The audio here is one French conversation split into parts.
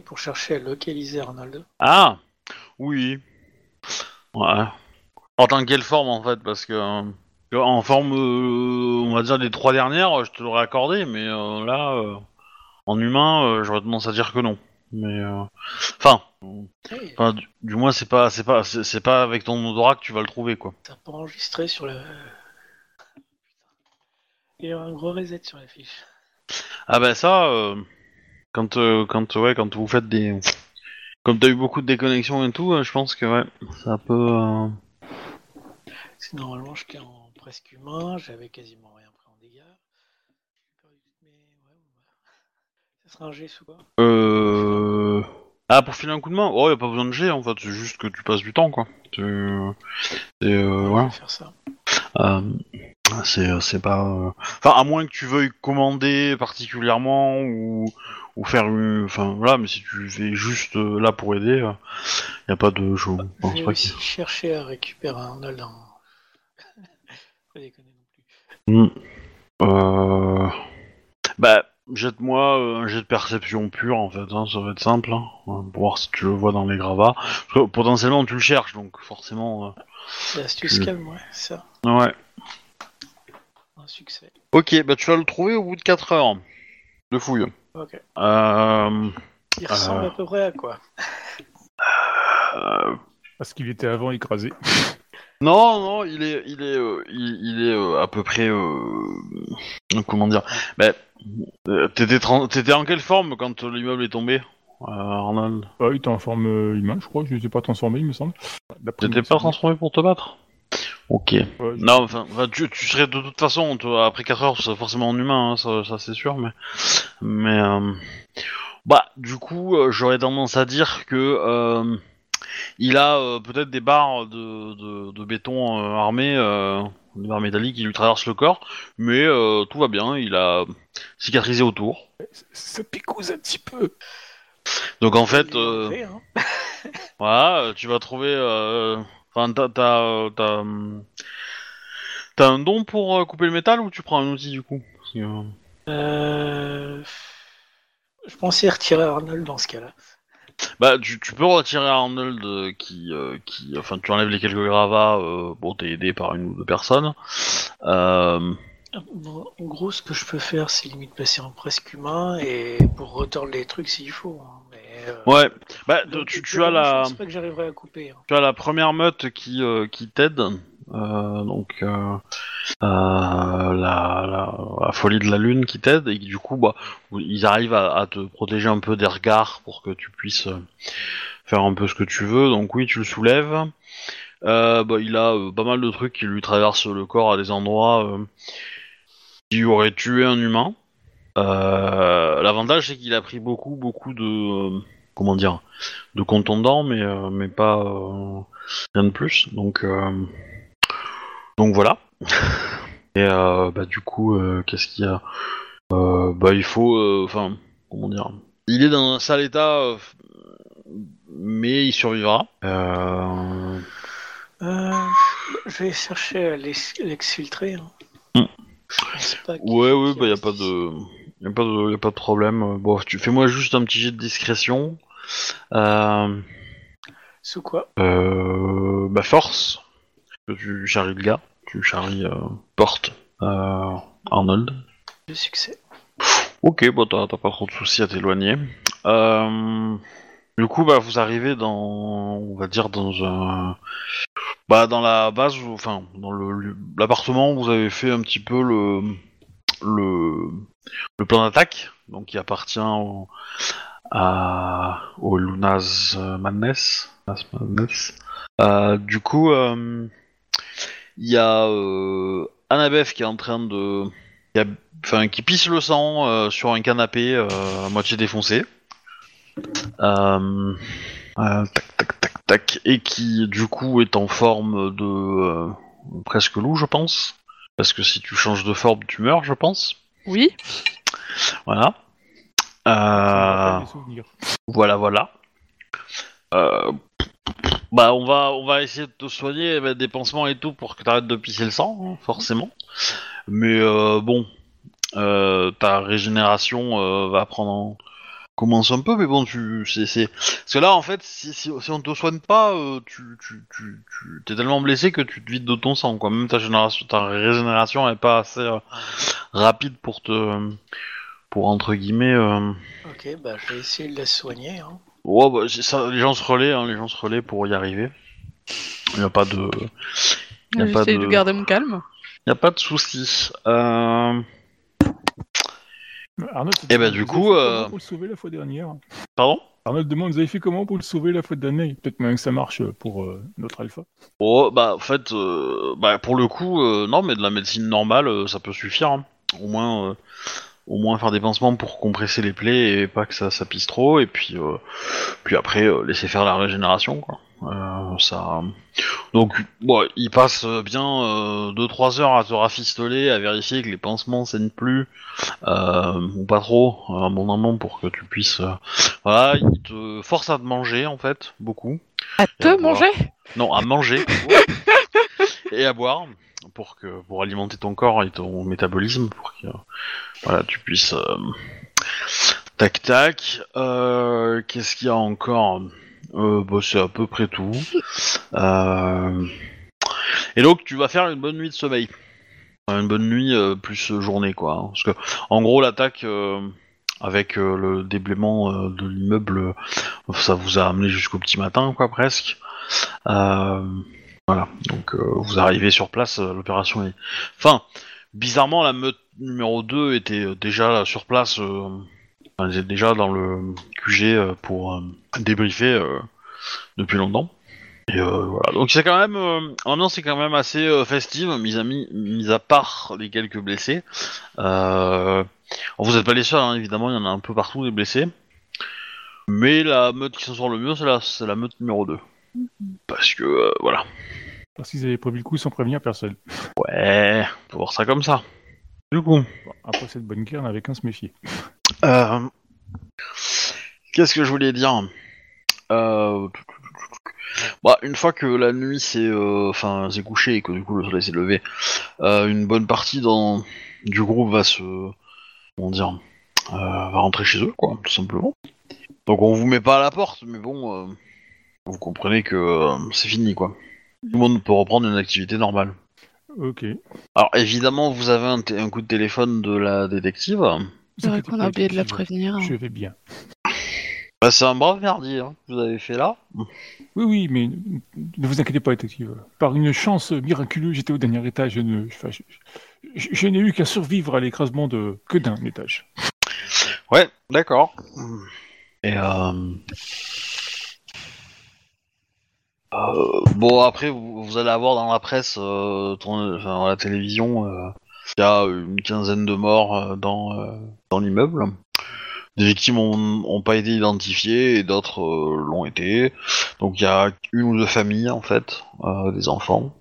pour chercher à localiser Arnold. Ah Oui. Ouais. En tant quelle forme en fait Parce que euh, en forme, euh, on va dire des trois dernières, je te l'aurais accordé, mais euh, là, euh, en humain, euh, j'aurais tendance à dire que non. Mais euh, enfin, Hey, enfin, du, du moins c'est pas, c'est pas, c'est c'est pas avec ton odorat que tu vas le trouver quoi. T'as pas enregistré sur le. Il y a un gros reset sur la fiche. Ah bah ça, euh, quand, euh, quand, ouais, quand vous faites des, comme t'as eu beaucoup de déconnexions et tout, euh, je pense que ouais, ça peut. euh, Parce que normalement, j'étais en presque humain, j'avais quasiment rien pris en dégâts. Mais ouais, ouais. Ça sera un G sous quoi? Euh... Ah, pour filer un coup de main? Oh, y a pas besoin de G en fait, c'est juste que tu passes du temps quoi. C'est. c'est, euh, Je voilà. faire ça. Euh, c'est, c'est pas. euh, Enfin, à moins que tu veuilles commander particulièrement ou, ou faire une. Enfin, voilà, mais si tu fais juste euh, là pour aider, euh, y a pas de. Je pense Je pas aussi chercher à récupérer Arnold en. pas déconner non plus. Hmm. Euh... Bah, jette-moi euh, un jet de perception pure en fait, hein, ça va être simple, hein, pour voir si tu le vois dans les gravats. Parce que potentiellement tu le cherches, donc forcément. C'est l'astuce Hmm. calme, ouais, ça. Ouais. Un succès. Ok, bah tu vas le trouver au bout de 4 heures de fouille. Ok. Euh... Il ressemble Euh. à peu près à quoi? Euh, Parce qu'il était avant écrasé. Non, non, il est, il est, euh, il, il est euh, à peu près. euh, Comment dire? Bah, euh, t'étais, en quelle forme quand l'immeuble est tombé, euh, Arnold? Ah, il était en forme euh, humaine, je crois. Je ne l'ai pas transformé, il me semble. T'étais pas transformé pour te battre? Ok. Ouais, Non, enfin, enfin, tu, tu serais de toute façon, toi, après 4 heures, forcément en humain, hein, ça, ça, c'est sûr, mais. Mais. euh, Bah, du coup, euh, j'aurais tendance à dire que. euh, Il a euh, peut-être des barres de, de, de béton euh, armé, euh, des barres métalliques qui lui traversent le corps, mais euh, tout va bien, il a cicatrisé autour. Ça picouse un petit peu. Donc en fait, euh, hein. Voilà, tu vas trouver. Enfin, t'as, t'as, t'as, hum, t'as un don pour euh, couper le métal ou tu prends un outil du coup? Parce que, euh, Euh... Je pensais retirer Arnold dans ce cas-là. Bah, tu, tu peux retirer Arnold euh, qui, euh, qui, enfin, tu enlèves les quelques gravats. Euh, bon, t'es aidé par une ou deux personnes. Euh, Bon, en gros, ce que je peux faire, c'est limite passer en presque humain et pour retordre les trucs s'il faut. hein. Euh, ouais. Bah, donc, tu, as la, Je pense pas que j'arriverai à couper. hein. tu as la première meute qui, euh, qui t'aide. Euh, donc, euh, euh, la, la, la folie de la lune qui t'aide et qui, du coup, bah, ils arrivent à, à te protéger un peu des regards pour que tu puisses euh, faire un peu ce que tu veux. Donc oui, tu le soulèves. Euh, bah, il a euh, pas mal de trucs qui lui traversent le corps à des endroits euh, qui auraient tué un humain. Euh, L'avantage c'est qu'il a pris beaucoup, beaucoup de, euh, comment dire, de contondants, mais euh, mais pas euh, rien de plus. Donc euh, donc voilà. Et bah du coup, qu'est-ce qu'il y a? Bah il faut, enfin, comment dire? Il est dans un sale état, mais il survivra. Je vais chercher à l'ex- l'exfiltrer. Hein. Hmm. Ouais, ouais, bah y a reste pas ici. de, y a pas de, y a pas de problème. Bon, tu fais-moi juste un petit jet de discrétion. Euh, Sous quoi euh, bah force. Tu charries le gars, tu charries euh, porte Arnold. Le succès. Ok, bon, t'as t'as pas trop de soucis à t'éloigner. Euh, du coup, bah, vous arrivez dans, on va dire, dans un, bah, dans la base, où- enfin, dans le l'appartement où vous avez fait un petit peu le, le, le plan d'attaque, donc qui appartient au, à, au Luna's Madness. Luna's Madness. Euh, du coup, euh, il y a euh, Annabeth qui est en train de, qui a enfin qui pisse le sang euh, sur un canapé à moitié défoncé. Tac tac tac tac et qui du coup est en forme de presque loup je pense parce que si tu changes de forme tu meurs je pense. Oui. Voilà. Voilà voilà. Euh, bah on va on va essayer de te soigner avec des pansements et tout pour que t'arrêtes de pisser le sang hein, forcément. Mais euh, bon, euh, ta régénération euh, va prendre commence un peu, mais bon, tu, c'est, c'est, parce que là, en fait, si, si, si on te soigne pas, euh, tu, tu, tu, tu, t'es tellement blessé que tu te vides de ton sang, quoi. Même ta génération, ta régénération est pas assez euh, rapide pour te, pour entre guillemets. Euh... Ok, bah je vais essayer de la soigner. Hein. Ouais, bah, c'est ça, les gens se relaient, hein, les gens se relaient pour y arriver. Il y a pas de, y a pas de, de garder mon calme. y a pas de souci. Euh... Arnold, Eh ben, vous du avez coup, fait comment euh, Pour le sauver la fois dernière. Pardon? Arnold demande, vous avez fait comment pour le sauver la fois dernière? Peut-être même que ça marche pour euh, notre alpha. Oh, bah, en fait, euh, bah, pour le coup, euh, non, mais de la médecine normale, euh, ça peut suffire. hein. Au moins, euh, au moins faire des pansements pour compresser les plaies et pas que ça, ça pisse trop. Et puis, euh, puis après, euh, laisser faire la régénération, quoi. Euh, ça. Donc, bon, il passe bien 2-3 heures à te rafistoler, à vérifier que les pansements saignent plus, euh, ou pas trop, un bon moment pour que tu puisses. euh, Voilà, il te force à te manger, en fait, beaucoup. À Et te à boire. manger? Non, à manger et à boire pour que pour alimenter ton corps et ton métabolisme pour que voilà tu puisses euh, tac tac. Euh, Qu'est-ce qu'il y a encore? Euh, bah, C'est à peu près tout. Et donc tu vas faire une bonne nuit de sommeil. Une bonne nuit plus journée quoi. hein. Parce que en gros l'attaque avec le déblaiement de l'immeuble, ça vous a amené jusqu'au petit matin quoi presque. Voilà, donc euh, vous arrivez sur place, euh, l'opération est... Enfin, bizarrement, la meute numéro 2 était euh, déjà sur place, ils étaient déjà dans le QG pour débriefer depuis longtemps. Et voilà, donc c'est quand même... Euh, l'ambiance c'est quand même assez festive, mis à, mi- mis à part les quelques blessés. Vous n'êtes pas les seuls, hein, évidemment, il y en a un peu partout des blessés. Mais la meute qui s'en sort le mieux, c'est la, c'est la meute numéro 2. Parce que, euh, voilà. Parce qu'ils avaient prévu le coup sans prévenir personne. Ouais, faut voir ça comme ça. Du coup, Bon, après cette bonne guerre, on n'avait qu'à se méfier. euh, qu'est-ce que je voulais dire? Euh, bah, Une fois que la nuit s'est euh, enfin, couchée et que du coup le soleil s'est levé, une bonne partie dans, du groupe va se. Comment dire Va rentrer chez eux, quoi, tout simplement. Donc on vous met pas à la porte, mais bon, vous comprenez que euh, c'est fini, quoi. Tout le monde peut reprendre une activité normale. Ok. Alors évidemment, vous avez un, coup de téléphone de la détective. C'est vrai qu'on a oublié de la je- prévenir. Je vais bien. Bah, c'est un brave merdier hein, que vous avez fait là. Oui, oui, mais ne vous inquiétez pas, détective. Par une chance miraculeuse, j'étais au dernier étage. Je, ne- enfin, je- je- je n'ai eu qu'à survivre à l'écrasement de que d'un étage. Ouais, d'accord. Et euh... euh, bon après vous, allez avoir dans la presse, euh, tourne- enfin, dans la télévision, euh, il y a une quinzaine de morts dans dans l'immeuble. Des victimes ont, ont pas été identifiées et d'autres l'ont été. Donc il y a une ou deux familles en fait, des enfants.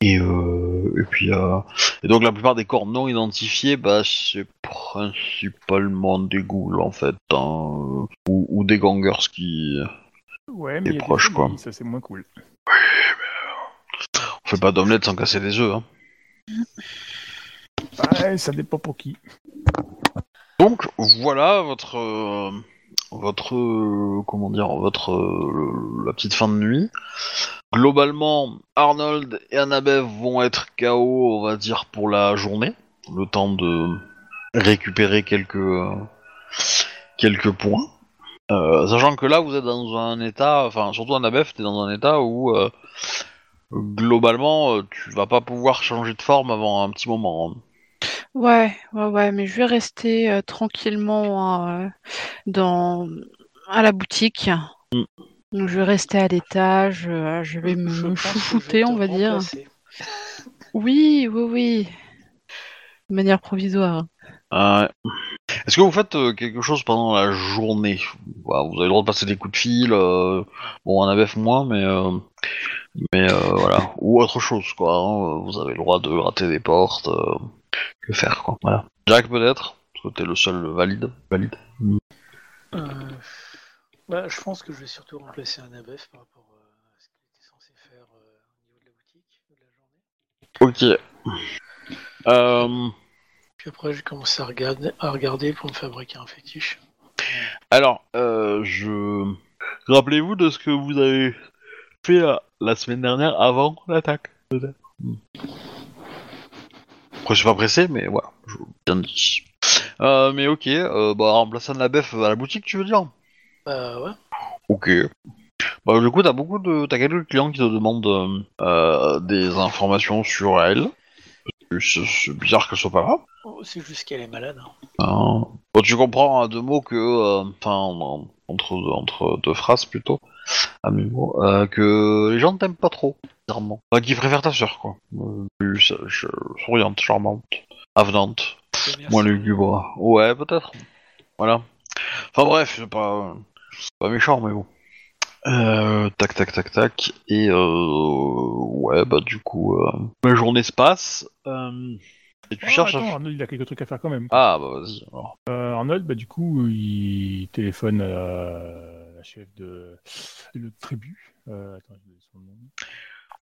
Et, euh, et puis euh, et donc la plupart des corps non identifiés, bah c'est principalement des ghouls en fait, hein, ou, ou des gangers qui. Ouais, mais il y a des proches, quoi. familles, ça c'est moins cool. On fait pas d'omelette sans casser des œufs. Hein. Ouais, ça dépend pour qui. Donc voilà votre euh, votre euh, comment dire votre euh, la petite fin de nuit. Globalement, Arnold et Annabeth vont être KO, on va dire pour la journée, le temps de récupérer quelques quelques points. Euh, sachant que là, vous êtes dans un état, enfin surtout Annabeth, t'es dans un état où euh, globalement, euh, tu vas pas pouvoir changer de forme avant un petit moment. hein. Ouais, ouais, ouais, mais je vais rester euh, tranquillement euh, dans à la boutique. Mm. Donc, je vais rester à l'étage, euh, je vais me, chouchouter, te on va dire. Oui, oui, oui. De manière provisoire. Euh, Est-ce que vous faites euh, quelque chose pendant la journée? Voilà, Vous avez le droit de passer des coups de fil, euh, bon, un ABF moins, mais euh, mais euh, voilà, ou autre chose quoi. hein, Vous avez le droit de gratter des portes, euh, que faire quoi. Voilà. Jack peut-être, parce que t'es le seul valide. Valide. Euh, bah, je pense que je vais surtout remplacer un ABF par rapport euh, à ce qu'il était censé faire euh, au niveau de la boutique ou de la journée. Ok. Euh, Puis après, j'ai commencé à regarder, à regarder pour me fabriquer un fétiche. Alors, euh, je... Rappelez-vous de ce que vous avez fait la, la semaine dernière avant l'attaque, peut-être? Hmm. Après, je suis pas pressé, mais voilà, je bien dit. Euh, mais ok, euh, bah, remplaçant de la bef à la boutique, tu veux dire? Bah ouais. Ok. Bah, du coup, t'as beaucoup de, t'as quelques clients qui te demandent euh, euh, des informations sur elle. C'est c'est bizarre qu'elle soit pas là. Oh, c'est juste qu'elle est malade. hein. Hein. Bon, tu comprends à deux mots que, euh, enfin, en- entre, entre deux phrases plutôt, à mes mots, euh, que les gens ne t'aiment pas trop, bizarrement. Enfin, qu'ils préfèrent ta sœur, quoi. Plus euh, souriante, charmante, avenante, moins lugubre. Ouais, peut-être. Voilà. Enfin bref, c'est pas, pas méchant, mais bon. Euh, tac, tac, tac, tac. Et euh, ouais, bah du coup, euh, ma journée se passe. Euh, et tu Ah, cherches attends, Arnold, il a quelques trucs à faire quand même. ah bah vas-y. alors. Euh, Arnold, bah, du coup, il téléphone à la, la chef de le tribu. Euh, attends, je vais son nom.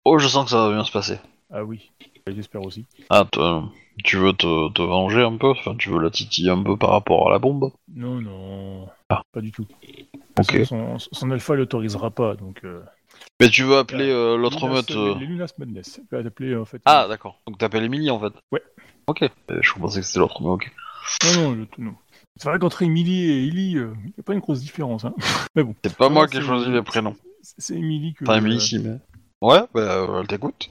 Oh, je sens que ça va bien se passer. Ah oui, j'espère aussi. Ah, te- tu veux te, te venger un peu? Enfin, tu veux la titiller un peu par rapport à la bombe? Non, non, Ah. pas du tout. Ok. Son, son- son alpha l'autorisera pas, donc. Euh, Mais tu veux appeler euh, l'autre Lunas- meute euh, Les Lunas Madness. En fait. Ah, d'accord. Donc t'appelles Emily en fait Ouais. Ok. Euh, Je pensais que c'était l'autre, mais ok. Non, non, je- non. C'est vrai qu'entre Emily et Ellie, il n'y a pas une grosse différence. Hein. Mais bon, C'est pas Non, moi qui ai c'est- choisi les prénoms. c'est c'est Emily que. Enfin, Emily, euh, si, mais. Ouais, bah, euh, elle t'écoute.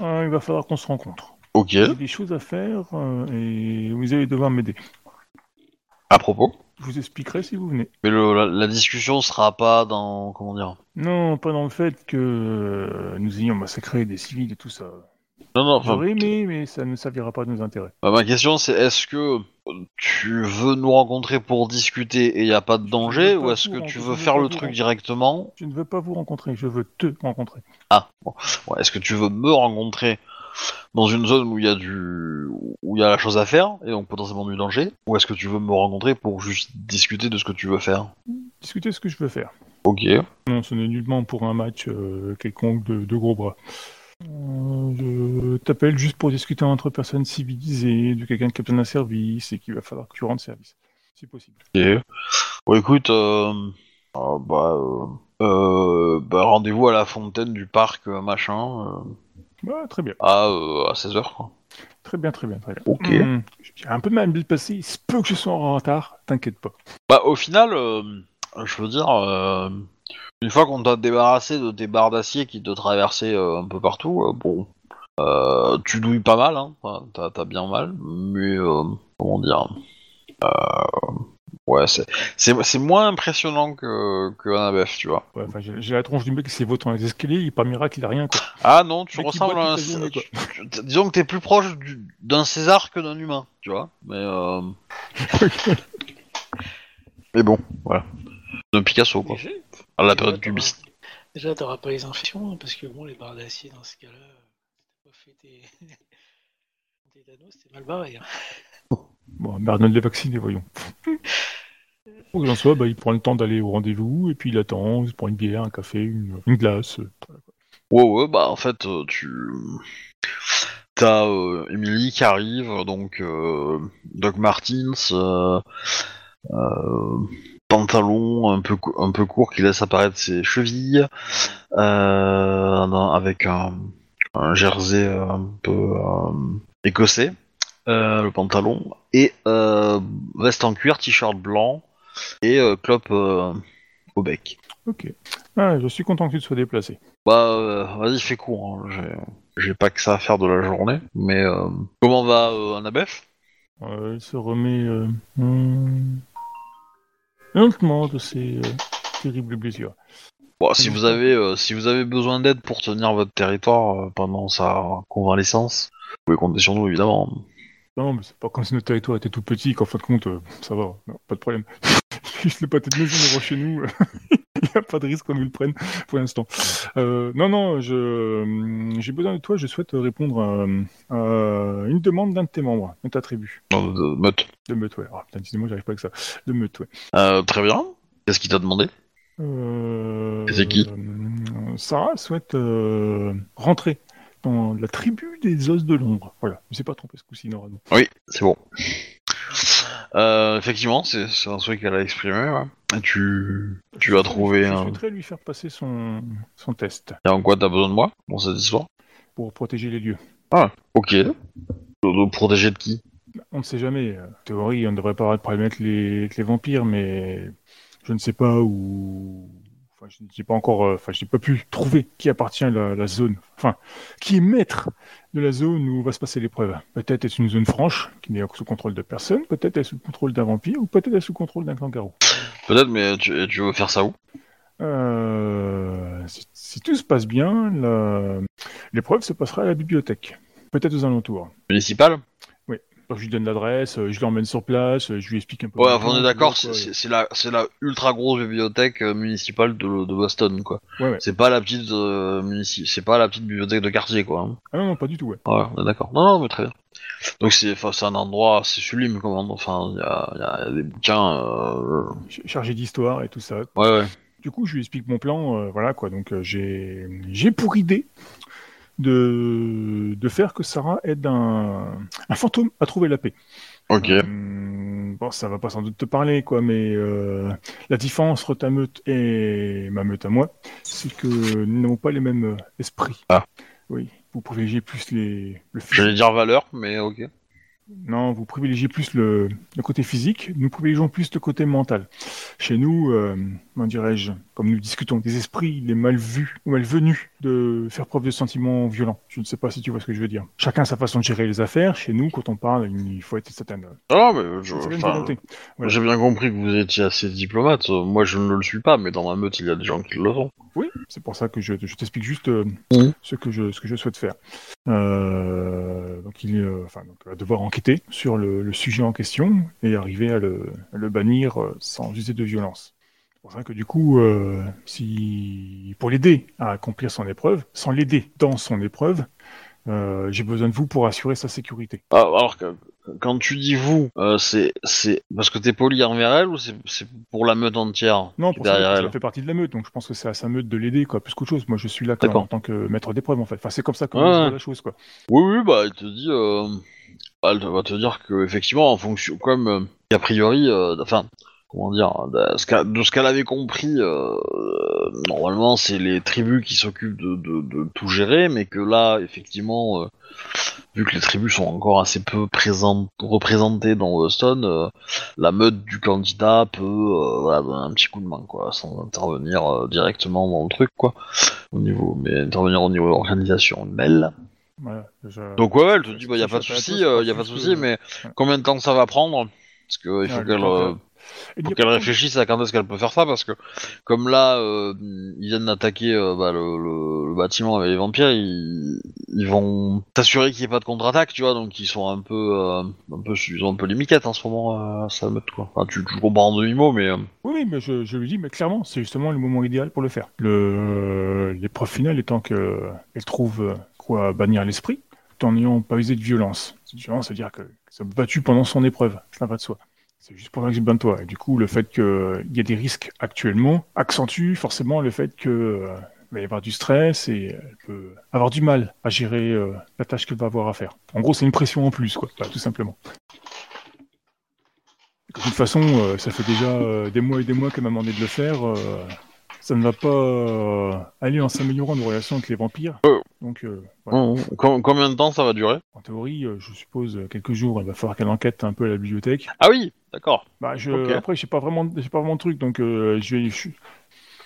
euh, il va falloir qu'on se rencontre. Ok. J'ai des choses à faire euh, et vous allez devoir m'aider. À propos. Vous expliquerai si vous venez. Mais le, la, la discussion sera pas dans. Comment dire Non, pas dans le fait que euh, nous ayons massacré des civils et tout ça. Non, non. J'aurais aimé, mais ça ne servira pas à nos intérêts. bah, ma question c'est est-ce que tu veux nous rencontrer pour discuter et il n'y a pas de danger pas ou est-ce que tu veux faire le truc directement? Je ne veux pas vous rencontrer, je veux te rencontrer. Ah, bon. Ouais, est-ce que tu veux me rencontrer? Dans une zone où il y a du où il y a la chose à faire et donc potentiellement du danger ou est-ce que tu veux me rencontrer pour juste discuter de ce que tu veux faire? Discuter ce que je veux faire. Ok. Non, ce n'est nullement pour un match euh, quelconque de, de gros bras. Euh, je t'appelle juste pour discuter entre personnes civilisées, de quelqu'un qui a besoin d'un service et qu'il va falloir que tu rendes service. Si possible. Ok. Bon écoute, euh, euh, bah, bah, rendez-vous à la fontaine du parc machin très bien. à, euh, à 16h quoi. Très bien, très bien, très bien. Ok. Hmm, J'ai un peu mal de le passer, il se peut que je sois en retard, t'inquiète pas. Bah au final, euh, je veux dire, euh, une fois qu'on t'a débarrassé de tes barres d'acier qui te traversaient un peu partout, bon, tu douilles pas mal, hein, t'as, t'as bien mal, mais comment dire, euh, ouais, c'est, c'est, c'est moins impressionnant que, que Annabeth, tu vois. Ouais, enfin, j'ai j'ai la tronche du mec qui s'est vautré dans les escaliers, il par miracle, il a rien, quoi. Ah non, tu ressembles à un, journée, tu- tu- disons que t'es plus proche du- d'un César que d'un humain, tu vois, mais euh, mais bon, voilà, d'un Picasso quoi, Déjà, à la période cubiste. Déjà, t'auras pas les infections, hein, parce que bon, les barres d'acier dans ce cas-là, euh, t'as pas fait tes. tes Thanos, c'est mal barré. hein. Bon, mais Arnold est vacciné, voyons. Quoi qu'il en soit, bah, il prend le temps d'aller au rendez-vous, et puis il attend, il se prend une bière, un café, une, une glace. euh, voilà. Ouais, ouais, bah en fait, euh, tu. T'as euh, Emily qui arrive, donc euh, Doc Martins, euh, euh, pantalon un peu, cou- un peu court qui laisse apparaître ses chevilles, euh, avec un, un jersey un peu euh, écossais, le pantalon, et euh, veste en cuir, t-shirt blanc, et euh, clope euh, au bec. Ok. Ah, je suis content que tu te sois déplacé. Bah, euh, vas-y, fais court. hein. J'ai- J'ai pas que ça à faire de la journée. Mais euh, comment va euh, Euh, il se remet euh, hum, lentement de ses euh, terribles blessures. Bon, si vous avez, euh, si vous avez besoin d'aide pour tenir votre territoire euh, pendant sa convalescence, vous pouvez compter sur nous évidemment. Non, mais c'est pas comme si notre territoire était tout petit qu'en fin de compte, euh, ça va, non, pas de problème. Juste le pâté de devant chez nous, il n'y a pas de risque qu'on nous le prenne pour l'instant. Euh, non, non, je, hum, j'ai besoin de toi, je souhaite répondre à, à une demande d'un de tes membres, de ta tribu. Non, de- meute. De meute, ouais. Ah, putain, dis-moi, j'arrive pas avec ça. De meute, ouais. Euh, très bien. Qu'est-ce qu'il t'a demandé? Euh, C'est qui? euh, Sarah souhaite euh, rentrer dans la tribu des os de l'ombre. Voilà, je ne sais pas trompé ce coup-ci, normalement. Oui, c'est bon. Euh, effectivement, c'est un souhait qu'elle a exprimé. Ouais. Tu, tu vas trouver Je un. souhaiterais lui faire passer son, son test Et en quoi t'as besoin de moi dans cette histoire? Pour protéger les lieux. Ok. De, de protéger de qui? On ne sait jamais. En théorie, on ne devrait pas avec les, les vampires, mais je ne sais pas où. Enfin, je n'ai pas encore. euh, Enfin, je n'ai pas pu trouver qui appartient à la, la zone. Enfin, qui est maître de la zone où va se passer l'épreuve. Peut-être est-ce une zone franche qui n'est sous contrôle de personne. Peut-être est-ce sous contrôle d'un vampire, ou peut-être est-ce sous contrôle d'un kangaroo. Peut-être, mais tu, tu veux faire ça où? Euh, si, si tout se passe bien, l'épreuve se passera à la bibliothèque. Peut-être aux alentours. Municipal? Je lui donne l'adresse, euh, je l'emmène sur place, euh, je lui explique un peu. Ouais, enfin, on est d'accord, c'est la, la ultra grosse bibliothèque euh, municipale de, de Boston, quoi. Ouais, ouais. C'est pas la petite euh, c'est pas la petite bibliothèque de quartier, quoi. hein. Ah non, non, pas du tout, ouais. Ouais, on est d'accord. Non, non, mais très bien. Donc c'est, un endroit, c'est sublime, comment Enfin, il y a, il y a- il y a des bouquins. Euh... Ch- Chargé d'histoire et tout ça. Ouais, ouais. Du coup, je lui explique mon plan, euh, voilà quoi. Donc, j'ai pour idée de, de faire que Sarah aide un, un fantôme à trouver la paix. Ok. Hum, bon, ça va pas sans doute te parler, quoi, mais euh, la différence entre ta meute et ma meute à moi, c'est que nous n'avons pas les mêmes euh, esprits. Ah. Oui, vous privilégiez plus les, le. J'allais dire valeur, mais ok. Non, vous privilégiez plus le, le côté physique, nous privilégions plus le côté mental. Chez nous, euh, comment dirais-je, comme nous discutons des esprits, il est mal vu ou malvenu de faire preuve de sentiments violents. Je ne sais pas si tu vois ce que je veux dire. Chacun a sa façon de gérer les affaires. Chez nous, quand on parle, il faut être certain. Ah, mais je, enfin. Voilà. j'ai bien compris que vous étiez assez diplomate. Moi, je ne le suis pas, mais dans ma meute, il y a des gens qui le sont. Oui, c'est pour ça que je, je t'explique juste euh, Mhm. ce, que je, ce que je souhaite faire. Euh, donc, il euh, enfin, donc, va devoir enquêter sur le, le sujet en question et arriver à le, à le bannir euh, sans user de violence. C'est pour ça que du coup, euh, si pour l'aider à accomplir son épreuve, sans l'aider dans son épreuve, euh, j'ai besoin de vous pour assurer sa sécurité. Ah, alors que quand tu dis vous, euh, c'est parce que t'es poli envers elle ou c'est pour la meute entière Non, pour ça, elle? fait partie de la meute, donc je pense que c'est à sa meute de l'aider, quoi, plus qu'autre chose. Moi, je suis là en tant que maître d'épreuve, en fait. Enfin, c'est comme ça que Ouais, la chose, quoi. Oui, oui, bah elle te dit, euh, elle va te dire que effectivement, en fonction, comme a priori, enfin, comment dire, de ce qu'a- de ce qu'elle avait compris, euh, normalement, c'est les tribus qui s'occupent de, de, de tout gérer, mais que là, effectivement, euh, vu que les tribus sont encore assez peu présentes, représentées dans Boston, euh, la meute du candidat peut, voilà, donner un petit coup de main, quoi, sans intervenir directement dans le truc, quoi, au niveau, mais intervenir au niveau organisationnel. Voilà, je- Donc ouais, elle te dit bah y a pas de souci, a pas de mais ouais. combien de temps ça va prendre? Parce que il faut qu'elle a qu'elle réfléchisse à quand est-ce qu'elle peut faire ça parce que comme là euh, ils viennent d'attaquer euh, bah, le, le- le bâtiment avec les vampires, ils, ils vont s'assurer qu'il n'y ait pas de contre-attaque, tu vois, donc ils sont un peu euh, un peu ils ont un peu les miquettes en ce moment, euh, ça me quoi. Enfin, tu, tu comprends en demi mot, mais Oui, oui, mais je, je lui dis, mais clairement, c'est justement le moment idéal pour le faire. Le, l'épreuve finale étant que elle trouve quoi bannir l'esprit, tout en n'ayant pas usé de violence. Cette violence, c'est-à-dire que ça battu pendant son épreuve, ça va de soi. C'est juste pour que j'ai de toi. Et du coup, le fait qu'il y a des risques actuellement accentue forcément le fait que euh, va y avoir du stress et elle peut avoir du mal à gérer euh, la tâche qu'elle va avoir à faire. En gros, c'est une pression en plus, quoi, tout simplement. De toute façon, euh, ça fait déjà euh, des mois et des mois qu'elle m'a demandé de le faire. Euh, ça ne va pas euh, aller en s'améliorant nos relations avec les vampires. Donc, euh, voilà. bon, com- combien de temps ça va durer? En théorie, euh, je suppose euh, quelques jours, il va falloir qu'elle enquête un peu à la bibliothèque. Ah oui, d'accord. Bah, je. Après, j'ai pas vraiment, pas vraiment de truc, donc euh, je vais. je-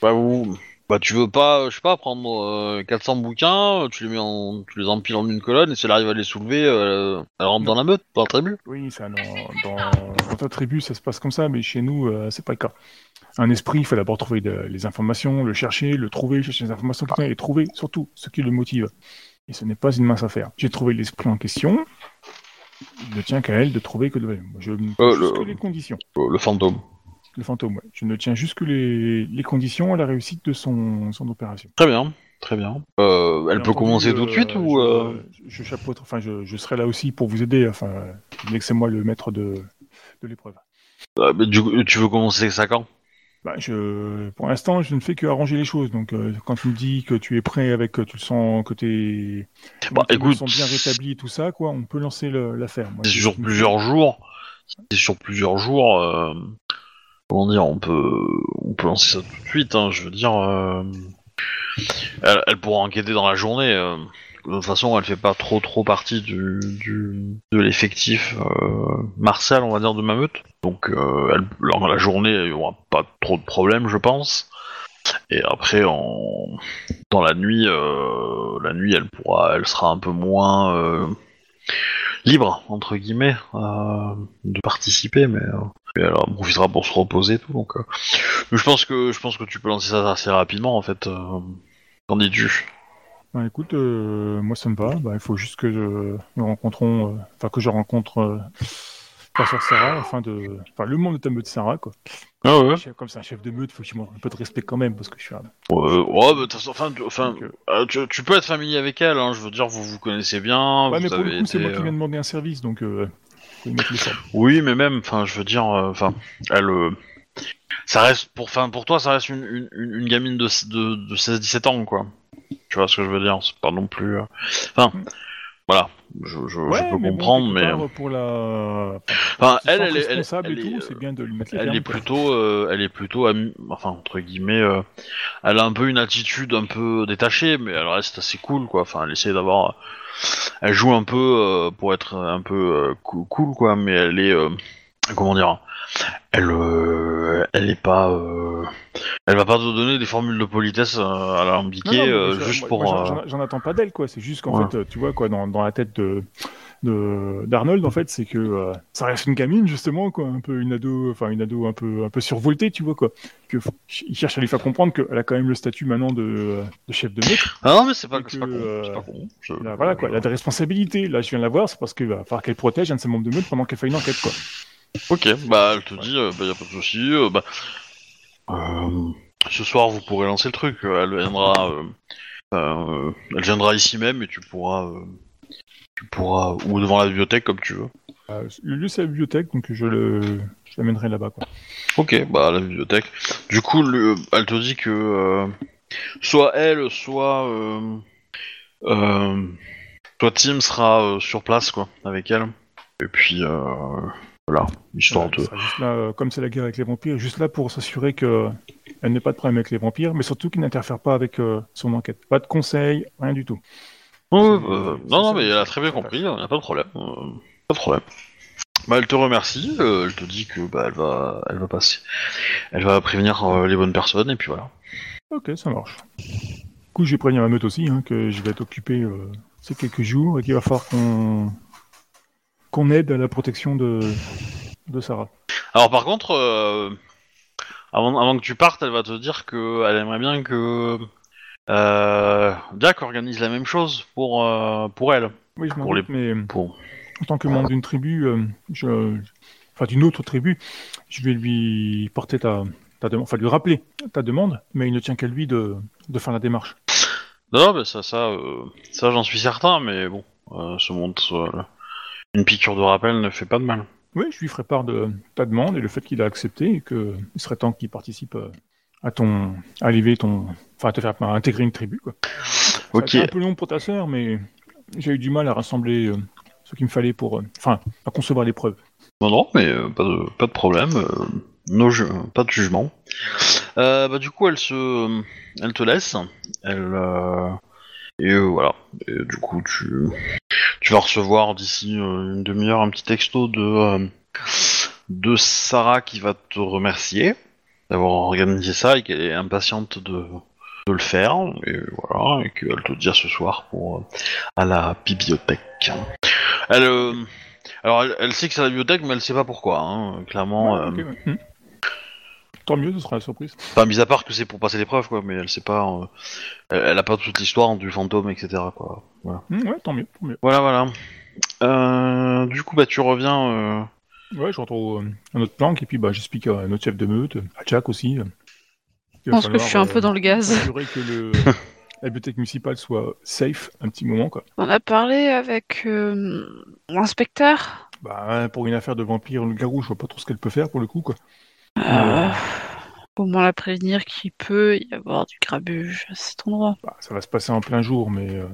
Bah vous, bah tu veux pas, je sais pas, prendre euh, 400 bouquins, tu les mets en, tu les empiles en une colonne et si elle arrive à les soulever, euh, elle rentre dans la meute, dans la tribu. Oui, ça, dans, dans, dans ta tribu, ça se passe comme ça, mais chez nous, euh, c'est pas le cas. Un esprit, il faut d'abord trouver de- les informations, le chercher, le trouver, chercher les informations et trouver surtout ce qui le motive. Et ce n'est pas une mince affaire. J'ai trouvé l'esprit en question. Il ne tient qu'à elle de trouver que de... Moi, Je ne Euh, le- les conditions. Euh, le fantôme. Le fantôme, ouais. Je ne tiens juste que les, les conditions à la réussite de son, son opération. Très bien, très bien. Euh, elle Bien peut commencer tout de euh, suite je, ou euh, je enfin, je, je serai là aussi pour vous aider. Enfin, laissez-moi le maître de, de l'épreuve. euh, du tu veux commencer ça quand? Bah, je, pour l'instant, je ne fais que arranger les choses. Donc, euh, quand tu me dis que tu es prêt avec, euh, tu le sens que t'es, Bah que écoute, sont bien rétablis et tout ça, quoi, on peut lancer l'affaire. Moi, c'est je- sur plusieurs jours. c'est sur plusieurs jours, euh, comment dire, on peut, on peut lancer ça tout de suite. hein, je veux dire, euh, elle, pourra enquêter dans la journée. euh, de toute façon, elle fait pas trop trop partie de l'effectif euh, martial, on va dire, de ma meute. Donc, elle, dans la journée, il y aura pas trop de problèmes, je pense. Et après, dans la nuit, la nuit, elle pourra, elle sera un peu moins libre entre guillemets euh, de participer, mais, euh, elle en profitera pour se reposer tout. Donc, euh, je pense que je pense que tu peux lancer ça assez rapidement en fait. Qu'en dis-tu Bah, écoute, moi ça me va. Bah, il faut juste que nous rencontrons, enfin que je rencontre ta sœur Sarah, de, enfin le membre de ta meute Sarah quoi. Ah ouais. Chef- Comme c'est un chef de meute, faut qu'il montre un peu de respect quand même parce que je suis un. Ouais, ouais, bah, de toute façon, enfin, tu- enfin, Donc, euh, euh, tu, tu peux être familier avec elle. Hein, je veux dire, vous vous connaissez bien. Ouais, vous mais pour le avez coup, c'est été, moi qui euh, viens demander un service, donc euh, faut y mettre les formes. Oui, mais même, enfin, je veux dire, euh, enfin, elle, euh, ça reste pour, enfin, pour toi, ça reste une, une, une une gamine de, de, de 16-17 ans, quoi. Tu vois ce que je veux dire C'est pas non plus, euh, enfin, voilà, je, je, je peux mais comprendre, mais, part, pour la. enfin, elle, elle, elle, est- elle, et tout, est, c'est bien de lui mettre les elle termes, est plutôt, euh, elle est plutôt, ami- enfin entre guillemets, euh, elle a un peu une attitude un peu détachée, mais elle reste assez cool, quoi. Enfin, elle essaie d'avoir, elle joue un peu euh, pour être un peu euh, cool, quoi, mais elle est, euh, comment dire, elle, euh, elle est pas, euh, elle va pas te donner des formules de politesse euh, à l'alambiquer euh, juste moi- pour. euh, j'en- attends pas d'elle, quoi. C'est juste qu'en Ouais. fait, euh, tu vois, quoi, dans, dans la tête de d'Arnold, en fait, c'est que euh, ça reste une gamine, justement, quoi, un peu une ado, enfin une ado un peu un peu survoltée, tu vois, quoi. Que il cherche à lui faire comprendre qu'elle a quand même le statut maintenant de, de chef de meute. Ah non, mais c'est pas, que, con. euh, pas con. Je- Là, voilà, quoi. Elle a des responsabilités. Là, je viens de la voir, c'est parce qu'il va falloir qu'elle protège un de ses membres de meute pendant qu'elle fait une enquête, quoi. Ok, bah elle te dit, euh, bah y a pas de souci. bah, ce soir vous pourrez lancer le truc. euh, Elle viendra, euh, euh, elle viendra ici même et tu pourras, euh, tu pourras ou devant la bibliothèque comme tu veux. Euh, le lieu, c'est la bibliothèque, donc je le, je l'amènerai là-bas, quoi. Ok, bah la bibliothèque. Du coup, le- elle te dit que euh, soit elle, soit euh, euh, soit Tim sera euh, sur place quoi, avec elle. Et puis euh, voilà, histoire Ouais, de. elle sera juste là, euh, comme c'est la guerre avec les vampires, juste là pour s'assurer que elle n'ait pas de problème avec les vampires, mais surtout qu'il n'interfère pas avec euh, son enquête. Pas de conseils, rien du tout. Bah, non, non, mais elle a très bien compris, il n'y a pas de problème. euh, pas de problème. Bah, elle te remercie, euh, elle te dit que bah, elle va, elle va passer, elle va prévenir euh, les bonnes personnes et puis voilà. Ok, ça marche. Du coup, j'ai prévenu ma meute aussi hein, que je vais être occupé euh, ces quelques jours et qu'il va falloir qu'on qu'on aide à la protection de, de Sarah. Alors par contre, euh, avant, avant que tu partes, elle va te dire que elle aimerait bien que euh, Jack organise la même chose pour pour, pour elle. Oui, je m'en Pour doute, mais Pour... en tant que membre d'une tribu, euh, je... enfin d'une autre tribu, je vais lui porter ta, ta demande, enfin lui rappeler ta demande, mais il ne tient qu'à lui de, de faire la démarche. Non, mais ça, ça, euh, ça j'en suis certain, mais bon, euh, ce monde, euh, une piqûre de rappel ne fait pas de mal. Oui, je lui ferai part de ta demande et le fait qu'il a accepté et qu'il serait temps qu'il participe euh, à ton, à élever ton, enfin à te faire à intégrer une tribu quoi. Ok. été un peu long pour ta sœur, mais j'ai eu du mal à rassembler euh, ce qu'il me fallait pour, euh, enfin, à concevoir les preuves. Non, non, mais euh, pas, de, pas de problème. euh, no ju- pas de jugement. Euh, bah, du coup, elle se, elle te laisse. Elle euh, et euh, voilà. Et du coup, tu, tu vas recevoir d'ici euh, une demi-heure un petit texto de euh, de Sarah qui va te remercier d'avoir organisé ça et qu'elle est impatiente de de le faire et voilà et qu'elle te dit à ce soir pour euh, à la bibliothèque. Elle euh, alors, elle, elle sait que c'est la bibliothèque, mais elle sait pas pourquoi. Hein. Clairement, Ouais, euh, ouais. Tant mieux, ce sera la surprise. enfin, mis à part que c'est pour passer l'épreuve, quoi. Mais elle sait pas. euh, elle, elle a pas toute l'histoire du fantôme, etc. Quoi. Voilà, Hmm, ouais, tant mieux, tant mieux. voilà. voilà. Euh, du coup, bah, tu reviens. euh, Ouais, je retrouve euh, un autre planque et puis bah, j'explique à notre chef de meute, à Jack aussi. Je pense que je suis un peu dans le gaz. S'assurer que le, la bibliothèque municipale soit safe un petit moment, quoi. On a parlé avec euh, l'inspecteur. Bah, pour une affaire de vampire, le garou, je vois pas trop ce qu'elle peut faire pour le coup, quoi. Euh, au moins la prévenir qu'il peut y avoir du grabuge à cet endroit. Bah, ça va se passer en plein jour, mais euh,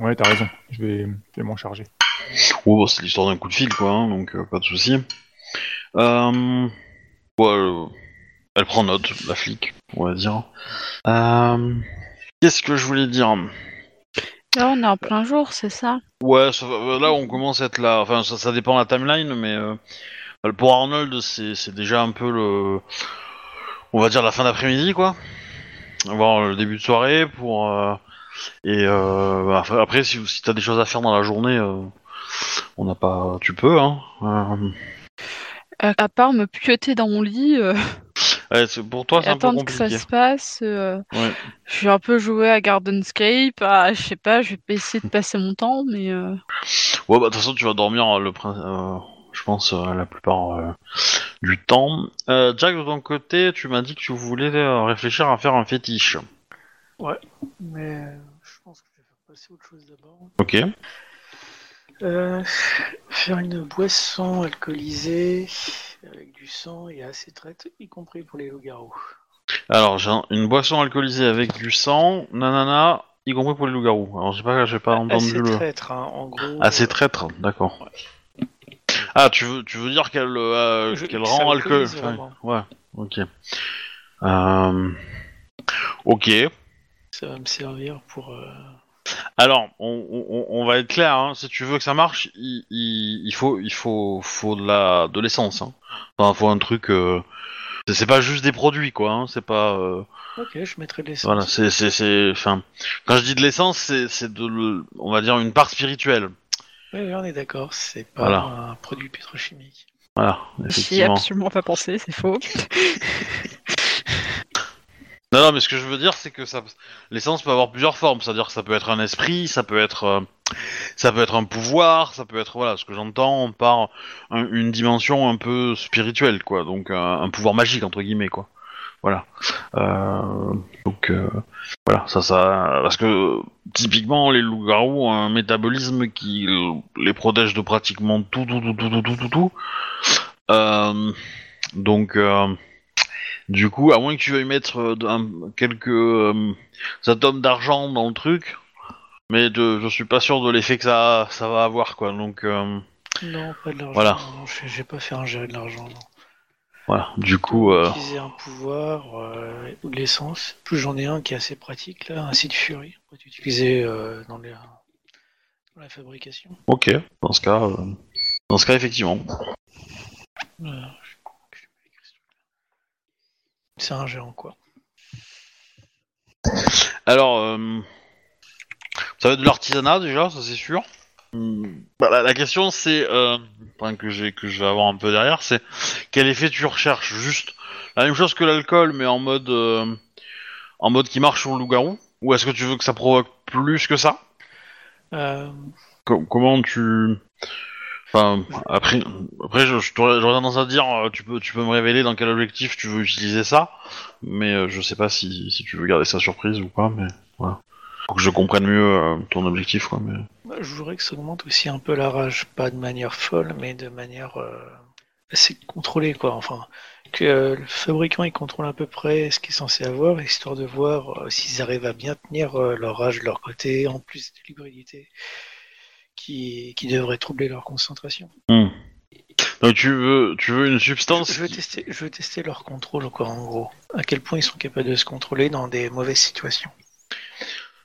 ouais, t'as raison. Je vais, je vais m'en charger. Oh, bah, c'est l'histoire d'un coup de fil, quoi. hein, donc, euh, pas de souci. Euh, ouais, euh, elle prend note, la flic, on va dire. Euh, Qu'est-ce que je voulais dire? Là, on est en plein jour, c'est ça? Ouais, ça va- là on commence à être là. Enfin, ça, ça dépend de la timeline, mais euh, pour Arnold, c'est déjà un peu le. On va dire la fin d'après-midi, quoi. Avoir le début de soirée pour. euh, et euh, bah, après- si, si t'as des choses à faire dans la journée, euh, on n'a pas. Tu peux, hein. Euh, Euh, À part me pioter dans mon lit euh, ouais, pour toi, c'est un peu attendre que ça se passe. euh, Ouais. Je suis un peu joué à Gardenscape. Ah, je sais pas, je vais essayer de passer mon temps, mais euh, Ouais, bah de toute façon, tu vas dormir euh, le euh, je pense, euh, la plupart euh, du temps. Euh, Jack, de ton côté, tu m'as dit que tu voulais réfléchir à faire un fétiche. Mais euh, je pense que je vais faire passer autre chose d'abord. Ok. Euh, faire une boisson alcoolisée avec du sang et assez traite, y compris pour les loups-garous. Alors, j'ai une boisson alcoolisée avec du sang, nanana, y compris pour les loups-garous. Alors, j'ai pas, j'ai pas entendu Assez le. traître, hein, en gros. Assez traître, d'accord. Ah, tu veux, tu veux dire qu'elle, euh, Je- qu'elle ça rend alcool. alcoolise enfin, vraiment. ouais. Ok. Euh... Ok. Ça va me servir pour. euh, Alors, on, on- on va être clair. Hein. Si tu veux que ça marche, il, il- il faut, il faut, faut de la, de l'essence. Hein. Enfin, faut un truc. euh, c'est- C'est pas juste des produits, quoi. Hein. C'est pas. euh, Ok, je mettrai de l'essence. Voilà, c'est, c'est, c'est, enfin, quand je dis de l'essence, c'est, c'est de, le- on va dire une part spirituelle. Oui, on est d'accord, c'est pas Voilà. un produit pétrochimique. Voilà, j'y ai absolument pas pensé, c'est faux. Non, non, mais ce que je veux dire, c'est que ça, l'essence peut avoir plusieurs formes. C'est-à-dire que ça peut être un esprit, ça peut être, euh, ça peut être un pouvoir, ça peut être, voilà, ce que j'entends par un- une dimension un peu spirituelle, quoi. Donc un, un pouvoir magique entre guillemets, quoi. Voilà. Euh, donc euh, voilà, ça, ça, parce que typiquement les loups-garous ont un métabolisme qui les protège de pratiquement tout, tout, tout, tout, tout, tout, tout. tout. Euh, donc du coup, à moins que tu veuilles mettre euh, un- quelques euh, atomes d'argent dans le truc, mais je, je suis pas sûr de l'effet que ça, ça va avoir, quoi. Donc euh, Non, pas de l'argent. Voilà. non, je j'ai pas fait ingérer de l'argent. non. Voilà, du coup, euh, Utiliser un pouvoir euh, ou de l'essence. Plus j'en ai un qui est assez pratique là, un site furie. On peut utiliser euh, dans, les- dans la fabrication. ok, dans ce cas, euh, dans ce cas, effectivement. C'est un géant quoi. Alors, ça va être de l'artisanat déjà, ça c'est sûr. Bah, la, la question c'est, euh, enfin, que j'ai que je vais avoir un peu derrière, c'est quel effet tu recherches? Juste la même chose que l'alcool, mais en mode euh, en mode qui marche sur le loup-garou? Ou est-ce que tu veux que ça provoque plus que ça? Euh, Co- Comment tu Enfin, après, après, je, je t'aurais- j'aurais tendance à dire, tu peux, tu peux me révéler dans quel objectif tu veux utiliser ça, mais je sais pas si, si tu veux garder ça surprise ou pas, mais voilà. Pour que je comprenne mieux euh, ton objectif, quoi. Mais... bah, je voudrais que ça augmente aussi un peu la rage, pas de manière folle, mais de manière euh, assez contrôlée quoi. Enfin, que euh, le fabricant il contrôle à peu près ce qu'il est censé avoir, histoire de voir euh, s'ils arrivent à bien tenir euh, leur rage de leur côté, en plus de l'hybridité qui, qui devrait troubler leur concentration. Hmm. Donc tu veux, tu veux une substance Je veux qui- tester, je veux tester leur contrôle quoi, en gros. À quel point ils sont capables de se contrôler dans des mauvaises situations.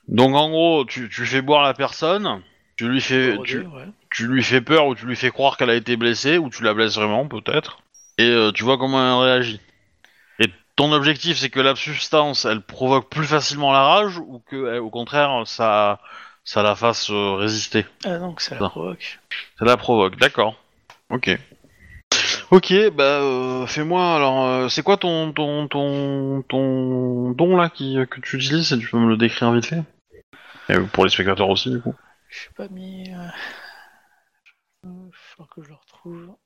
Donc en gros, tu, tu fais boire la personne, tu lui fais, tu, ouais. tu lui fais peur ou tu lui fais croire qu'elle a été blessée ou tu la blesses vraiment peut-être, et euh, tu vois comment elle réagit. Et ton objectif c'est que la substance elle provoque plus facilement la rage ou que elle, au contraire ça, ça la fasse euh, résister. Ah donc ça la provoque. Ça la provoque, d'accord. Ok. Ok, bah euh, fais-moi alors. euh, c'est quoi ton ton ton ton don là qui que tu utilises et tu peux me le décrire vite fait? Et pour les spectateurs aussi du coup. Je suis pas mis. Euh... Il faut que je le retrouve.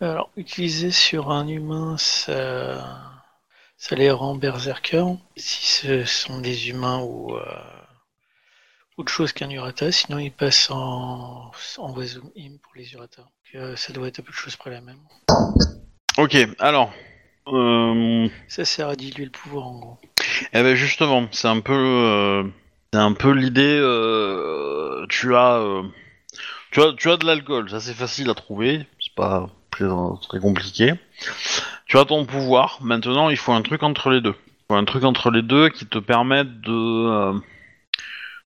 Alors, utiliser sur un humain, ça, ça les rend berserker. Si ce sont des humains ou euh, autre chose qu'un urata, sinon ils passent en, en Wasum Im pour les urata. Donc, euh, ça doit être à peu de choses près la même. Ok, alors. Euh, Ça sert à diluer le pouvoir en gros. Eh ben justement, c'est un peu, euh, un peu l'idée. euh, tu as, euh, tu as, tu as de l'alcool, ça c'est facile à trouver, c'est pas très, compliqué. Tu as ton pouvoir, maintenant il faut un truc entre les deux. Il faut un truc entre les deux qui te permette de...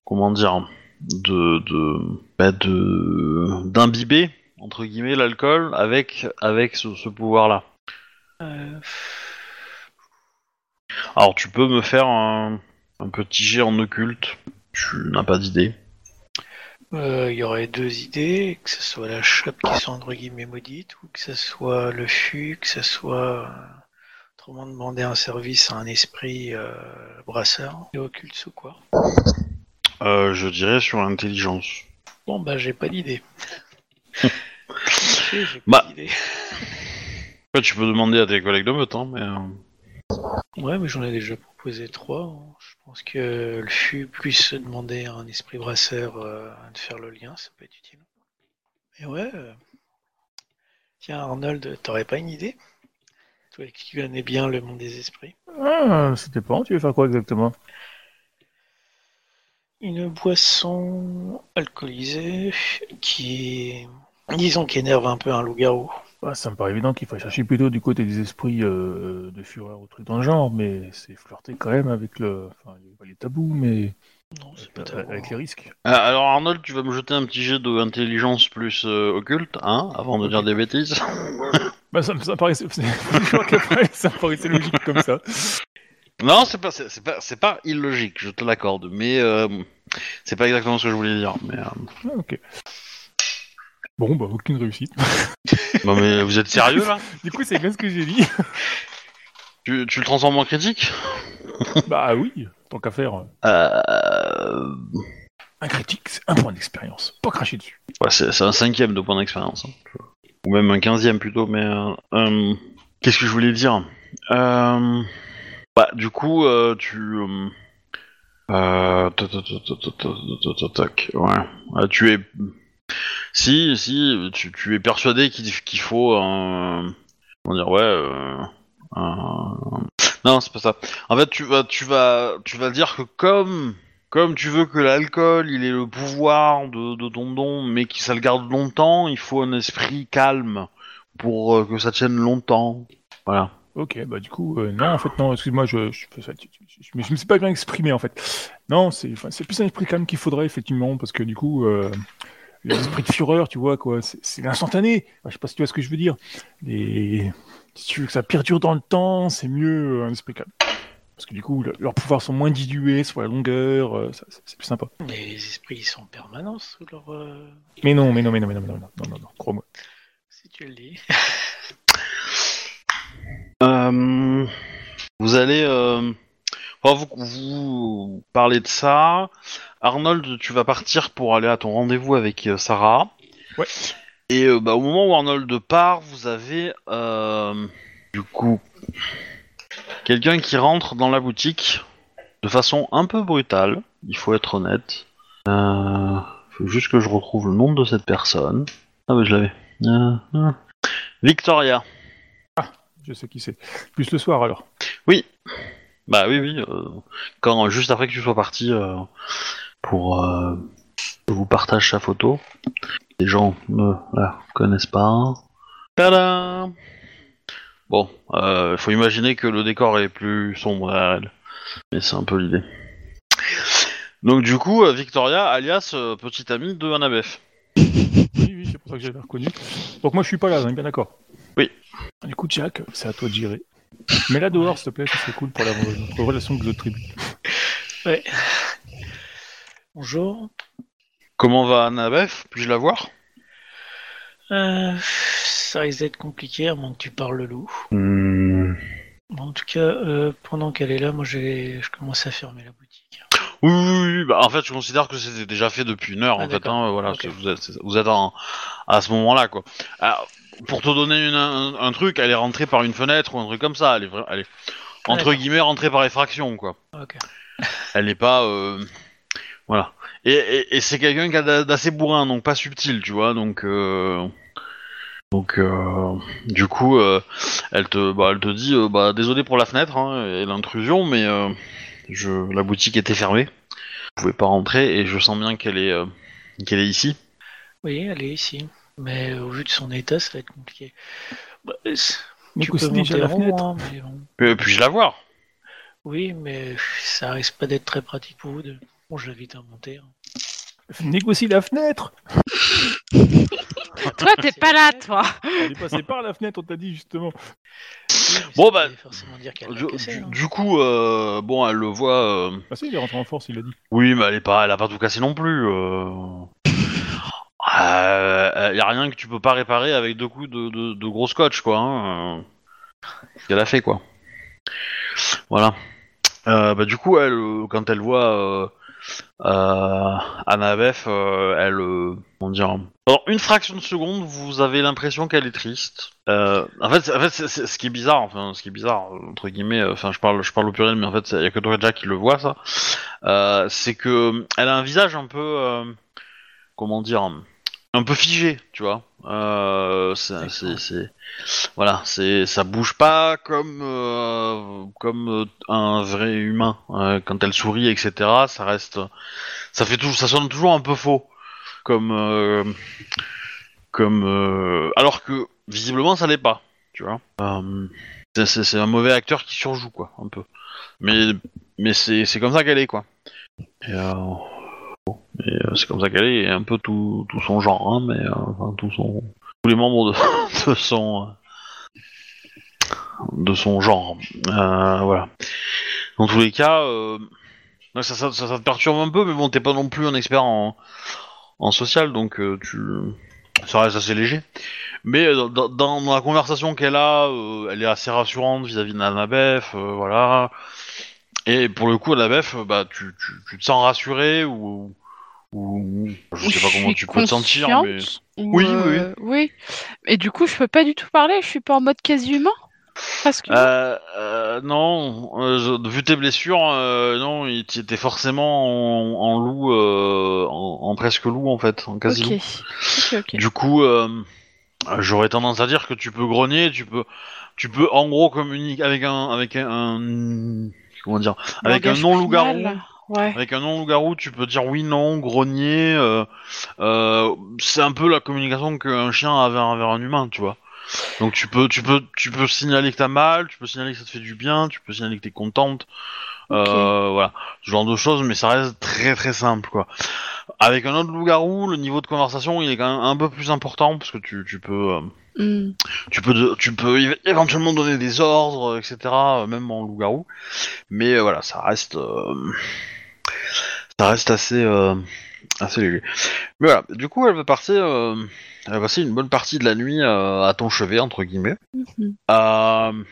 comment dire de de bah, de d'imbiber entre guillemets l'alcool avec avec ce, ce pouvoir là. Euh, Alors tu peux me faire un, un petit jet en occulte. Tu n'as pas d'idée. euh, Il y aurait deux idées, que ce soit la chope qui soit entre guillemets maudite, ou que ce soit le fût, que ce soit euh, autrement demander un service à un esprit euh, brasseur et occulte ou quoi. Euh, je dirais sur l'intelligence. Bon bah j'ai pas d'idée. Bah. tu peux demander à tes collègues de meute, hein, mais Ouais, mais j'en ai déjà proposé trois. hein. Je pense que le fût plus demander à un esprit brasseur euh, de faire le lien, ça peut être utile. Mais ouais. euh, Tiens, Arnold, t'aurais pas une idée? Toi qui connais bien le monde des esprits. Ah, ça dépend. Tu veux faire quoi exactement? Une boisson alcoolisée qui, disons, qui énerve un peu un loup-garou. Ah, Ça me paraît évident qu'il faut chercher plutôt du côté des esprits euh, de fureur ou trucs dans le genre, mais c'est flirter quand même avec le, enfin, les, pas les tabous, mais Non, c'est pas avec, tabou. avec les risques. Ah, alors Arnold, tu vas me jeter un petit jet de intelligence plus euh, occulte, hein, avant de dire des bêtises. Bah, ça, me- ça me paraissait, ça me paraissait logique comme ça. Non, c'est pas, c'est c'est pas, c'est pas illogique, je te l'accorde, mais euh, c'est pas exactement ce que je voulais dire. Mais, euh, Ah, ok. Bon, bah, aucune réussite. non, mais vous êtes sérieux là? Du coup, c'est bien ce que j'ai dit. Tu, tu, le transformes en critique? Bah oui, tant qu'à faire. Euh. Un critique, c'est un point d'expérience. Pas cracher dessus. Ouais, c'est un cinquième de point d'expérience. Hein. Ou même un quinzième plutôt, mais... Euh, euh, qu'est-ce que je voulais dire? Bah du coup, tu... Ouais. Tu es si, si, tu, tu es persuadé qu'il faut un. Comment dire, ouais. euh, Non, c'est pas ça. En fait, tu vas, tu vas, tu vas dire que comme, comme tu veux que l'alcool, il ait le pouvoir de, de ton don, mais que ça le garde longtemps, il faut un esprit calme pour euh, que ça tienne longtemps. Voilà. Ok, bah du coup, euh, non, en fait, non, excuse-moi, je, je, je, je me suis pas bien exprimé, en fait. Non, c'est plus un esprit calme qu'il faudrait, effectivement, parce que du coup, l'esprit de fureur, tu vois, quoi, c'est- c'est l'instantané. Enfin, je sais pas si tu vois ce que je veux dire. Et si tu veux que ça perdure dans le temps, c'est mieux euh, un esprit calme. Parce que du coup, le- leurs pouvoirs sont moins dilués sur la longueur, euh, c'est c'est plus sympa. Mais les esprits ils sont en permanence sous leur. euh, Mais non, mais non, mais non, mais non, mais non, non, non, non, non, crois-moi. Si tu le dis. Euh, vous allez. Enfin, vous, vous parlez de ça. Arnold, tu vas partir pour aller à ton rendez-vous avec euh, Sarah. Ouais. Et euh, bah, au moment où Arnold part, vous avez euh, du coup quelqu'un qui rentre dans la boutique de façon un peu brutale. Il faut être honnête. Euh, faut juste que je retrouve le nom de cette personne. Ah oui, je l'avais. Victoria. Je sais qui c'est. Plus le soir, alors. Bah oui, oui. euh, quand juste après que tu sois parti euh, pour euh, que vous partage sa photo, les gens ne la connaissent pas. Tada Bon, euh, faut imaginer que le décor est plus sombre derrière elle, mais c'est un peu l'idée. Donc du coup, euh, Victoria, alias euh, petite amie de Annabeth. Oui, oui, c'est pour ça que j'avais reconnu. Donc moi je suis pas là, on est bien d'accord. Oui. Écoute Jack, c'est à toi de gérer. Mais là dehors, s'il te plaît, ça serait cool pour la, notre relation avec les autres tribus. Ouais. Bonjour. Comment va Annabeth? Puis-je la voir? Euh, ça risque d'être compliqué à moins que tu parles le loup. Hmm. En tout cas, euh, pendant qu'elle est là, moi j'ai, je commence à fermer la boutique. Oui, oui, oui, bah, en fait, je considère que c'était déjà fait depuis une heure, Ah, en fait. Hein, voilà, vous êtes, c'est- vous êtes en- à ce moment-là, quoi. Alors, pour te donner une- un, un truc, elle est rentrée par une fenêtre ou un truc comme ça. Elle est, elle est entre guillemets rentrée par effraction, quoi. Elle n'est pas, euh, voilà. Et, et, et c'est quelqu'un qui a d'a- d'assez bourrin, donc pas subtil, tu vois. Donc, euh, donc, euh, du coup, elle te, bah, elle te dit, bah, désolé pour la fenêtre hein, et l'intrusion, mais je, la boutique était fermée. Vous pouvez pas rentrer et je sens bien qu'elle est, qu'elle est ici. Oui, elle est ici. Mais au vu de son état, ça va être compliqué. Bah, c'est- tu peux monter la fenêtre. hein, mais bon. Euh, Puis-je la voir? Oui, mais ça risque pas d'être très pratique pour vous deux. Bon, je l'invite à monter. hein. Négocie la fenêtre Toi, t'es pas là, toi. Elle est passée par la fenêtre, on t'a dit justement. Oui, Bon, bah, dire qu'elle du, cassé, du- hein. du coup, euh, bon, elle le voit. euh, Ah si, il est rentré en force, il a dit. Oui, mais elle est pas, elle a pas tout cassé non plus. Euh... Euh, y a rien que tu peux pas réparer avec deux coups de, gros scotch, quoi. Hein. euh. Ce qu'elle a fait, quoi. Voilà. Euh, bah, du coup, elle, euh, quand elle voit euh, euh, euh, elle, euh, comment dire Alors, une fraction de seconde, vous avez l'impression qu'elle est triste. Euh, en fait, en fait, ce qui est bizarre, enfin, ce qui est bizarre entre guillemets, euh, enfin, je parle, je parle au pluriel, mais en fait, il y a que toi déjà qui le voit ça. Euh, c'est que elle a un visage un peu, euh, comment dire, un peu figé, tu vois. Euh, c'est, c'est, c'est- voilà, c'est, ça bouge pas comme, euh, comme euh, un vrai humain. Euh, quand elle sourit, etc., ça reste, ça fait toujours, ça sonne toujours un peu faux, comme, comme, alors que visiblement ça l'est pas, tu vois. C'est, un mauvais acteur qui surjoue, quoi, un peu. Mais, mais c'est, c'est comme ça qu'elle est, quoi. Et, euh, c'est comme ça qu'elle est, un peu tout, tout son genre, hein, mais euh, enfin, tous les membres de, son, euh, de son genre. Voilà. Dans tous les cas, ça, te perturbe un peu, mais bon, t'es pas non plus un expert en, en social, donc ça reste assez léger. Mais dans, la conversation qu'elle a, elle est assez rassurante vis-à-vis d'Annabeth, euh, voilà. Et pour le coup, euh, bah, tu, tu, tu te sens rassuré ou, ou je sais pas comment tu peux te sentir, mais ou, Oui, oui, euh, oui. Et du coup, je peux pas du tout parler. Je suis pas en mode quasi humain. Parce que. Euh, euh, non, euh, je- vu tes blessures, non, il t- était forcément en, en loup, en, en presque loup en fait, en quasi loup. Ok, ok. Du coup, j'aurais tendance à dire que tu peux grogner, tu peux, tu peux en gros communiquer avec un, avec un, un- comment dire, avec un non loup-garou. primal. Ouais. Avec un non loup-garou, tu peux dire oui, non, grogner. euh, euh, c'est un peu la communication qu'un chien a vers, vers un humain, tu vois. Donc tu peux, tu peux, tu peux signaler que t'as mal, tu peux signaler que ça te fait du bien, tu peux signaler que t'es contente. Euh, voilà, ce genre de choses, mais ça reste très très simple, quoi. Avec un autre loup-garou, le niveau de conversation, il est quand même un peu plus important parce que tu, tu peux, euh, Hmm. tu peux, de- tu peux éve- éventuellement donner des ordres, etc. euh, Même en loup-garou. Mais euh, voilà, ça reste, euh, ça reste assez, euh, assez léger. Mais voilà, du coup, elle va passer, euh, elle va passer une bonne partie de la nuit euh, à ton chevet entre guillemets. Mhm.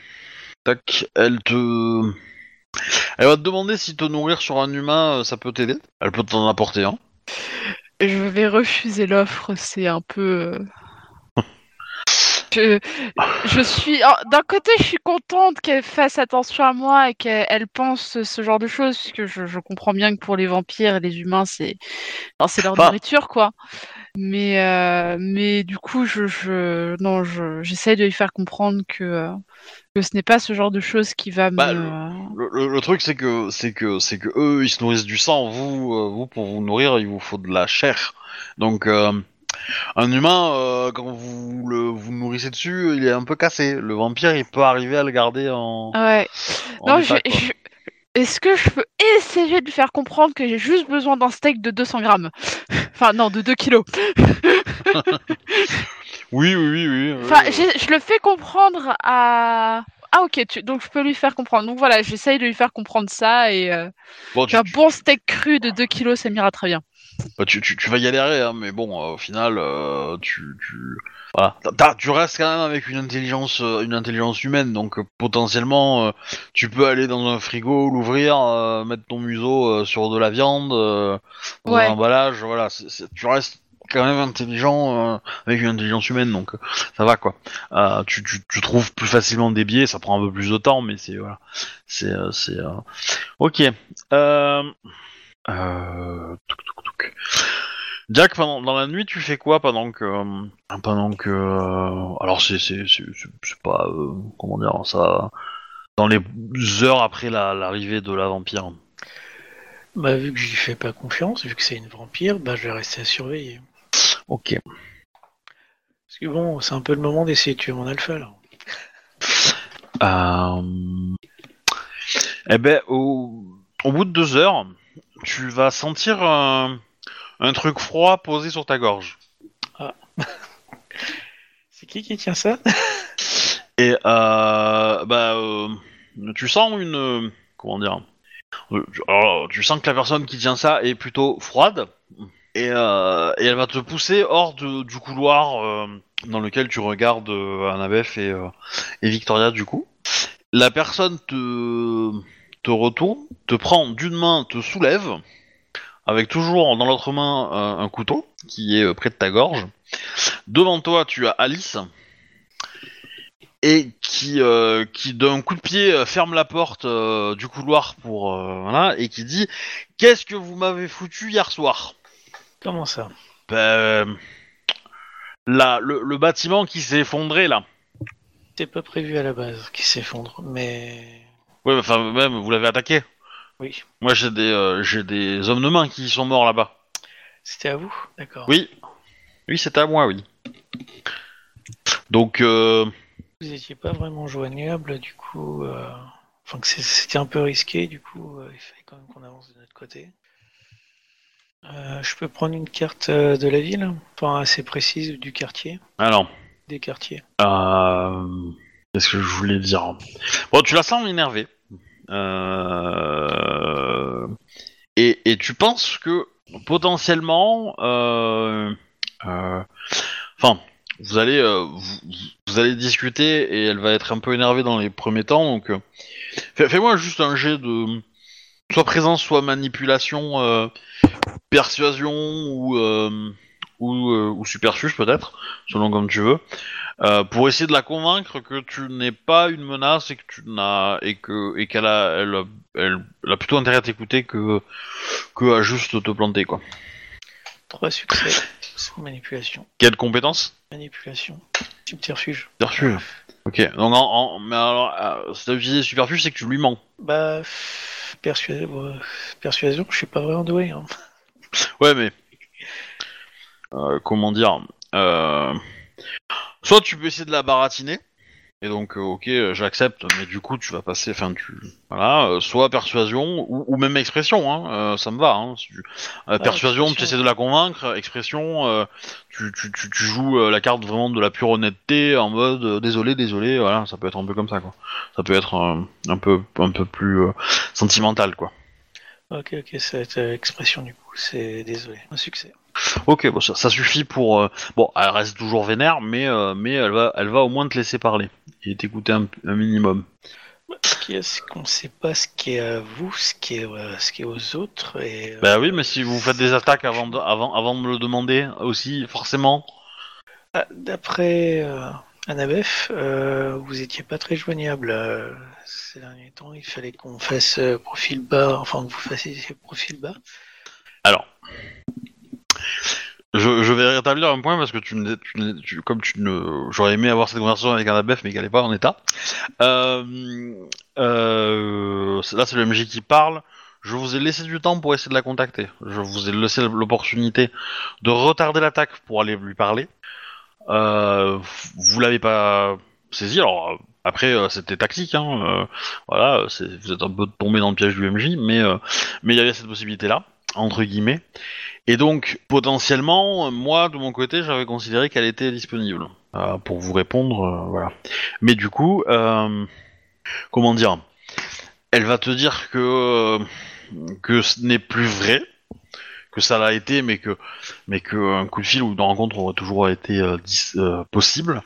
Tac, elle te, elle va te demander si te nourrir sur un humain, ça peut t'aider. Elle peut t'en apporter un. Je vais refuser l'offre. C'est un peu. Je, suis oh, d'un côté, je suis contente qu'elle fasse attention à moi et qu'elle elle pense ce genre de choses, puisque je, je comprends bien que pour les vampires et les humains, c'est enfin, c'est leur Enfin- nourriture, quoi. Mais euh, mais du coup, je, je non, je j'essaie de lui faire comprendre que euh, que ce n'est pas ce genre de choses qui va me. Bah, Le, le- le truc c'est que c'est que c'est que eux ils se nourrissent du sang, vous euh, vous pour vous nourrir il vous faut de la chair. Donc euh, un humain euh, quand vous le vous nourrissez dessus il est un peu cassé. Le vampire il peut arriver à le garder en. Ouais. en Non, état, je- quoi. je- Est-ce que je peux essayer de lui faire comprendre que j'ai juste besoin d'un steak de 200 grammes? Enfin, non, de 2 kilos. Oui oui oui oui. Enfin, j'ai- je le fais comprendre à... Ah ok, tu- donc je peux lui faire comprendre. Donc voilà, j'essaye de lui faire comprendre ça et euh, bon, tu, un bon steak cru de 2 kilos, ça m'ira très bien. Bah, tu, tu, tu vas galérer hein, mais bon euh, au final euh, tu tu voilà. T'as- t'as- tu restes quand même avec une intelligence euh, une intelligence humaine donc euh, potentiellement euh, tu peux aller dans un frigo l'ouvrir euh, mettre ton museau euh, sur de la viande euh, dans Ouais. un emballage voilà c'est- c'est- tu restes quand même intelligent euh, avec une intelligence humaine donc euh, ça va quoi. Euh, tu, tu, tu trouves plus facilement des biais ça prend un peu plus de temps mais c'est voilà. C'est euh, c'est euh, ok. Euh... Euh... touc, touc, touc. Jack, pendant, dans la nuit, tu fais quoi pendant que, euh, pendant que, euh, alors c'est, c'est, c'est, c'est- c'est pas, euh, comment dire, ça, dans les heures après la- l'arrivée de la vampire? Bah, vu que je lui fais pas confiance, vu que c'est une vampire, bah, je vais rester à surveiller. Ok. Parce que bon, c'est un peu le moment d'essayer de tuer mon alpha là. Euh... Eh ben, au... au bout de deux heures, tu vas sentir un, un truc froid posé sur ta gorge. C'est qui qui tient ça? Et euh, bah, euh, tu sens une, euh, comment dire, alors, tu sens que la personne qui tient ça est plutôt froide et, euh, et elle va te pousser hors de- du couloir euh, dans lequel tu regardes euh, Annabeth et, euh, et Victoria du coup. La personne te te retourne, te prend d'une main, te soulève avec toujours dans l'autre main un, un couteau qui est euh, près de ta gorge. Devant toi, tu as Alice et qui, euh, qui d'un coup de pied euh, ferme la porte euh, du couloir pour euh, voilà et qui dit qu'est-ce que vous m'avez foutu hier soir? Comment ça? Ben, là le, le bâtiment qui s'est effondré là. C'est pas prévu à la base qui s'effondre, mais ouais enfin même vous l'avez attaqué oui. moi j'ai des euh, j'ai des hommes de main qui sont morts là-bas C'était à vous D'accord. oui oui c'était à moi oui donc euh, Vous étiez pas vraiment joignable, du coup. euh, Enfin, que c'est- c'était un peu risqué, du coup, euh, il fallait quand même qu'on avance de notre côté. Euh, je peux prendre une carte euh, de la ville, enfin assez précise du quartier, alors des quartiers. Euh, Qu'est-ce que je voulais dire? Bon, tu la sens énervée. Euh, Et, tu penses que potentiellement, euh, euh, enfin, vous allez, vous, allez discuter et elle va être un peu énervée dans les premiers temps. Donc, fais- fais-moi juste un jet de soit présence, soit manipulation, persuasion ou ou, ou superfuge peut-être, selon comme tu veux. Euh, pour essayer de la convaincre que tu n'es pas une menace et que tu n'as et que et qu'elle a elle, a- elle, elle a plutôt intérêt à t'écouter que que à juste te planter quoi. Trois succès manipulation. Quelle compétence? Manipulation. Subterfuge. Superfuge. Ok. Donc en, en- mais alors euh, si t'as utilisé superfuge c'est que tu lui mens. Bah, persuasion, persuasion, je suis pas vraiment doué. Hein. Ouais mais euh, comment dire euh, Soit tu peux essayer de la baratiner. Et donc, euh, ok, euh, j'accepte, mais du coup, tu vas passer, enfin, tu, voilà, euh, soit persuasion ou, ou même expression, hein, ça me va. Hein, si tu- persuasion, tu essaies de la convaincre. Expression, tu, tu, tu, tu joues la carte vraiment de la pure honnêteté, en mode désolé, désolé, voilà, ça peut être un peu comme ça, quoi. Ça peut être un peu, un peu plus sentimental, quoi. Ok, ok, cette expression du coup, c'est désolé. Un succès. Ok, bon, ça, ça suffit pour. euh, Bon, elle reste toujours vénère, mais euh, mais elle va, elle va au moins te laisser parler et t'écouter un, un minimum. Ce qui est, c'est qu'on sait pas ce qui est à vous, ce qui est, euh, ce qui est aux autres. Et, euh, Bah oui, mais si vous faites des attaques avant de, avant, avant de me le demander aussi, forcément. ah, D'après euh, euh, vous étiez pas très joignable euh, ces derniers temps. Il fallait qu'on fasse euh, profil bas, enfin que vous fassiez profil bas. Alors, je, vais rétablir un point parce que tu, tu, tu- comme tu ne, j'aurais aimé avoir cette conversation avec Annabeth, mais qu'elle n'est pas en état. Euh, euh, là, c'est le MJ qui parle. Je vous ai laissé du temps pour essayer de la contacter. Je vous ai laissé l'opportunité de retarder l'attaque pour aller lui parler. Euh, vous l'avez pas saisi. Alors après, euh, c'était tactique. Hein, euh, voilà, vous êtes un peu tombé dans le piège du MJ, mais euh, mais il y avait cette possibilité-là entre guillemets. Et donc, potentiellement, moi, de mon côté, j'avais considéré qu'elle était disponible euh, pour vous répondre, euh, voilà. Mais du coup, euh, comment dire? Elle va te dire que que ce n'est plus vrai, que ça l'a été, mais que mais que un coup de fil ou une rencontre aurait toujours été possible.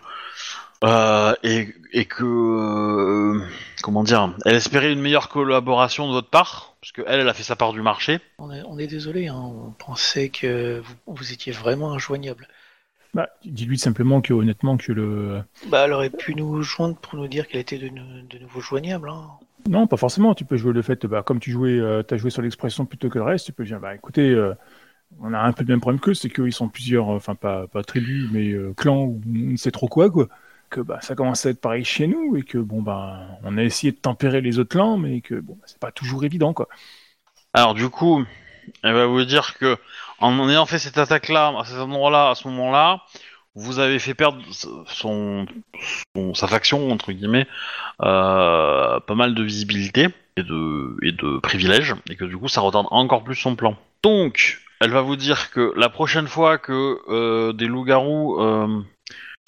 Euh, et, et que euh, comment dire Elle espérait une meilleure collaboration de votre part, parce que elle, elle a fait sa part du marché. On est, on est désolé, hein, on pensait que vous, vous étiez vraiment injoignable. Bah, dis-lui simplement que honnêtement que le. Bah, elle aurait pu nous joindre pour nous dire qu'elle était de, nou- de nouveau joignable. Hein. Non, pas forcément. Tu peux jouer le fait, bah, comme tu jouais, euh, as joué sur l'expression plutôt que le reste, tu peux dire, bah écoutez, euh, on a un peu le même problème qu'eux, c'est qu'ils sont plusieurs, euh, enfin pas, pas tribus, mais euh, clans ou on ne sait trop quoi, quoi. Que bah, ça commence à être pareil chez nous et que bon bah on a essayé de tempérer les autres clans, mais que bon, c'est pas toujours évident, quoi. Alors du coup, elle va vous dire que en ayant fait cette attaque-là, à cet endroit-là, à ce moment-là, vous avez fait perdre son, son- sa faction entre guillemets euh, pas mal de visibilité et de et de privilèges et que du coup ça retarde encore plus son plan. Donc, elle va vous dire que la prochaine fois que euh, des loups-garous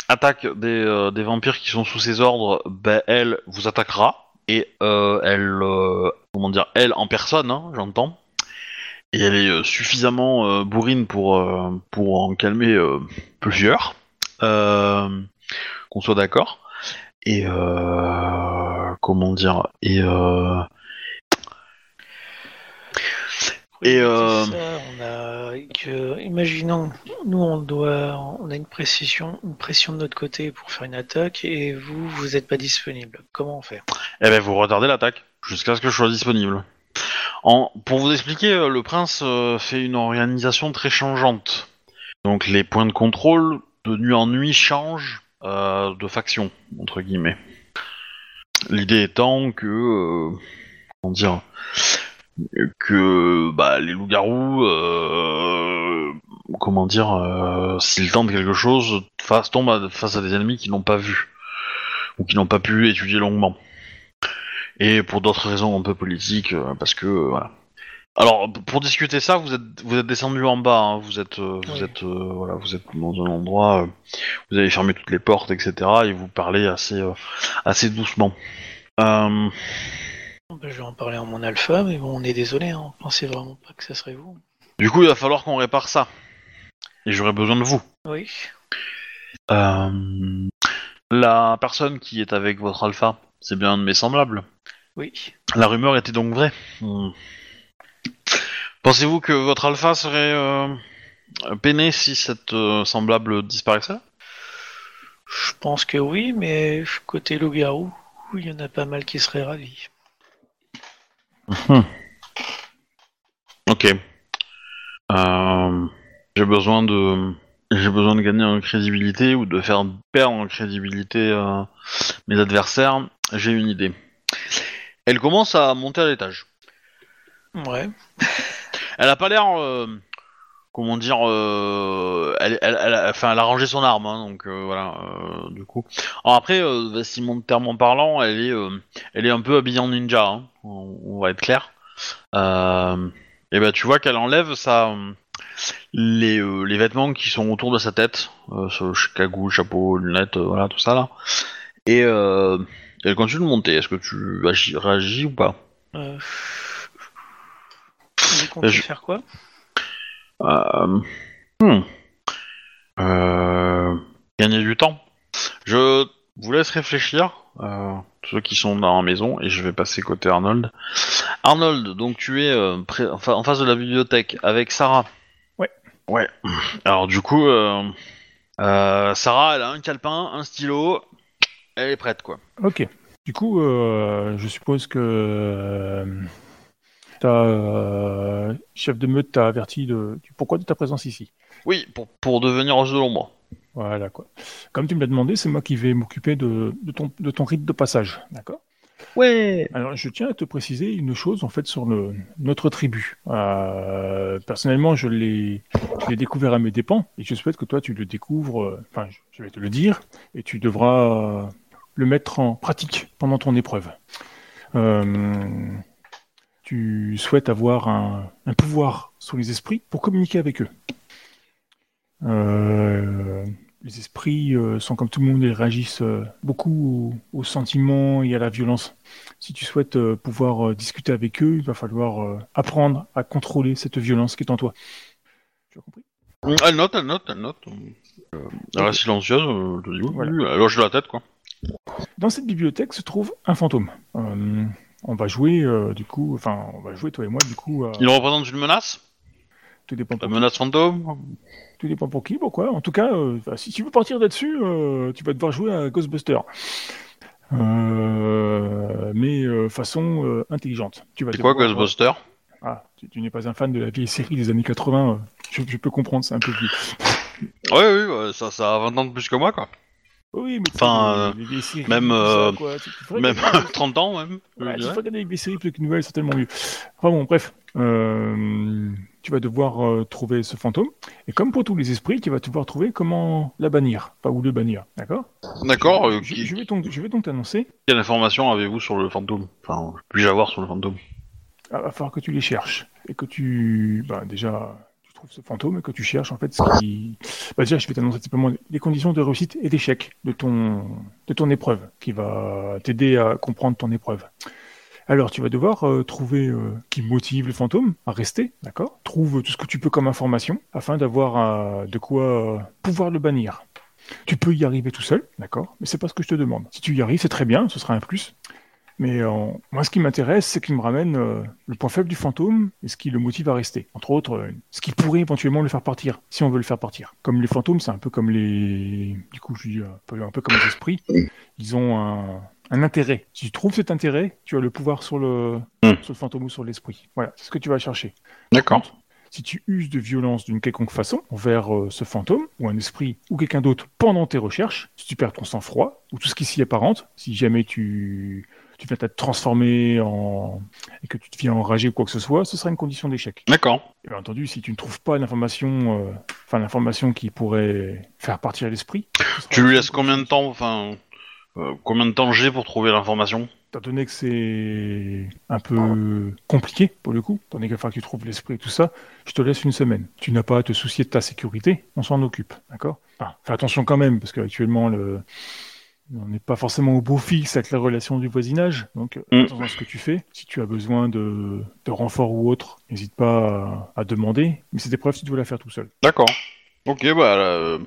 des, euh, des vampires qui sont sous ses ordres, ben elle vous attaquera et euh, elle euh, comment dire elle en personne, hein, j'entends. Et elle est suffisamment bourrine pour pour en calmer plusieurs. Qu'on soit d'accord. Et comment dire Et, euh, ça, on a que, imaginons, nous on doit, on a une pression, une pression de notre côté pour faire une attaque et vous, vous n'êtes pas disponible. Comment on fait? Eh ben, vous retardez l'attaque jusqu'à ce que je sois disponible. En, pour vous expliquer, euh, le prince euh, fait une organisation très changeante. Donc les points de contrôle de nuit en nuit changent euh, de faction entre guillemets. L'idée étant que, comment dire, que bah, les loups-garous, euh, comment dire, euh, s'ils tentent quelque chose, face, tombent à- face à des ennemis qu'ils n'ont pas vus ou qui n'ont pas pu étudier longuement et pour d'autres raisons un peu politiques, euh, parce que voilà. Alors pour discuter ça, vous êtes vous êtes descendu en bas, hein, vous êtes vous Oui. êtes euh, voilà, vous êtes dans un endroit, vous avez fermé toutes les portes, etc. et vous parlez assez assez doucement. Euh, Ben, Je vais en parler en mon alpha, mais bon, on est désolé, hein, on pensait vraiment pas que ça serait vous. du coup, il va falloir qu'on répare ça, et j'aurai besoin de vous. Oui. Euh, la personne qui est avec votre alpha, c'est bien un de mes semblables. Oui. La rumeur était donc vraie. Hmm. Pensez-vous que votre alpha serait euh, peiné si cette euh, semblable disparaissait? Je pense que oui, mais côté loup-garou, il y en a pas mal qui seraient ravis. Ok. Euh, j'ai besoin de j'ai besoin de gagner en crédibilité ou de faire perdre en crédibilité euh, mes adversaires. J'ai une idée. Elle commence à monter à l'étage. Ouais. Elle a pas l'air, euh, comment dire, euh, elle, elle, elle, enfin, elle a rangé son arme, hein, donc euh, voilà, euh, du coup. Alors après, vestimentairement parlant, elle est, elle est un peu habillée en ninja, hein, on, on va être clair. Et ben, tu vois qu'elle enlève sa, les, euh, les vêtements qui sont autour de sa tête, euh, ce cagoule, chapeau, lunettes, euh, voilà, tout ça là. Et elle continue de monter. Est-ce que tu agis, réagis ou pas? Euh... Vous comptez Je- faire quoi? Euh, hmm. Euh, gagner du temps. Je vous laisse réfléchir, euh, ceux qui sont dans la maison, et je vais passer côté Arnold. Arnold, donc tu es euh, en face de la bibliothèque avec Sarah. Ouais. Ouais. Alors du coup, euh, euh, Sarah, elle a un calepin, un stylo, elle est prête quoi. Ok. Du coup, euh, je suppose que euh, euh, chef de meute t'a averti de, du pourquoi de ta présence ici. Oui, pour, pour devenir os de l'ombre. Voilà quoi. Comme tu me l'as demandé, c'est moi qui vais m'occuper de, de ton, de ton rite de passage. D'accord? Ouais. Alors, je tiens à te préciser une chose en fait sur le, notre tribu. Euh, personnellement, je l'ai, je l'ai découvert à mes dépens et je souhaite que toi tu le découvres. euh, Enfin, je- je vais te le dire et tu devras euh, le mettre en pratique pendant ton épreuve. Tu souhaites avoir un, un pouvoir sur les esprits pour communiquer avec eux. Euh, les esprits euh, sont comme tout le monde, ils réagissent euh, beaucoup aux, aux sentiments et à la violence. Si tu souhaites pouvoir discuter avec eux, il va falloir apprendre à contrôler cette violence qui est en toi. Tu as compris? Elle note, elle note, elle note. Elle reste silencieuse, de la tête quoi. Dans cette bibliothèque se trouve un fantôme. Euh, on va jouer euh, du coup, enfin, on va jouer toi et moi du coup. à- Il représente une menace tout dépend La menace fantôme Tout dépend pour qui, pourquoi. En tout cas, euh, si tu veux partir là-dessus, euh, tu vas devoir jouer à Ghostbuster. Euh, mais euh, façon euh, intelligente. Tu vas C'est quoi Ghostbuster? Ah, tu, tu n'es pas un fan de la vieille série des années 80. euh, je, je peux comprendre, c'est un peu vieux. Oui, ouais, ça, ça a 20 ans de plus que moi quoi. Oui, mais tu Enfin, sais, les- les vieilles séries, même, ça, euh, Même regarder- 30 ans, même. Ouais, ferais regarder les vieilles séries plutôt que les nouvelles, c'est tellement mieux. Enfin bon, bref. Euh, tu vas devoir euh, trouver ce fantôme. Et comme pour tous les esprits, tu vas devoir trouver comment la bannir. Enfin, ou le bannir. D'accord? D'accord. euh, je, vais donc, je vais donc t'annoncer. Quelle information avez-vous sur le fantôme? Enfin, puis-je avoir sur le fantôme? Il va falloir que tu les cherches. Et que tu. Bah, déjà. Ce fantôme que tu cherches en fait ce qui. Bah déjà, je vais t'annoncer simplement les conditions de réussite et d'échec de ton de ton épreuve, qui va t'aider à comprendre ton épreuve. Alors, tu vas devoir euh, trouver euh, qui motive le fantôme à rester, d'accord? Trouve tout ce que tu peux comme information afin d'avoir euh, de quoi pouvoir le bannir. Tu peux y arriver tout seul, d'accord? Mais c'est pas ce que je te demande. Si tu y arrives, c'est très bien, ce sera un plus. Mais euh, moi, ce qui m'intéresse, c'est qu'il me ramène euh, le point faible du fantôme et ce qui le motive à rester. Entre autres, euh, ce qui pourrait éventuellement le faire partir, si on veut le faire partir. Comme les fantômes, c'est un peu comme les... Du coup, je dis un peu, un peu comme les esprits. Ils ont un, un intérêt. Si tu trouves cet intérêt, tu as le pouvoir sur le, Mm. sur le fantôme ou sur l'esprit. Voilà, c'est ce que tu vas chercher. D'accord. Si tu uses de violence d'une quelconque façon envers euh, ce fantôme, ou un esprit, ou quelqu'un d'autre pendant tes recherches, si tu perds ton sang-froid, ou tout ce qui s'y apparente, si jamais tu, tu viens t'être transformé en... et que tu deviens enragé ou quoi que ce soit, ce sera une condition d'échec. D'accord. Et bien entendu, si tu ne trouves pas l'information, euh, enfin l'information qui pourrait faire partir l'esprit, Tu lui laisses combien de temps Enfin, euh, combien de temps j'ai pour trouver l'information? Étant donné que c'est un peu compliqué pour le coup, étant donné qu'il que tu trouves l'esprit et tout ça, je te laisse une semaine. Tu n'as pas à te soucier de ta sécurité, on s'en occupe, d'accord? Fais attention quand même, parce qu'actuellement, le... on n'est pas forcément au beau fixe avec la relation du voisinage, donc Mm. attention à ce que tu fais. Si tu as besoin de, de renfort ou autre, n'hésite pas à... à demander, mais cette épreuve, tu dois la faire tout seul. D'accord. Ok, bah, euh,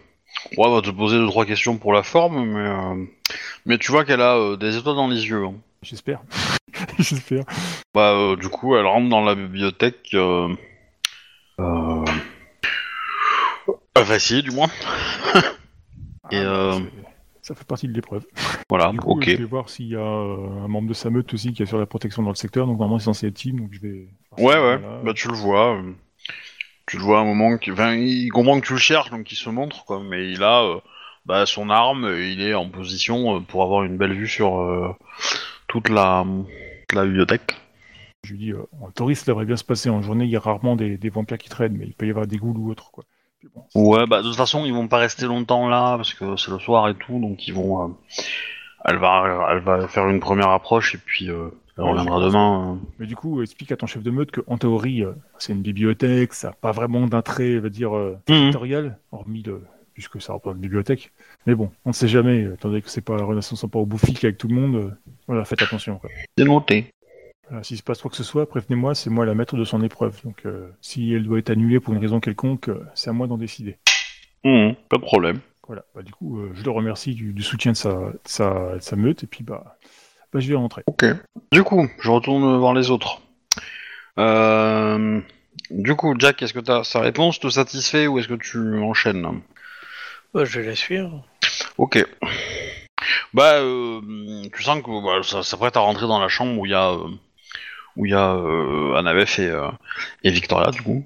on va te poser deux trois questions pour la forme, mais euh, mais tu vois qu'elle a euh, des étoiles dans les yeux. hein. J'espère. J'espère. Bah, euh, du coup, elle rentre dans la bibliothèque. Euh... Euh... Va essayer, du moins. Et, Ah, euh, c'est- Ça fait partie de l'épreuve. Voilà. Du coup, ok. je vais voir s'il y a euh, un membre de sa meute aussi qui est sur la protection dans le secteur. Donc normalement, c'est censé être team. Donc je vais. Ouais, ouais. Voilà. Bah, tu le vois. euh, Tu le vois à un moment. qui- Enfin, il comprend que tu le cherches, donc il se montre, quoi. Mais il a euh, bah, son arme. et Il est en position pour avoir une belle vue sur euh, toute la, toute la bibliothèque. Je lui dis, euh, en théorie, ça devrait bien se passer. En journée, il y a rarement des, des vampires qui traînent, mais il peut y avoir des ghouls ou autre. Quoi. Puis bon, Ouais, bah de toute façon, ils vont pas rester longtemps là parce que c'est le soir et tout, donc ils vont. euh, Elle va, elle va faire une première approche et puis euh, elle Ouais, reviendra demain. euh. Mais du coup, explique à ton chef de meute qu'en théorie, euh, c'est une bibliothèque, ça n'a pas vraiment d'intérêt, je veux dire, euh, Mhm. territorial, hormis le. Puisque ça représente une bibliothèque. Mais bon, on ne sait jamais, étant donné que c'est pas la relation sont pas au bout avec tout le monde. voilà, faites attention. Quoi. C'est noté. Voilà, S'il se passe quoi que ce soit, prévenez-moi, c'est moi la maître de son épreuve. Donc, euh, si elle doit être annulée pour une raison quelconque, euh, c'est à moi d'en décider. Mhm, pas de problème. Voilà, bah, du coup, euh, je le remercie du, du soutien de sa, de sa, de sa meute, et puis bah, bah, je vais rentrer. Ok. Du coup, je retourne voir les autres. Euh, Du coup, Jack, est-ce que ta sa réponse? Te satisfait ou est-ce que tu enchaînes? Ouais, je vais la suivre. Ok. Bah, euh, tu sens que bah, ça s'apprête à rentrer dans la chambre où il y a euh, où il y a euh, Annabeth et, euh, et Victoria du coup.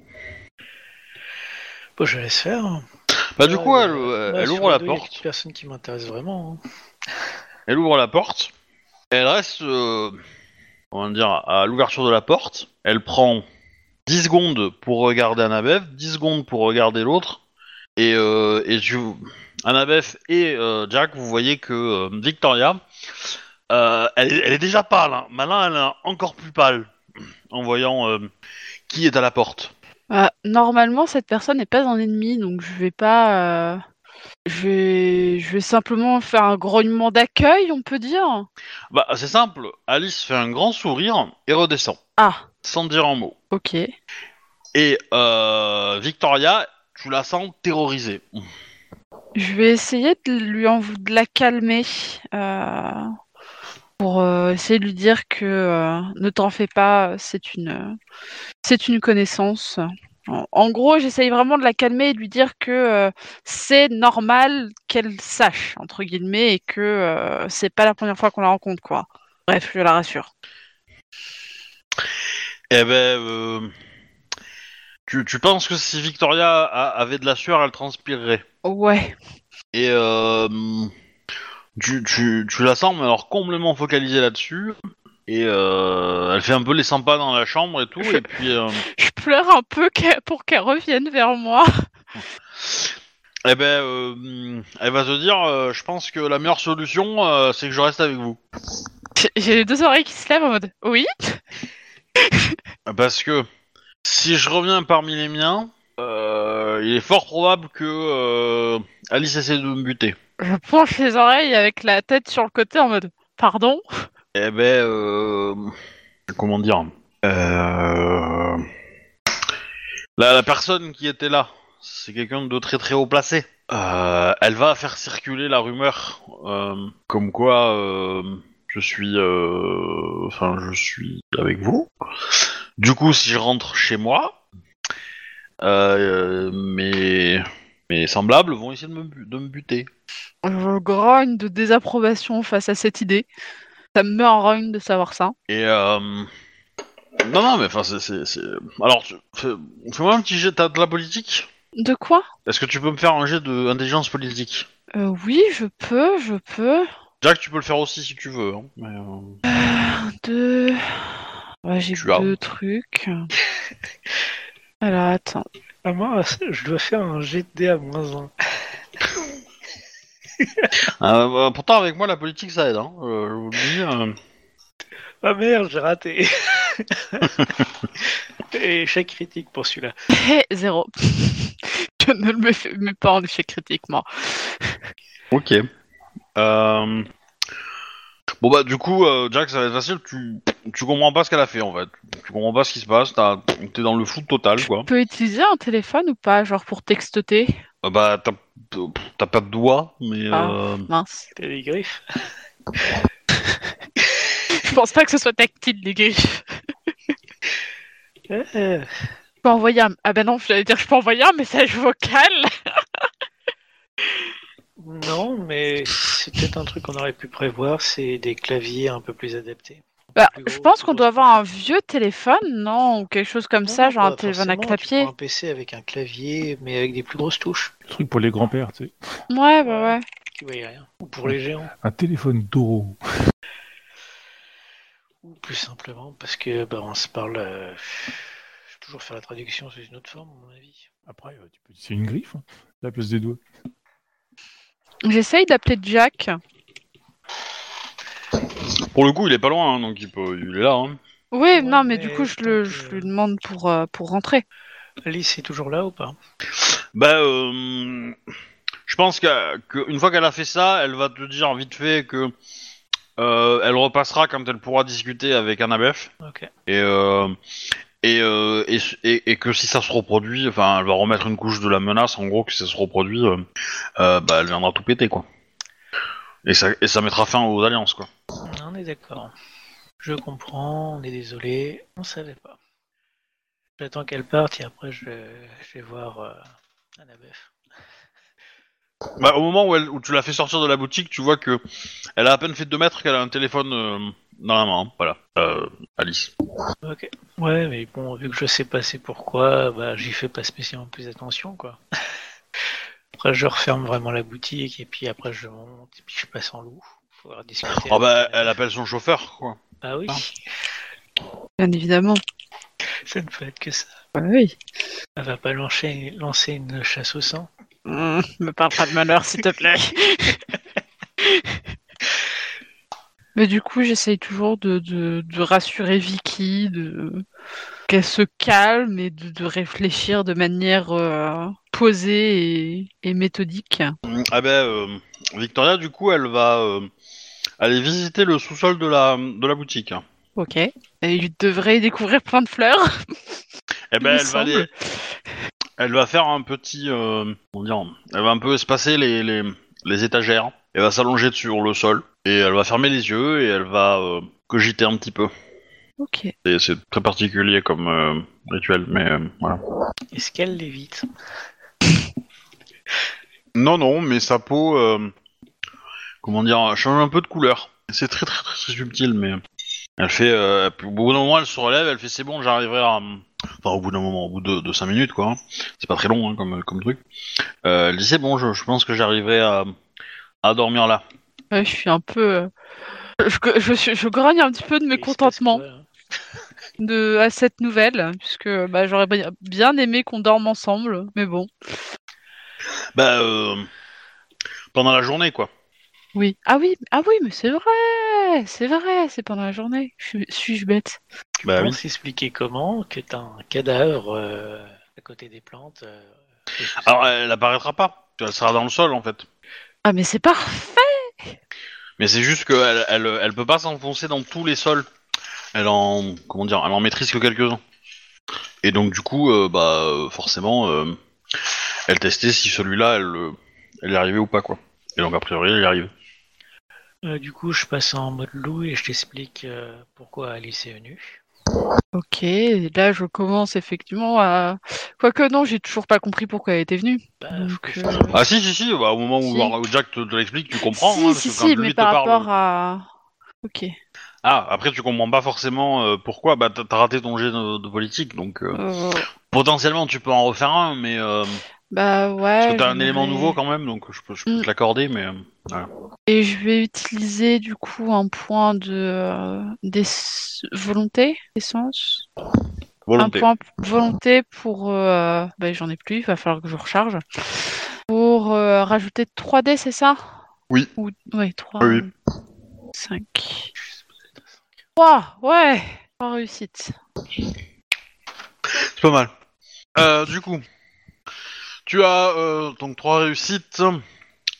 Bon, je laisse faire. Bah du coup, elle, euh, ouvre la deux, il y a porte. Personne qui m'intéresse vraiment. hein. Elle ouvre la porte. Elle reste, euh, comment dire, à l'ouverture de la porte. Elle prend 10 secondes pour regarder Annabeth, 10 secondes pour regarder l'autre. Et, euh, et tu, Annabeth et euh, Jack, vous voyez que euh, Victoria, euh, elle, est- elle est déjà pâle. Hein. Maintenant, elle est encore plus pâle en voyant euh, qui est à la porte. Ah, normalement, cette personne n'est pas un ennemi, donc je vais pas. euh, Je vais, je vais simplement faire un grognement d'accueil, on peut dire. Bah, c'est simple. Alice fait un grand sourire et redescend, Ah, sans dire un mot. ok. Et euh, Victoria, tu la sens terrorisée. Je vais essayer de lui en... de la calmer euh, pour euh, essayer de lui dire que euh, ne t'en fais pas, c'est une c'est une connaissance. En, gros, j'essaye vraiment de la calmer et de lui dire que euh, c'est normal qu'elle sache entre guillemets et que euh, c'est pas la première fois qu'on la rencontre quoi. Bref, je la rassure. Eh ben, euh, tu, tu penses que si Victoria a- avait de la sueur, elle transpirerait? Ouais. Et tu, tu, tu la sens, mais alors complètement focalisée là-dessus. Et euh, elle fait un peu les 100 pas dans la chambre et tout, et puis... euh, Je pleure un peu pour qu'elle revienne vers moi. Eh ben, euh, elle va te dire, je pense que la meilleure solution, c'est que je reste avec vous. J'ai- les deux oreilles qui se lèvent en mode oui? Parce que si je reviens parmi les miens, il est fort probable que Alice essaie de me buter. Je penche les oreilles avec la tête sur le côté en mode pardon? Eh ben, euh, comment dire euh, la, personne qui était là, c'est quelqu'un de très très haut placé. Euh, elle va faire circuler la rumeur, euh, comme quoi euh, je suis, enfin, je suis avec vous. Du coup, si je rentre chez moi, mes semblables vont essayer de me buter. Je grogne de désapprobation face à cette idée. Ça me met en rogne de savoir ça. Et euh... non, non, mais enfin, c'est, Alors, tu- fais- fais-moi un petit jet. T'as de la politique? De quoi? Est-ce que tu peux me faire un jet d'intelligence politique? Euh, Oui, je peux, je peux. Jack, tu peux le faire aussi si tu veux. Hein, mais, euh, Un, deux. Ouais, j'ai Tu as. deux trucs. Alors attends. Ah, moi, je dois faire un GD à moins 1. Euh, bah, pourtant, avec moi, la politique, ça aide. Hein. Euh, je vous le dis, euh, Ah merde, j'ai raté. Et échec critique pour celui-là. Hé, zéro. je ne le mets- mets pas en échec critique, moi. Ok. Euh... Bon bah du coup euh, Jack ça va être facile, tu, tu comprends pas ce qu'elle a fait en fait. Tu comprends pas ce qui se passe, t'as- t'es dans le flou total quoi. Tu peux utiliser un téléphone ou pas, genre pour textoter? Euh, bah t'as t'as pas de doigts mais Ah. euh, Mince. T'as des griffes Je pense pas que ce soit tactile, les griffes. Euh, Je peux envoyer un... Ah ben non, j'allais dire je peux envoyer un message vocal. Non, mais c'est peut-être un truc qu'on aurait pu prévoir, c'est des claviers un peu plus adaptés. Bah, je pense qu'on doit avoir un vieux téléphone, non Ou quelque chose comme ça, genre un pas téléphone à prends un PC avec un clavier, mais avec des plus grosses touches. Le truc pour les grands-pères, tu sais. Ouais, bah ouais. Qui voyaient rien. Ou pour les géants. Un téléphone d'oro. Ou plus simplement parce que bah, on se parle. euh, Je vais toujours faire la traduction sous une autre forme, à mon avis. Après, euh, tu peux... c'est une griffe, hein, la place des doigts. J'essaye d'appeler Jack. Pour le coup, il est pas loin, hein, donc il, peut, il est là. Hein. Oui, Ouais, non, mais mais du coup, je, le, lui demande pour, euh, pour rentrer. Alice est toujours là ou pas? Bah, euh, je pense qu'une fois qu'elle a fait ça, elle va te dire vite fait que euh, elle repassera quand elle pourra discuter avec Annabeth. Ok. Et, euh, et, euh, et, et- et que si ça se reproduit, enfin, elle va remettre une couche de la menace, en gros, que si ça se reproduit, euh, euh, bah, elle viendra tout péter, quoi. Et ça, et ça mettra fin aux alliances, quoi. On est d'accord. Je comprends, on est désolé, on savait pas. J'attends qu'elle parte et après je, je vais voir euh, Annabeth. Bah, au moment où, elle, où tu l'as fait sortir de la boutique, tu vois que elle a à peine fait 2 mètres qu'elle a un téléphone euh, dans la main. hein. Voilà, euh, Alice. Ok. Ouais, mais bon, vu que je sais pas c'est pourquoi, bah j'y fais pas spécialement plus attention, quoi. après, je referme vraiment la boutique et puis après je monte et puis je passe en loup. Discuter. Ah bah, elle appelle son chauffeur, quoi. Ah oui, Bien évidemment. ça ne peut être que ça. Bah oui. Elle va pas lancer, lancer une chasse au sang. Hum, me parle pas de malheur, s'il te plaît. Mais du coup, j'essaye toujours de, de, de rassurer Vicky, de qu'elle se calme et de, de réfléchir de manière euh, posée et, et méthodique. Ah ben, euh, Victoria, du coup, elle va euh, aller visiter le sous-sol de la, de la boutique. Ok. Et il devrait découvrir plein de fleurs. Eh ben, elle va aller, elle va faire un petit, comment dire, elle va un peu espacer les, les, les étagères. Elle va s'allonger sur le sol et elle va fermer les yeux et elle va cogiter un petit peu. Ok. C'est très particulier comme euh, rituel, mais euh, voilà. Est-ce qu'elle l'évite? Non, non, mais sa peau, euh, comment dire, change un peu de couleur. C'est très, très, très, très subtil, mais elle fait, euh, au bout d'un moment, elle se relève, elle fait c'est bon, j'arriverai à, enfin au bout d'un moment, au bout de, de 5 minutes, quoi. hein. C'est pas très long hein, comme, comme truc. Euh, elle dit c'est bon, je, je pense que j'arriverai à, à dormir là. Ouais, je suis un peu. Je, je, je grogne un petit peu de mécontentement quoi, de, à cette nouvelle, puisque bah, j'aurais bi- bien aimé qu'on dorme ensemble, mais bon. Bah, euh, pendant la journée, quoi. Oui. Ah oui, ah oui, mais c'est vrai, c'est vrai, c'est pendant la journée. Je suis- Suis-je bête Bah oui. S'expliquer comment que t'as un cadavre euh, à côté des plantes. euh. Alors, elle apparaîtra pas. Elle sera dans le sol, en fait. Ah mais c'est parfait. Mais c'est juste qu'elle elle, elle peut pas s'enfoncer dans tous les sols. Elle en comment dire, elle en maîtrise que quelques-uns. Et donc du coup, euh, bah forcément, euh, elle testait si celui-là, elle, euh, elle y arrivait ou pas quoi. Et donc a priori, elle y arrive. Euh, du coup, je passe en mode loup et je t'explique euh, pourquoi Alice est venue. Ok, là je commence effectivement à. Quoique non, j'ai toujours pas compris pourquoi elle était venue. Bah, Donc, euh, Ah si si si, bah, au moment où, Si. où Jack te, te l'explique, tu comprends. si, hein, si, si, mais par parle- rapport à. Ok. Ah après tu comprends pas forcément euh, pourquoi. Bah t'as t'as raté ton jet de, de politique, donc euh, Euh, potentiellement tu peux en refaire un, mais euh, bah ouais. parce que t'as un élément nouveau quand même, donc je peux, je peux Mm. te l'accorder, mais. euh, Et je vais utiliser du coup un point de euh, des volonté, essence. volonté. Un point p- volonté pour. euh, bah, j'en ai plus, il va falloir que je recharge. Pour euh, rajouter 3D, c'est ça? Oui. Ou... Ouais, 3. Oui. 5. 3, ouais 3 réussites. C'est pas mal. Euh, du coup, tu as euh, donc trois réussites.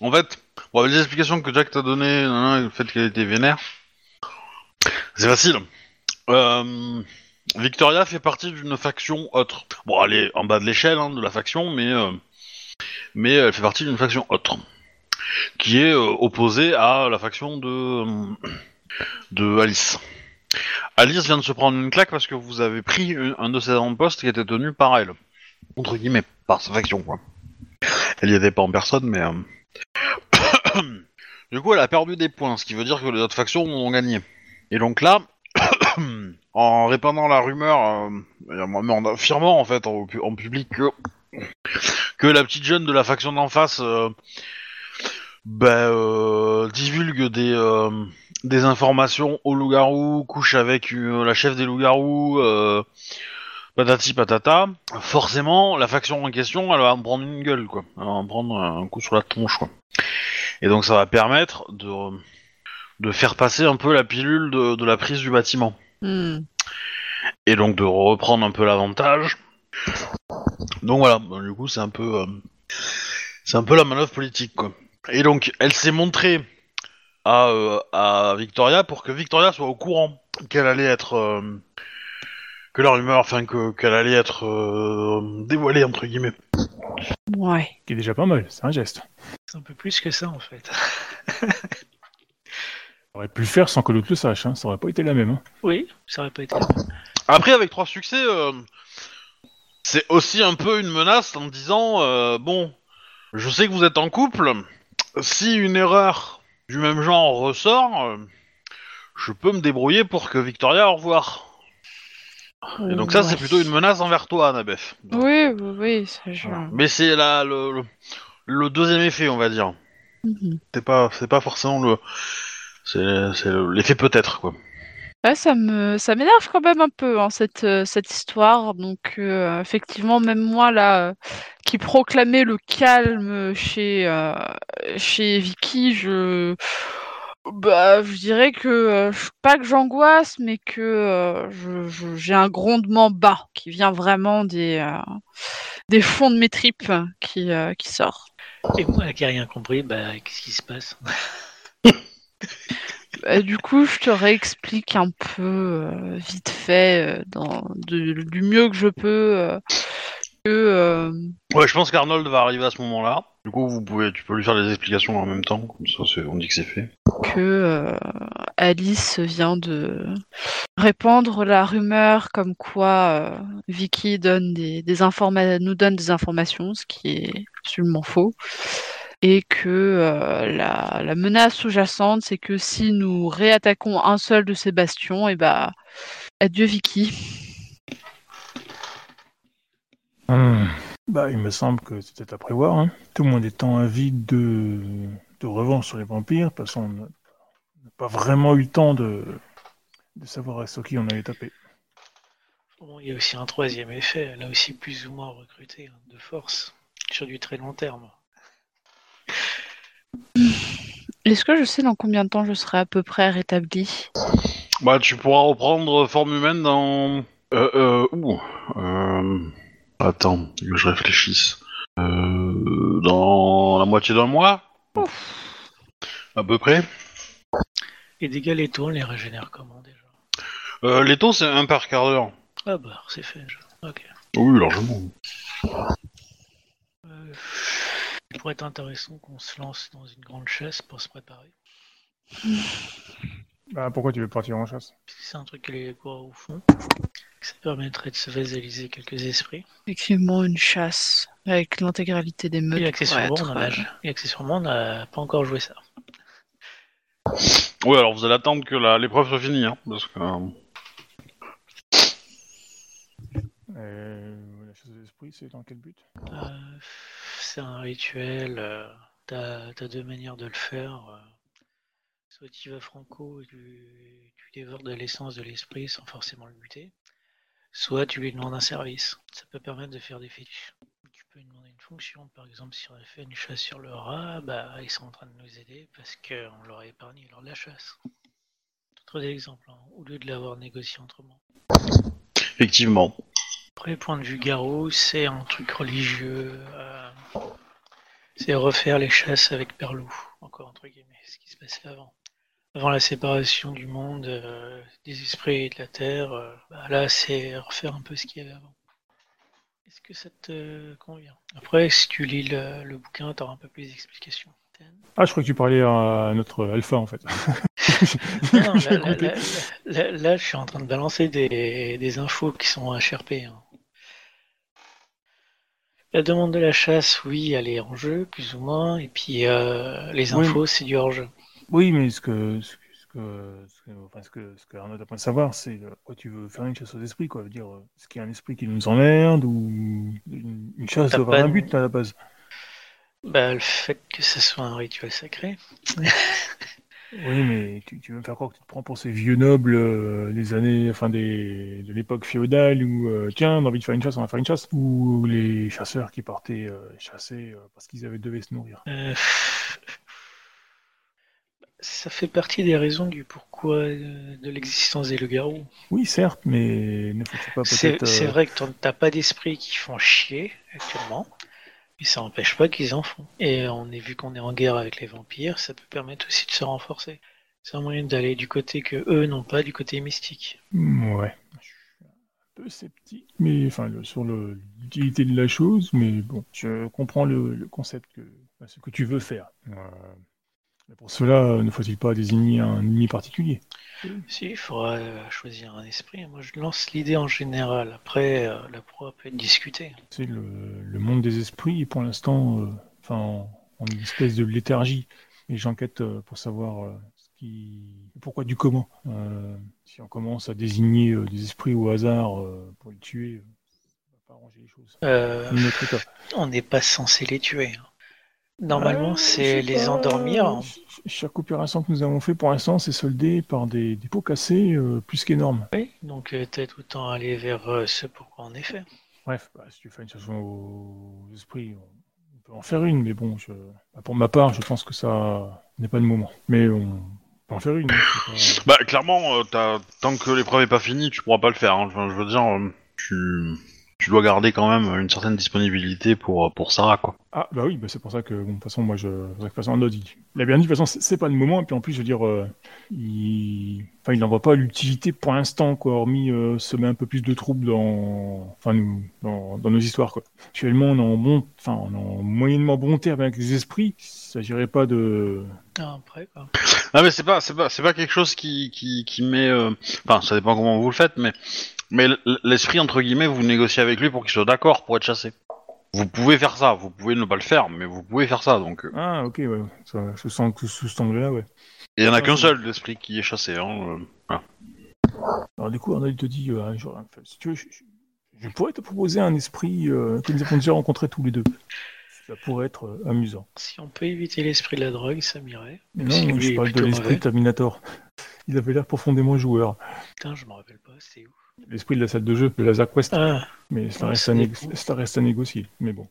En fait, avec les explications que Jack t'a données, le fait qu'elle était vénère, c'est facile. Euh, Victoria fait partie d'une faction autre. Bon, elle est en bas de l'échelle hein, de la faction, mais euh, mais elle fait partie d'une faction autre, qui est opposée à la faction de de Alice. Alice vient de se prendre une claque parce que vous avez pris un de ses avant-postes qui était tenu par elle. Entre guillemets, par sa faction, quoi. Elle y était pas en personne, mais... euh, du coup, elle a perdu des points, ce qui veut dire que les autres factions ont gagné. Et donc là, en répandant la rumeur, euh, et en affirmant, en fait, en, en public que... que la petite jeune de la faction d'en face... euh, ben, euh, divulgue des... des informations aux loups-garous, couche avec euh, la chef des loups-garous, euh, patati patata, forcément, la faction en question, elle va en prendre une gueule, quoi. Elle va en prendre un coup sur la tronche, quoi. Et donc ça va permettre de, de faire passer un peu la pilule de, de la prise du bâtiment. Hmm. Et donc de reprendre un peu l'avantage. Donc voilà, du coup c'est un peu... euh, c'est un peu la manœuvre politique, quoi. Et donc, elle s'est montrée à, euh, à Victoria pour que Victoria soit au courant qu'elle allait être euh, que la rumeur, enfin que qu'elle allait être euh, dévoilée entre guillemets. Ouais. Qui est déjà pas mal, c'est un geste. C'est un peu plus que ça en fait. On aurait pu le faire sans que l'autre le sache, hein. ça aurait pas été la même. Hein. Oui, ça aurait pas été. la même. Après, avec trois succès, euh, c'est aussi un peu une menace en disant euh, bon, je sais que vous êtes en couple. Si une erreur du même genre ressort, euh, je peux me débrouiller pour que Victoria au revoir. Et donc ça, c'est plutôt une menace envers toi, Anabef. Oui, oui, oui. Voilà. Mais c'est la, le, le, le deuxième effet, on va dire. Mhm. C'est pas, c'est pas forcément le, c'est, c'est le- l'effet peut-être quoi. Ouais, ça me, ça m'énerve quand même un peu hein, cette, euh, cette histoire. Donc euh, effectivement, même moi là, euh, qui proclamais le calme chez, euh, chez Vicky, je, bah, je dirais que euh, je- pas que j'angoisse, mais que euh, je, je- j'ai un grondement bas qui vient vraiment des, euh, des fonds de mes tripes qui, euh, qui sort. Et moi qui ai rien compris, bah qu'est-ce qui se passe? Bah, du coup, je te réexplique un peu euh, vite fait, euh, dans, de- du mieux que je peux, euh, que euh, Ouais, je pense qu'Arnold va arriver à ce moment-là. Du coup, vous pouvez, tu peux lui faire des explications en même temps, comme ça, c'est- on dit que c'est fait. que euh, Alice vient de répandre la rumeur comme quoi euh, Vicky donne des, des informa- nous donne des informations, ce qui est absolument faux. Et que euh, la, la menace sous-jacente, c'est que si nous réattaquons un seul de ces bastions, et bah adieu Vicky. Hum. Bah, il me semble que c'était à prévoir. Hein. Tout le monde étant avide de, de revanche sur les vampires, de toute façon, on n'a pas vraiment eu le temps de, de savoir sur qui on allait taper. Bon, il y a aussi un troisième effet, là aussi plus ou moins recruté, hein, de force, sur du très long terme. Est-ce que je sais dans combien de temps je serai à peu près rétabli Bah, tu pourras reprendre forme humaine dans. Euh, euh, ouh. Euh... Attends, que je réfléchisse. Euh, dans la moitié d'un mois? À peu près. Les dégâts létaux, on les régénère comment déjà? Euh, les taux, c'est un par quart d'heure. Ah bah, c'est fait. je- Ok. Oui, largement. Euh, il pourrait être intéressant qu'on se lance dans une grande chasse pour se préparer. Bah, pourquoi tu veux partir en chasse? C'est un truc que les coureurs font. Ça permettrait de se vasaliser quelques esprits. Effectivement, une chasse avec l'intégralité des meutes. Et accessoirement, être, on a- et accessoirement, on n'a pas encore joué ça. Oui, alors vous allez attendre que la- l'épreuve soit finie, hein, parce que. euh, Euh, La chasse aux esprits, c'est dans quel but? Euh, c'est un rituel. euh, T'as as deux manières de le faire. euh. Soit tu vas franco et tu, tu dévores de l'essence de l'esprit sans forcément le buter. Soit tu lui demandes un service. Ça peut permettre de faire des fétiches. Tu peux lui demander une fonction. Par exemple, si on a fait une chasse sur le rat, bah, ils sont en train de nous aider parce qu'on leur a épargné lors de la chasse. Autre exemple, hein, au lieu de l'avoir négocié autrement. Effectivement. Après, point de vue garou, c'est un truc religieux. euh, c'est refaire les chasses avec Perlou, encore entre guillemets, ce qui se passait avant. Avant la séparation du monde, euh, des esprits et de la terre, euh, bah là, c'est refaire un peu ce qu'il y avait avant. Est-ce que ça te convient? Après, si tu lis le, le bouquin, tu auras un peu plus d'explications. Ah, je crois que tu parlais à notre alpha, en fait. Non, là, là, là, là- là, je suis en train de balancer des, des infos qui sont HRP. hein. La demande de la chasse, oui, elle est en jeu, plus ou moins. Et puis euh, les Oui. infos, c'est du hors-jeu. Oui, mais ce que, ce que, ce que, ce que, enfin, ce que, ce que Arnaud a besoin de savoir, c'est euh, pourquoi tu veux faire une chasse aux esprits, quoi. Veux dire, euh, est-ce qu'il y a un esprit qui nous emmerde ou une, une chasse doit avoir pas un but à la base? Bah, le fait que ce soit un rituel sacré. Oui, mais tu, tu veux me faire croire que tu te prends pour ces vieux nobles euh, des années, enfin des, de l'époque féodale où, euh, tiens, on a envie de faire une chasse, on va faire une chasse, ou les chasseurs qui partaient euh, chasser parce qu'ils avaient devaient se nourrir? Ça fait partie des raisons du pourquoi de l'existence des loups-garous. Oui, certes, mais ne faut-il pas C'est peut-être. c'est vrai que t'en- t'as pas d'esprits qui font chier actuellement, mais ça n'empêche pas qu'ils en font. Et on est vu qu'on est en guerre avec les vampires, ça peut permettre aussi de se renforcer. C'est un moyen d'aller du côté que eux n'ont pas, du côté mystique. Ouais. Je suis un peu sceptique, mais enfin le- sur l'utilité de la chose, mais bon, je comprends le, concept que ce que tu veux faire. Euh, mais pour cela, ne faut-il pas désigner un ennemi particulier? Si, il faudra euh, choisir un esprit. Moi, je lance l'idée en général. Après, euh, la proie peut être discutée. C'est le, le monde des esprits pour l'instant, euh, enfin, en, en une espèce de léthargie. Et j'enquête euh, pour savoir euh, ce qui, pourquoi du comment. Si on commence à désigner des esprits au hasard pour les tuer, ça va pas arranger les choses. Ni notre état. on n'est pas censé les tuer. hein. Normalement, Euh, je c'est les pas, endormir. ch- ch- Chaque opération que nous avons fait pour l'instant, c'est soldé par des, des pots cassés euh, plus qu'énormes. Oui, donc euh, peut-être autant aller vers euh, ce pourquoi on est fait. Bref, bah, si tu fais une chasse aux esprits, on, peut en faire une, mais bon, je, bah, pour ma part, je pense que ça n'est pas le moment. Mais on peut en faire une. hein, pas- Bah, clairement, euh, t'as- tant que l'épreuve est pas finie, tu pourras pas le faire. hein. Enfin, je veux dire, euh, tu... tu dois garder quand même une certaine disponibilité pour, pour Sarah, quoi. Ah, bah oui, bah, c'est pour ça que, bon, de toute façon, moi, je. De toute façon, Arnaud, il, il a bien dit, de toute façon, c'est- c'est pas le moment, et puis en plus, je veux dire, euh, il. Enfin, il n'en voit pas l'utilité pour l'instant, quoi, hormis euh, semer un peu plus de troubles dans. Enfin, nous, dans, dans nos histoires, quoi. Actuellement, on est en bon. Enfin, on est en moyennement bon terme avec les esprits. Il s'agirait pas de. Ah, après, quoi. Ah mais c'est pas c'est pas c'est pas quelque chose qui qui, qui met euh, enfin ça dépend comment vous le faites mais mais l'esprit entre guillemets vous négociez avec lui pour qu'il soit d'accord pour être chassé. Vous pouvez faire ça, vous pouvez ne pas le faire mais vous pouvez faire ça donc. euh. Ah, ok, ouais. Ça, je sens que sous cet angle-là, ouais. Et il y en a Ah, qu'un seul l'esprit qui est chassé hein. euh. Alors du coup, Arnaud, il te dit, euh, jour, enfin, si tu veux, je, je- je pourrais te proposer un esprit euh, que nous avons déjà rencontré tous les deux. Ça pourrait être euh, amusant. Si on peut éviter l'esprit de la drogue, ça m'irait. Mais non, si moi, lui je parle de l'esprit. Terminator. Il avait l'air profondément joueur. Putain, je me rappelle pas, c'est où L'esprit de la salle de jeu, de Laser Quest. Ah, Mais ça reste, à, dépend. négo- ça reste à négocier. Mais bon.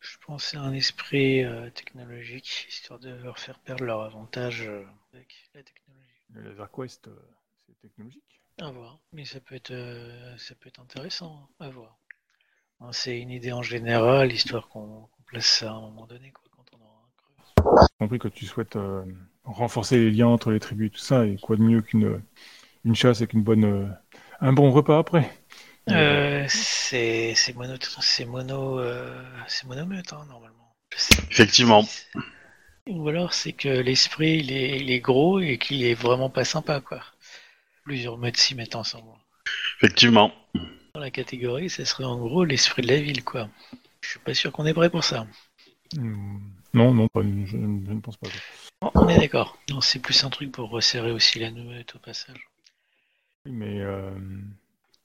je pensais à un esprit euh, technologique, histoire de leur faire perdre leur avantage euh, avec la technologie. Le Laser Quest, euh, c'est technologique. À voir. Mais ça peut être, ça peut être intéressant à voir. Hein, C'est une idée en général, histoire qu'on place ça à un moment donné, quoi, quand on aura un creux. J'ai compris que tu souhaites renforcer les liens entre les tribus et tout ça. Et quoi de mieux qu'une une chasse avec une bonne, un bon repas après. Euh, c'est c'est mono, c'est mono, euh, c'est monomeute, hein, normalement. Effectivement. Ou alors c'est que l'esprit il est, il est gros et qu'il est vraiment pas sympa, quoi. Plusieurs meutes s'y mettent ensemble. Effectivement. Dans la catégorie, ça serait en gros l'esprit de la ville, quoi. Je suis pas sûr qu'on est prêt pour ça. Hmm, Non, non, pas, je, je ne pense pas. Bon, on est d'accord. Non, c'est plus un truc pour resserrer aussi la meute au passage. Oui, Mais euh,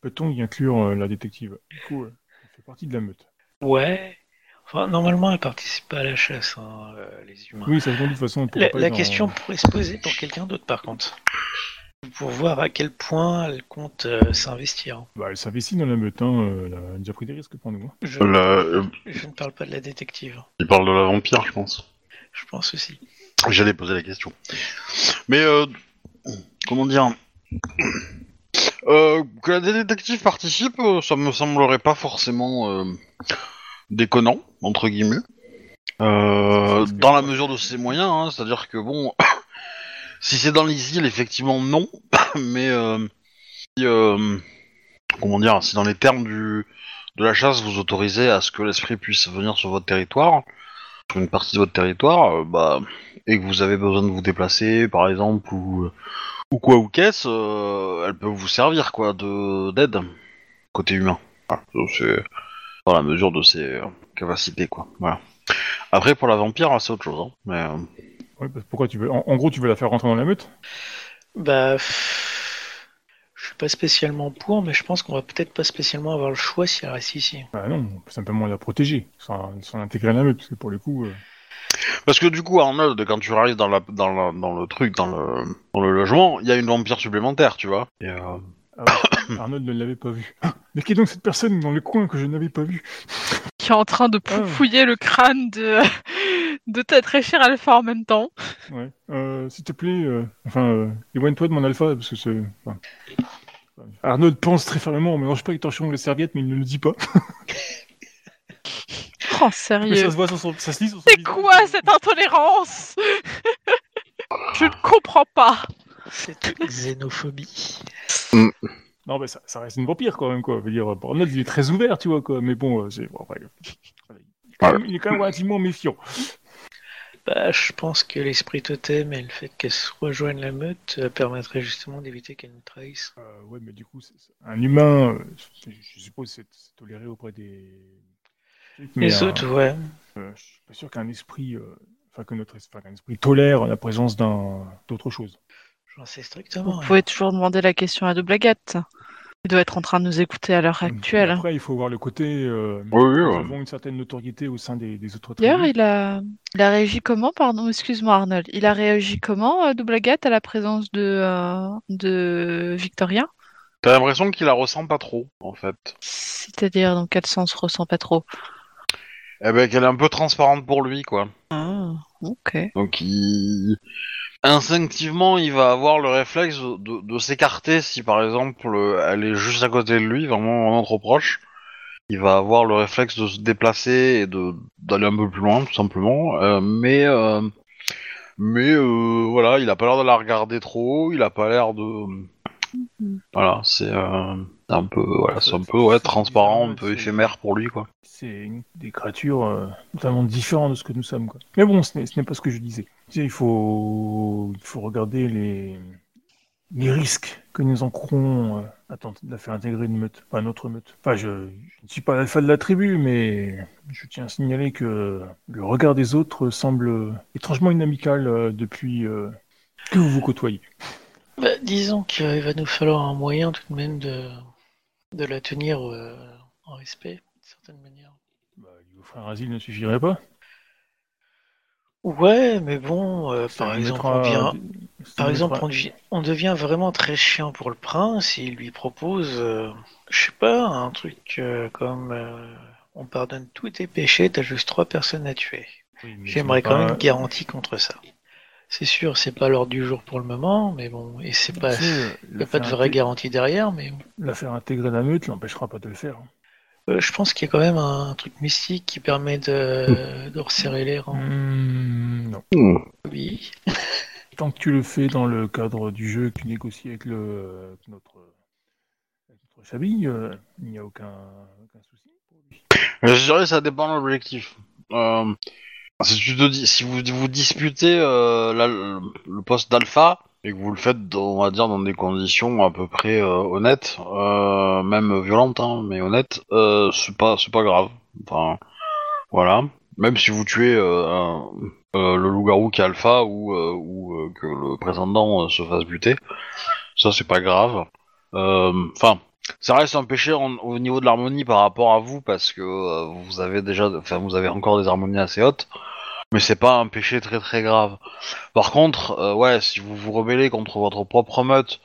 peut-on y inclure euh, la détective? Du coup, euh, elle fait partie de la meute. Ouais. Enfin, normalement, elle participe pas à la chasse, hein, euh, les humains. Oui, ça se de toute façon. La, pas la question pourrait se poser pour quelqu'un d'autre, par contre. Pour voir à quel point elle compte euh, s'investir. Bah, elle s'investit dans la meute, hein. euh, Elle a déjà pris des risques pour nous. hein. Je, je ne parle pas de la détective. il parle de la vampire, je pense. Je pense aussi. J'allais poser la question. Mais euh, comment dire? Euh, Que la détective participe, euh, ça me semblerait pas forcément euh, déconnant entre guillemets. Dans la mesure de ses moyens, hein, c'est-à-dire que bon, si c'est dans les îles, effectivement non, mais si, comment dire, si dans les termes du de la chasse vous autorisez à ce que l'esprit puisse venir sur votre territoire, sur une partie de votre territoire, bah et que vous avez besoin de vous déplacer, par exemple, ou, ou quoi ou qu'est-ce, euh, elle peut vous servir, quoi, de d'aide, côté humain. Voilà, c'est dans la mesure de ses euh, capacités, quoi. Voilà. Après, pour la vampire, c'est autre chose, hein, mais... euh, Ouais, parce- pourquoi tu veux en, en gros, tu veux la faire rentrer dans la meute? Bah, je suis pas spécialement pour, mais je pense qu'on va peut-être pas spécialement avoir le choix si elle reste ici. Bah non, on peut simplement la protéger, sans, sans l'intégrer à la meute, parce que pour le coup, euh, Parce que du coup, Arnold, quand tu arrives dans, la, dans, la- dans le truc, dans le, dans le logement, il y a une vampire supplémentaire, tu vois. Et, euh, ah ouais, Arnold ne l'avait pas vu. Mais qui est donc cette personne dans le coin que je n'avais pas vue Qui est en train de Ah. fouiller le crâne de, de ta très chère Alpha en même temps. Ouais. Euh, S'il te plaît, euh, enfin, euh, éloigne-toi de mon alpha, parce que c'est... enfin, Arnold pense très fermement, on mélange pas les torchons et les serviettes, mais il ne le dit pas. Oh, Mais ça sérieux. se voit sur son... ça se lit sur son C'est quoi cette intolérance? Je ne comprends pas. Cette xénophobie. Non, mais ça, ça reste une vampire quand même, quoi. Je veux dire, il est très ouvert, tu vois, quoi. Mais bon, euh, c'est... Bon, après, voilà. il, est quand même, il est quand même relativement méfiant. Bah, je pense que l'esprit totem et le fait qu'elle se rejoigne la meute euh, permettrait justement d'éviter qu'elle nous trahisse. Euh, ouais, mais du coup, c'est- c'est- un humain, euh, je, je suppose, c'est c'est toléré auprès des... Mais Les un- autres, ouais. euh, je suis pas sûr qu'un esprit... euh, Enfin, que notre esprit tolère la présence d'un d'autre chose. J'en sais strictement. Vous pouvez toujours demander la question à Double Agathe. Il doit être en train de nous écouter à l'heure actuelle. Après, il faut voir le côté... Euh, Oui, oui, nous ouais. avons une certaine notoriété au sein des, des autres D'ailleurs, il a, il a réagi comment, pardon, excuse-moi Arnold, il a réagi comment, euh, Double Agathe, à la présence de, euh, de Victorien T'as l'impression qu'il la ressent pas trop, en fait. C'est-à-dire, dans quel sens ressent pas trop? Eh ben, qu'elle est un peu transparente pour lui, quoi. Ah, ok. Donc, il... instinctivement, il va avoir le réflexe de, de s'écarter si, par exemple, elle est juste à côté de lui, vraiment, vraiment trop proche. Il va avoir le réflexe de se déplacer et de d'aller un peu plus loin, tout simplement. Euh, mais, euh, mais euh, voilà, il a pas l'air de la regarder trop. Il a pas l'air de, voilà, c'est euh, un peu, voilà, c'est un peu ouais, transparent, un peu éphémère pour lui, quoi. C'est des créatures euh, totalement différentes de ce que nous sommes. Quoi. Mais bon, ce n'est ce n'est pas ce que je disais. Il faut, il faut regarder les, les risques que nous encourons euh, à tenter de la faire intégrer une meute, pas notre meute. Enfin, je, je ne suis pas l'alpha de la tribu, mais je tiens à signaler que le regard des autres semble étrangement inamical euh, depuis euh, que vous vous côtoyez. Bah, disons qu'il va nous falloir un moyen tout de même de, de la tenir euh, en respect, d'une certaine manière. Bah, lui offrir un asile ne suffirait pas. Ouais, mais bon, euh, par exemple, mettra- on vient, ça par nous exemple, mettra- on devient, vraiment très chiant pour le prince. Il lui propose, euh, je sais pas, un truc euh, comme on pardonne tous tes péchés, t'as juste trois personnes à tuer. Oui, J'aimerais quand pas- même une garantie contre ça. C'est sûr, c'est pas l'ordre du jour pour le moment, mais bon, et c'est pas, Tu sais, y a pas de vraie garantie derrière, mais La faire intégrer la meute l'empêchera pas de le faire. euh, je pense qu'il y a quand même un truc mystique qui permet de, de resserrer les rangs. Hmm, non. Oui. Tant que tu le fais dans le cadre du jeu que tu négocies avec, le, avec notre, avec notre Chabi, euh, il n'y a aucun, aucun souci pour lui. Je dirais que ça dépend de l'objectif. Euh, si vous vous disputez euh, le, poste d'alpha et que vous le faites, dans- on va dire, dans des conditions à peu près euh, honnêtes, euh, même violentes, hein, mais honnêtes, euh, c'est pas, c'est pas grave. Enfin, voilà. Même si vous tuez euh, euh, le loup-garou qui est alpha ou, euh, ou euh, que le prétendant euh, se fasse buter, ça c'est pas grave. Euh, Enfin, ça reste un péché au niveau de l'harmonie par rapport à vous parce que euh, vous avez déjà, enfin vous avez encore des harmonies assez hautes, mais c'est pas un péché très très grave. Par contre, euh, ouais, si vous vous rebellez contre votre propre meute,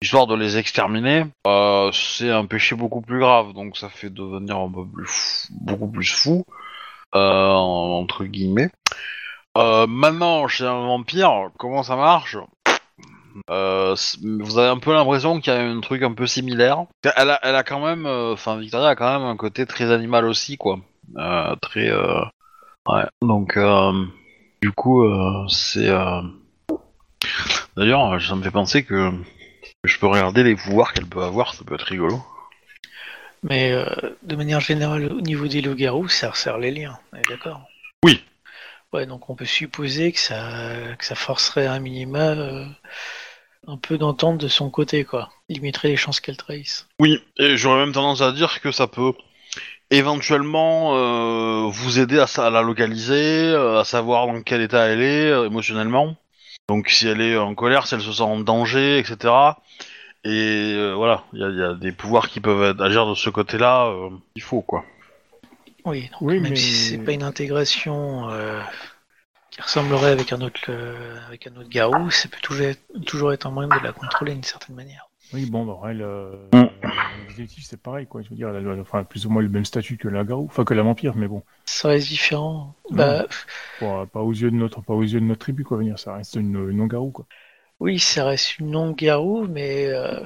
histoire de les exterminer, euh, c'est un péché beaucoup plus grave, donc ça fait devenir un peu plus fou- beaucoup plus fou entre guillemets. Maintenant, chez un vampire, comment ça marche? Euh, vous avez un peu l'impression qu'il y a un truc un peu similaire. Elle a, elle a quand même, euh, enfin Victoria a quand même un côté très animal aussi, quoi. Euh, très, ouais. Donc, du coup, c'est. D'ailleurs, ça me fait penser que je peux regarder les pouvoirs qu'elle peut avoir, ça peut être rigolo. Mais euh, de manière générale, au niveau des loups-garous, ça resserre les liens, d'accord? Oui. Ouais, donc on peut supposer que ça, que ça forcerait un minima euh, un peu d'entente de son côté, quoi. Limiterait les chances qu'elle trahisse. Oui, et j'aurais même tendance à dire que ça peut éventuellement euh, vous aider à, la localiser, euh, à savoir dans quel état elle est euh, émotionnellement. Donc si elle est en colère, si elle se sent en danger, etc. Et euh, voilà, il y, a- il y a des pouvoirs qui peuvent agir de ce côté-là, euh, il faut quoi. Oui, donc Oui, même mais- si c'est pas une intégration euh, qui ressemblerait avec un autre euh, avec un autre garou, ça peut toujours être, toujours être un moyen de la contrôler d'une certaine manière. Oui, bon, bah, elle, euh, Mm. euh, l'objectif, c'est pareil, quoi. Je veux dire, elle a enfin, plus ou moins le même statut que la garou, enfin que la vampire, mais bon, Ça reste différent. Non. Bah, pas, pas aux yeux de notre, pas aux yeux de notre tribu, quoi. Venir, ça reste une, une non-garou, quoi. Oui, ça reste une non-garou, mais euh,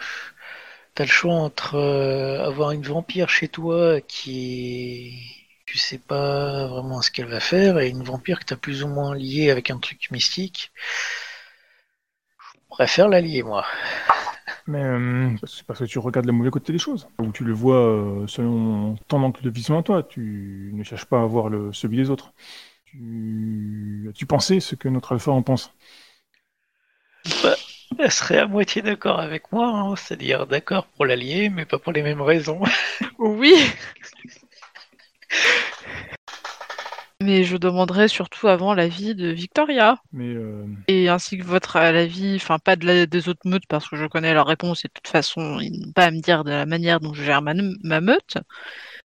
t'as le choix entre euh, avoir une vampire chez toi qui tu sais pas vraiment ce qu'elle va faire et une vampire que t'as plus ou moins liée avec un truc mystique. Je préfère la lier, moi. Mais euh, c'est parce que tu regardes le mauvais côté des choses, ou tu le vois euh, selon ton angle de vision à toi. Tu ne cherches pas à voir le, celui des autres. Tu, tu pensais ce que notre alpha en pense? Elle serait à moitié d'accord avec moi, hein, c'est-à-dire d'accord pour la lier, mais pas pour les mêmes raisons. Oui. Mais je demanderai surtout avant l'avis de Victoria. Mais euh, Et ainsi que votre avis, enfin pas de la- des autres meutes parce que je connais leur réponse et de toute façon ils n'ont pas à me dire de la manière dont je gère ma, ma meute.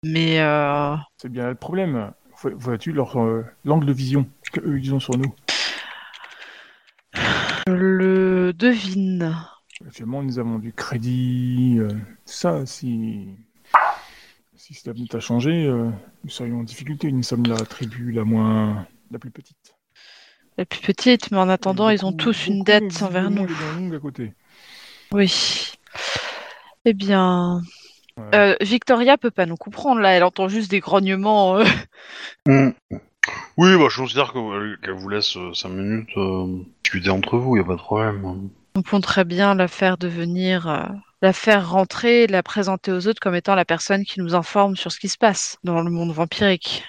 Mais euh, c'est bien là le problème. Vois- Vois-tu leur euh, l'angle de vision que eux ils ont sur nous? Je le devine. Actuellement, nous avons du crédit. euh, ça, si si cela venait à changer, euh, nous serions en difficulté. Nous sommes la tribu la moins, la plus petite. La plus petite, mais en attendant, ils ont tous une dette envers nous. à côté. Oui. Eh bien, Ouais. euh, Victoria peut pas nous comprendre là. Elle entend juste des grognements. euh. Oui, bah je considère que- qu'elle vous laisse 5 minutes euh, discuter entre vous, y a pas de problème. On peut très bien la faire devenir, euh, la faire rentrer, la présenter aux autres comme étant la personne qui nous informe sur ce qui se passe dans le monde vampirique.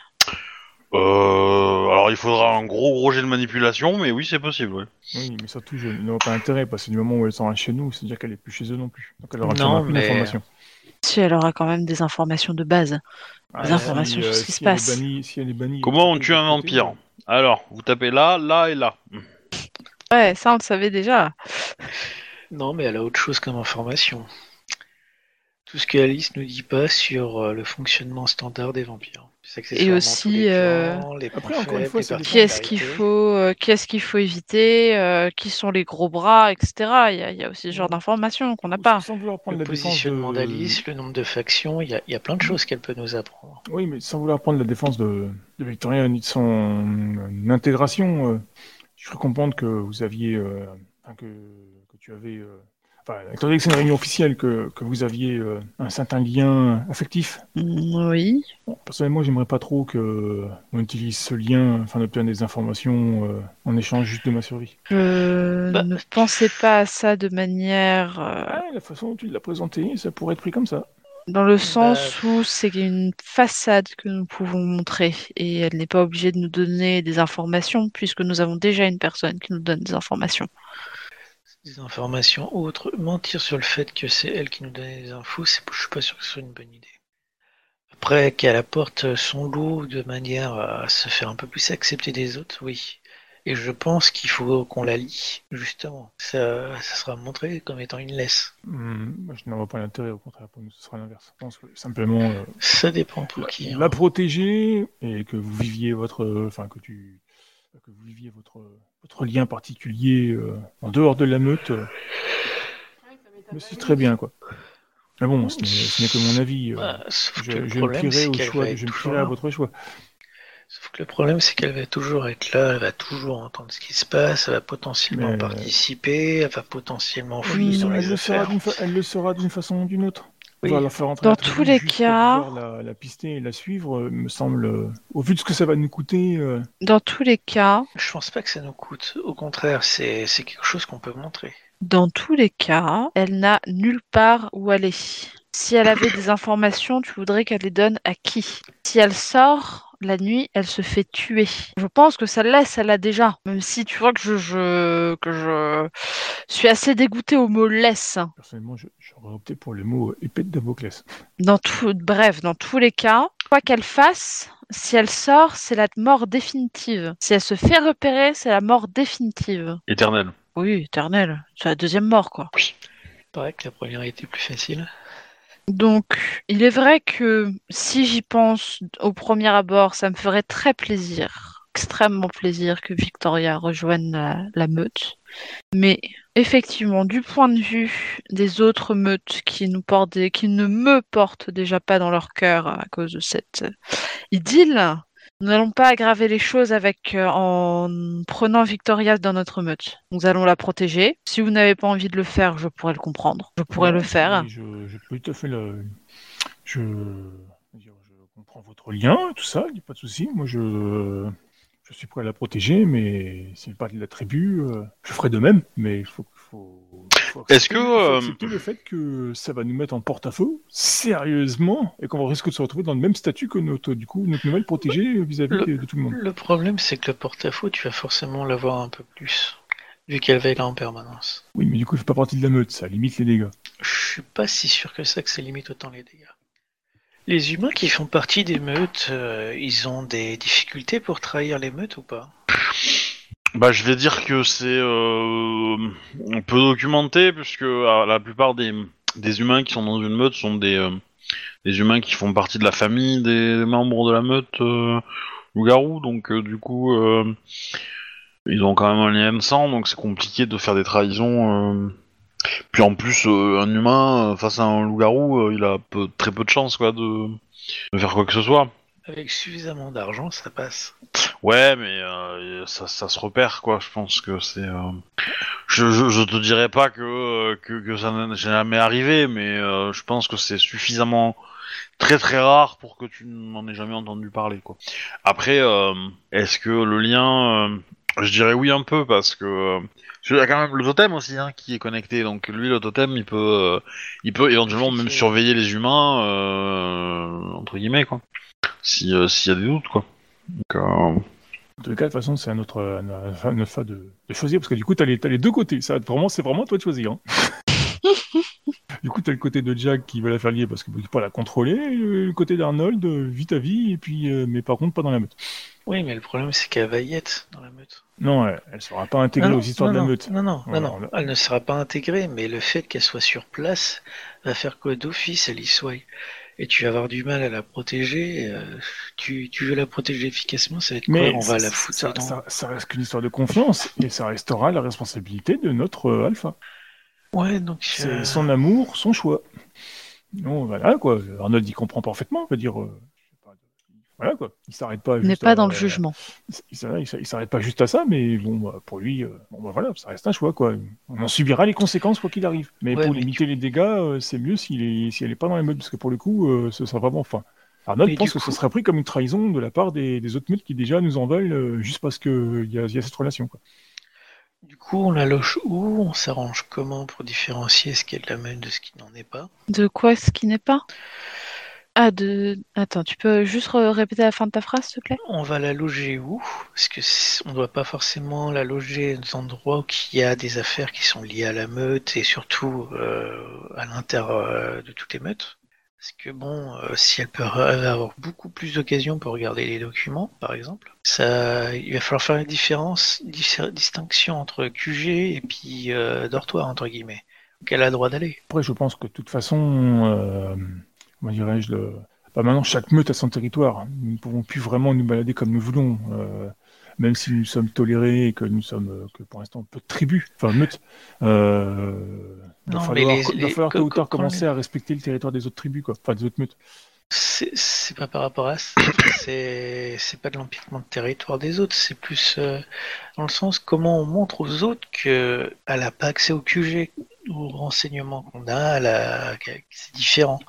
Euh, alors il faudra un gros gros jet de manipulation, mais oui c'est possible. Ouais. Oui, mais surtout, je n'aurai pas intérêt, parce que du moment où elle s'en va chez nous, c'est-à-dire qu'elle est plus chez eux non plus. Donc elle aura Non, plus mais- d'informations. Si elle aura quand même des informations de base. Ah, des informations sur ce qui si se passe. bannie- si elle est bannie- Comment on tue un vampire Alors, vous tapez là, là et là. Ouais, ça on le savait déjà. Non, mais elle a autre chose comme information. Tout ce que Alice nous dit pas sur euh, le fonctionnement standard des vampires. Et aussi, euh, plans, les Après, points encore une faibles, fois, les ça dépend. Qui est-ce qu'il faut, euh, qu'est-ce qu'il faut éviter, euh, qui sont les gros bras, etc. Il y a, il y a aussi ce genre d'informations qu'on n'a pas. Sans vouloir prendre Le la défense positionnement de... d'Alice, le nombre de factions, il y a, il y a plein de choses qu'elle peut nous apprendre. Oui, mais sans vouloir prendre la défense de, de Victoria ni de son intégration, euh, je crois comprendre que vous aviez, euh, que tu avais, euh, enfin, étant donné que c'est une réunion officielle, que, que vous aviez euh, un certain lien affectif. Oui. Bon, personnellement, j'aimerais pas trop que on utilise ce lien afin d'obtenir des informations euh, en échange juste de ma survie. Je Bah. ne pensais pas à ça de manière. euh, Ah, la façon dont tu l'as présenté, ça pourrait être pris comme ça. Dans le sens où c'est une façade que nous pouvons montrer et elle n'est pas obligée de nous donner des informations puisque nous avons déjà une personne qui nous donne des informations. Des informations autres. Mentir sur le fait que c'est elle qui nous donnait des infos, je suis pas sûr que ce soit une bonne idée. Après, qu'elle apporte son lot de manière à se faire un peu plus accepter des autres, oui. Et je pense qu'il faut qu'on la lie, justement. Ça, ça sera montré comme étant une laisse. Hmm, moi, je n'en vois pas l'intérêt, au contraire, pour nous, ce sera l'inverse. Je pense que simplement euh, Ça dépend pour qui. hein. la protéger et que vous viviez votre, euh, enfin que tu, que vous viviez votre, votre lien particulier euh, en dehors de la meute. euh, mais c'est très bien, quoi. Mais bon, ce n'est que mon avis. euh, Bah, sauf je je me problème, au choix, je me à votre choix. Sauf que le problème, c'est qu'elle va toujours être là, elle va toujours entendre ce qui se passe, elle va potentiellement Mais- participer, elle va potentiellement Oui, fouiller dans elle, les le affaires. fa- elle le saura d'une façon ou d'une autre. Oui. On va la faire entrer Dans tous les cas- La, la pister et la suivre, euh, me semble, euh, au vu de ce que ça va nous coûter. euh, Dans tous les cas, Je pense pas que ça nous coûte. Au contraire, c'est quelque chose qu'on peut montrer. dans tous les cas, elle n'a nulle part où aller. Si elle avait des informations, tu voudrais qu'elle les donne à qui? Si elle sort la nuit, elle se fait tuer. Je pense que ça laisse, elle l'a déjà. Même si tu vois que je, je- que je suis assez dégoûtée au mot laisse. personnellement, je- j'aurais opté pour le mot épée de Damoclès. Dans tout, bref, dans tous les cas, quoi qu'elle fasse, si elle sort, c'est la mort définitive. Si elle se fait repérer, c'est la mort définitive. Éternel. Oui, éternelle. C'est la deuxième mort, quoi. Il paraît que la première était plus facile. Donc, il est vrai que si j'y pense au premier abord, ça me ferait très plaisir, extrêmement plaisir que Victoria rejoigne la, meute. Mais effectivement, du point de vue des autres meutes qui nous portent qui ne me portent déjà pas dans leur cœur à cause de cette idylle, nous n'allons pas aggraver les choses avec euh, en prenant Victoria dans notre meute. Nous allons la protéger. Si vous n'avez pas envie de le faire, je pourrais le comprendre. Je pourrais Ouais, le faire. Je, je peux tout à fait le. Je, comprends votre lien, tout ça, il n'y a pas de souci. Moi, je, je suis prêt à la protéger, mais s'il parle de la tribu, euh, je ferai de même. Mais il faut Est-ce que, euh, le fait que ça va nous mettre en porte-à-faux sérieusement et qu'on risque de se retrouver dans le même statut que notre, du coup, notre nouvelle protégée vis-à-vis Le- de, de tout le monde. Le problème, c'est que le porte-à-faux, tu vas forcément l'avoir un peu plus, vu qu'elle va être là en permanence. Oui, mais du coup, il fait pas partie de la meute, ça limite les dégâts. Je suis pas si sûr que ça que ça limite autant les dégâts. Les humains qui font partie des meutes, euh, ils ont des difficultés pour trahir les meutes ou pas? Bah, je vais dire que c'est euh, peu documenté, puisque euh, la plupart des, des humains qui sont dans une meute sont des, euh, des humains qui font partie de la famille des membres de la meute euh, loup-garou, donc euh, du coup, ils ont quand même un lien de sang, donc c'est compliqué de faire des trahisons. Puis en plus, un humain face à un loup-garou, il a très peu de chance quoi, de, de faire quoi que ce soit. Avec suffisamment d'argent, ça passe. Ouais, mais euh, ça, ça se repère, quoi. Je pense que c'est. euh, Je, je, je te dirais pas que, euh, que, que ça n'est jamais arrivé, mais euh, je pense que c'est suffisamment très très rare pour que tu n'en aies jamais entendu parler, quoi. Après, est-ce que le lien. Je dirais oui un peu, parce que. Il y a quand même le totem aussi hein, qui est connecté, donc lui le totem il peut, il peut éventuellement même surveiller les humains entre guillemets quoi, si s'il y a des doutes quoi. Donc, euh, En tout cas, de toute façon, c'est à notre, fa de, de choisir, parce que du coup, t'as les, t'as les deux côtés. Ça, vraiment, c'est vraiment à toi de choisir. hein. du coup, t'as le côté de Jack qui va la faire lier parce qu'il ne peut pas la contrôler, et le côté d'Arnold, vite à vie, et puis, euh, mais par contre, pas dans la meute. Oui, mais le problème, c'est qu'elle va y être dans la meute. Non, elle, elle sera pas intégrée Non, aux histoires non, de la non, meute. Non, non, Ouais, non, Elle ne sera pas intégrée, mais le fait qu'elle soit sur place va faire que d'office, elle y soit. Et tu vas avoir du mal à la protéger. euh, tu, tu veux la protéger efficacement, ça va être quoi Mais On va la foutre ça, dedans. ça- ça reste qu'une histoire de confiance et ça restera la responsabilité de notre euh, alpha. Ouais, donc. C'est euh, son amour, son choix. Non, voilà quoi. Arnold y comprend parfaitement. Je veux dire, euh, je sais pas, voilà quoi. Il s'arrête pas. On n'est juste pas à- dans le jugement. Il il s'arrête- pas juste à ça, mais bon, bah, pour lui, euh, bon, bah, voilà, ça reste un choix quoi. On en subira les conséquences quoi qu'il arrive. Mais Ouais, pour mais limiter les dégâts, euh, c'est mieux s'il est, si elle est pas dans les meutes, parce que pour le coup, euh, ce sera vraiment. Enfin, Arnold Mais pense que coup- ce serait pris comme une trahison de la part des, des autres meutes qui déjà nous en veulent euh, juste parce que il y a, il y a cette relation. Quoi. Du coup, on la loge où? On s'arrange comment pour différencier ce qui est de la meute de ce qui n'en est pas? De quoi ce qui n'est pas? Ah, de. Attends, tu peux juste répéter la fin de ta phrase, s'il te plaît? On va la loger où? Parce que on ne doit pas forcément la loger dans des endroits où il y a des affaires qui sont liées à la meute et surtout euh, à l'intérieur euh, de toutes les meutes. Parce que bon, euh, si elle peut avoir beaucoup plus d'occasions pour regarder les documents, par exemple, ça, il va falloir faire une différence, dis- distinction entre QG et puis euh, dortoir entre guillemets. Donc elle a le droit d'aller. Après, je pense que de toute façon, euh, comment dirais-je, le... bah, maintenant chaque meute a son territoire. Nous ne pouvons plus vraiment nous balader comme nous voulons. euh, même si nous sommes tolérés et que nous sommes, euh, que pour l'instant, peu de tribus, enfin meutes, euh, il va falloir, les- il va les- falloir tôt quand- ou tard quand commencer à respecter le territoire des autres tribus, quoi. Enfin, des autres meutes. C'est pas par rapport à ça, c'est pas de l'empiètement de territoire des autres, c'est plus euh, dans le sens comment on montre aux autres que elle a pas accès au QG, aux renseignements qu'on a, elle a- que c'est différent.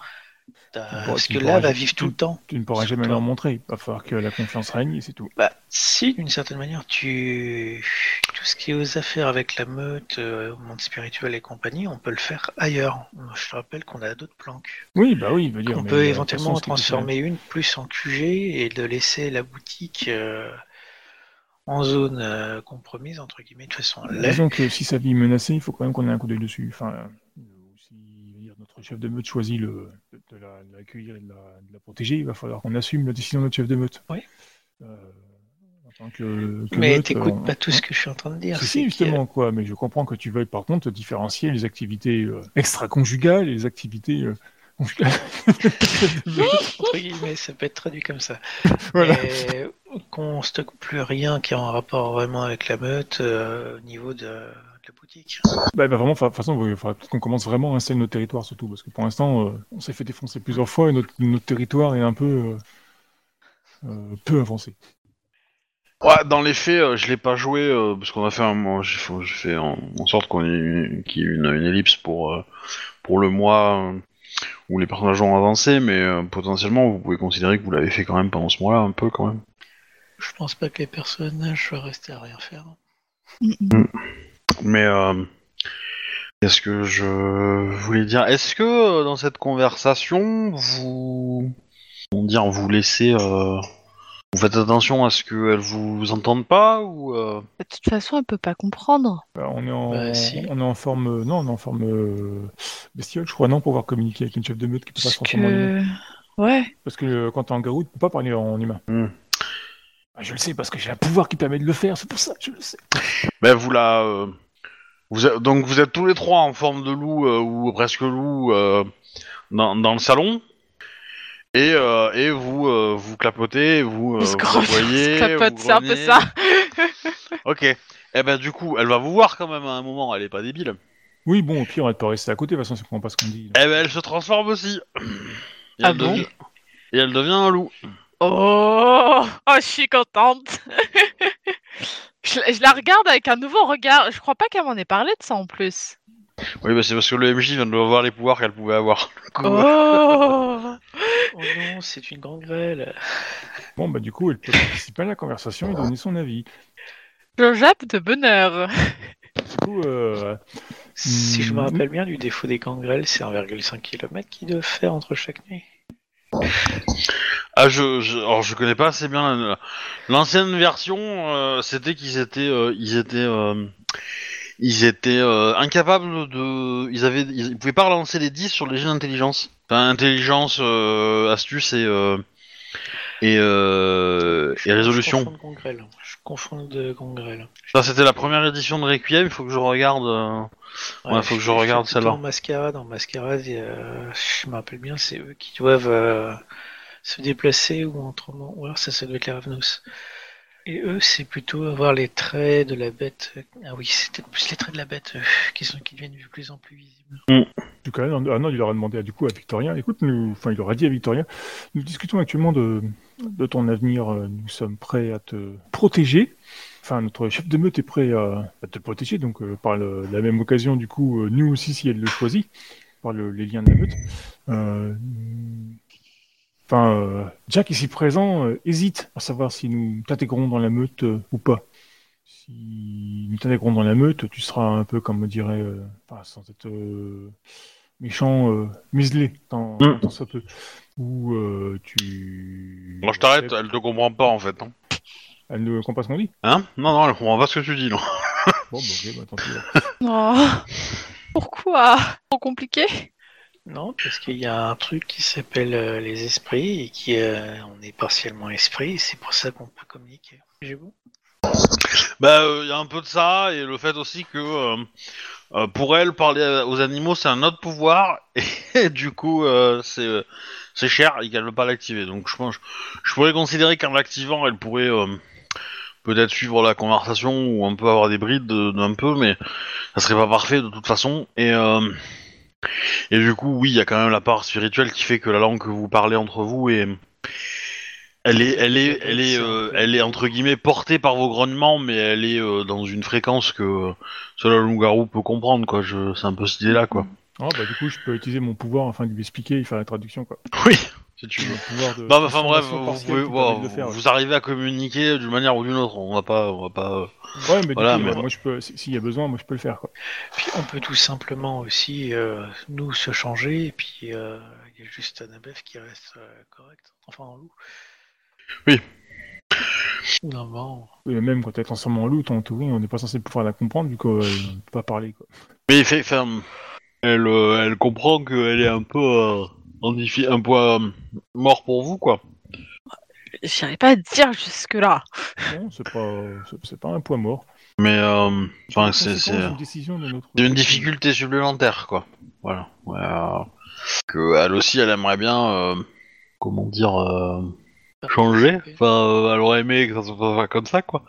Bon, Parce que là, elle va vivre tout le temps. Tu ne pourras jamais leur montrer. Il va falloir que la confiance règne et c'est tout. Bah, si, d'une certaine manière, tu tout ce qui est aux affaires avec la meute, euh, au monde spirituel et compagnie, on peut le faire ailleurs. Je te rappelle qu'on a d'autres planques. Oui, bah oui, il veut dire. On peut euh, éventuellement en transformer une plus en QG et de laisser la boutique euh, en zone euh, compromise, entre guillemets, de toute façon. Disons que si sa vie est menacée, il faut quand même qu'on ait un coup d'œil dessus. Enfin, euh, si je veux dire, notre chef de meute choisit le, de, de la- de l'accueillir et de la, de la protéger, il va falloir qu'on assume la décision de notre chef de meute. Oui. Euh, en tant que, que Mais meute, t'écoutes pas tout ce que je suis en train de dire. Si, que- justement, quoi. Mais je comprends que tu veuilles par contre différencier les activités euh, extra-conjugales et les activités euh, conjugales. entre guillemets, ça peut être traduit comme ça. Voilà. Qu'on stocke plus rien qui est en rapport vraiment avec la meute euh, au niveau de, boutique. Bah, bah, vraiment, de toute façon, il faudrait peut-être qu'on commence vraiment à installer notre territoire, surtout, parce que pour l'instant, euh, on s'est fait défoncer plusieurs fois et notre, notre territoire est un peu euh, euh, peu avancé. Ouais, dans les faits, euh, je l'ai pas joué euh, parce qu'on a fait un, moi, j'ai fait, j'ai fait en, en sorte qu'on ait une, qu'il y ait une, une ellipse pour euh, pour le mois où les personnages ont avancé, mais euh, potentiellement vous pouvez considérer que vous l'avez fait quand même pendant ce mois-là un peu quand même. Je pense pas que les personnages soient restés à rien faire. Mm, mm. Mais euh, qu'est-ce que je voulais dire Est-ce que euh, dans cette conversation vous comment dire vous laissez euh, vous faites attention à ce qu'elles vous entendent pas ou euh, De toute façon, elle peut pas comprendre. Bah, on, est en, Bah, si. on est en forme, non, on est en forme euh, bestiole, je crois, non, pour pouvoir communiquer avec une chef de meute qui peut pas se transformer en humain. que. Ouais. Parce que euh, quand t'es en garou, tu peux pas parler en humain. Hmm. Ah, je le sais, parce que j'ai un pouvoir qui permet de le faire, c'est pour ça, je le sais. Ben vous la, euh, vous êtes- donc vous êtes tous les trois en forme de loup euh, ou presque loup euh, dans, dans le salon et, euh, et vous euh, vous clapotez, vous, euh, On se vous on se clapote, vous c'est un peu grognez. ça. Ok. Et ben du coup, elle va vous voir quand même à un moment. Elle est pas débile. Oui, bon, au pire, elle peut rester à côté, de toute façon, c'est comprend pas ce qu'on dit. Eh ben elle se transforme aussi. Et Ah elle bon devient- Et elle devient un loup. Oh, oh, je suis contente. je, je la regarde avec un nouveau regard. Je crois pas qu'elle m'en ait parlé de ça en plus. Oui, bah c'est parce que le MJ vient de voir les pouvoirs qu'elle pouvait avoir. Oh. Oh non, c'est une grande grêle. Bon, bah, du coup, elle peut participer à la conversation et donner son avis. Je jappe de bonheur. Du coup, euh, Si je me Hmm. rappelle bien, du défaut des gangrels, c'est 1,5 km qu'ils doivent faire entre chaque nuit. Ah, je, je, alors je connais pas assez bien la- l'ancienne version. euh, C'était qu'ils étaient, euh, ils étaient, euh, ils étaient euh, incapables de, ils avaient, ils, ils pouvaient pas relancer les 10 sur les jeux d'intelligence. Enfin, intelligence, euh, astuce et euh, et, euh, et résolution. Je confonds de Congrel. Je confonds de Congrel. Ça, c'était la première édition de Requiem. Il faut que je regarde. euh, Ouais, faut que je regarde celle-là. En mascarade, en mascarade, a- je me rappelle bien, c'est eux qui doivent euh, se déplacer ou autrement. Ou alors ça, ça doit être les Ravenos. Et eux, c'est plutôt avoir les traits de la bête. Ah oui, c'était plus les traits de la bête euh, qui, sont, qui deviennent de plus en plus visibles. En tout cas, non, ah non, il leur a demandé du coup à Victorien, écoute, nous, enfin, il leur a dit à Victorien, nous discutons actuellement de, de ton avenir, euh, nous sommes prêts à te protéger. Enfin, notre chef de meute est prêt à, à te protéger, donc euh, par le- la même occasion, du coup, euh, nous aussi, si elle le choisit, par le- les liens de la meute. Euh, Enfin, euh, Jack ici présent euh, hésite à savoir si nous t'intégrons dans la meute euh, ou pas. Si nous t'intégrons dans la meute, tu seras un peu, comme on dirait, euh, enfin, sans être euh, méchant, euh, muselé, tant, Mm. tant soit peu. Ou euh, tu... Moi, je t'arrête. Elle te comprend pas en fait. Hein, Elle ne comprend pas ce qu'on dit Hein? Non, non, elle comprend pas ce que tu dis. Non. Bon, bah, ok, bah, tant pis. alors. Oh. Pourquoi? Trop compliqué? Non, parce qu'il y a un truc qui s'appelle euh, les esprits et qui euh, on est partiellement esprit, et c'est pour ça qu'on peut communiquer. J'ai bon Bah, il y a un peu de ça et le fait aussi que euh, euh, pour elle, parler aux animaux, c'est un autre pouvoir et du coup, euh, c'est euh, c'est cher et qu'elle veut pas l'activer. Donc, je pense, je pourrais considérer qu'en l'activant, elle pourrait euh, peut-être suivre la conversation ou un peu avoir des brides de- d'un peu, mais ça serait pas parfait de toute façon. Et euh, et du coup, oui, il y a quand même la part spirituelle qui fait que la langue que vous parlez entre vous est elle est, elle est, elle est, euh, elle est entre guillemets portée par vos grognements, mais elle est euh, dans une fréquence que euh, seul un loup-garou peut comprendre, quoi. Je, c'est un peu cette idée-là, quoi. Ah, bah, du coup, je peux utiliser mon pouvoir afin de lui expliquer et faire la traduction, quoi. Oui, si tu veux. De Non, mais enfin bref, vous, pouvez- faire, vous arrivez à communiquer d'une manière ou d'une autre. On va pas, on va pas. euh, ouais. Mais Voilà, du coup, mais- euh, moi, je peux, si- s'il y a besoin, moi, je peux le faire, quoi. Puis on peut tout simplement aussi euh, nous se changer et puis euh, il y a juste Anabef qui reste euh, correct. Enfin en loup. Oui. Non bon. Et même quand t'es transformé en loup, ton Touring, on n'est pas censé pouvoir la comprendre, du coup, euh, on peut pas parler, quoi. Mais il fait, enfin, elle, euh, elle comprend qu'elle est un peu un peu euh, mort pour vous, quoi. J'irais pas dire jusque-là. Non, c'est pas, c'est- pas un poids mort. Mais euh, enfin, c'est, c'est, d'une décision de notre. une difficulté supplémentaire, quoi. Voilà. Ouais, euh, que elle aussi, elle aimerait bien, euh, comment dire, euh, changer. Enfin, euh, elle aurait aimé que ça se fasse comme ça, quoi.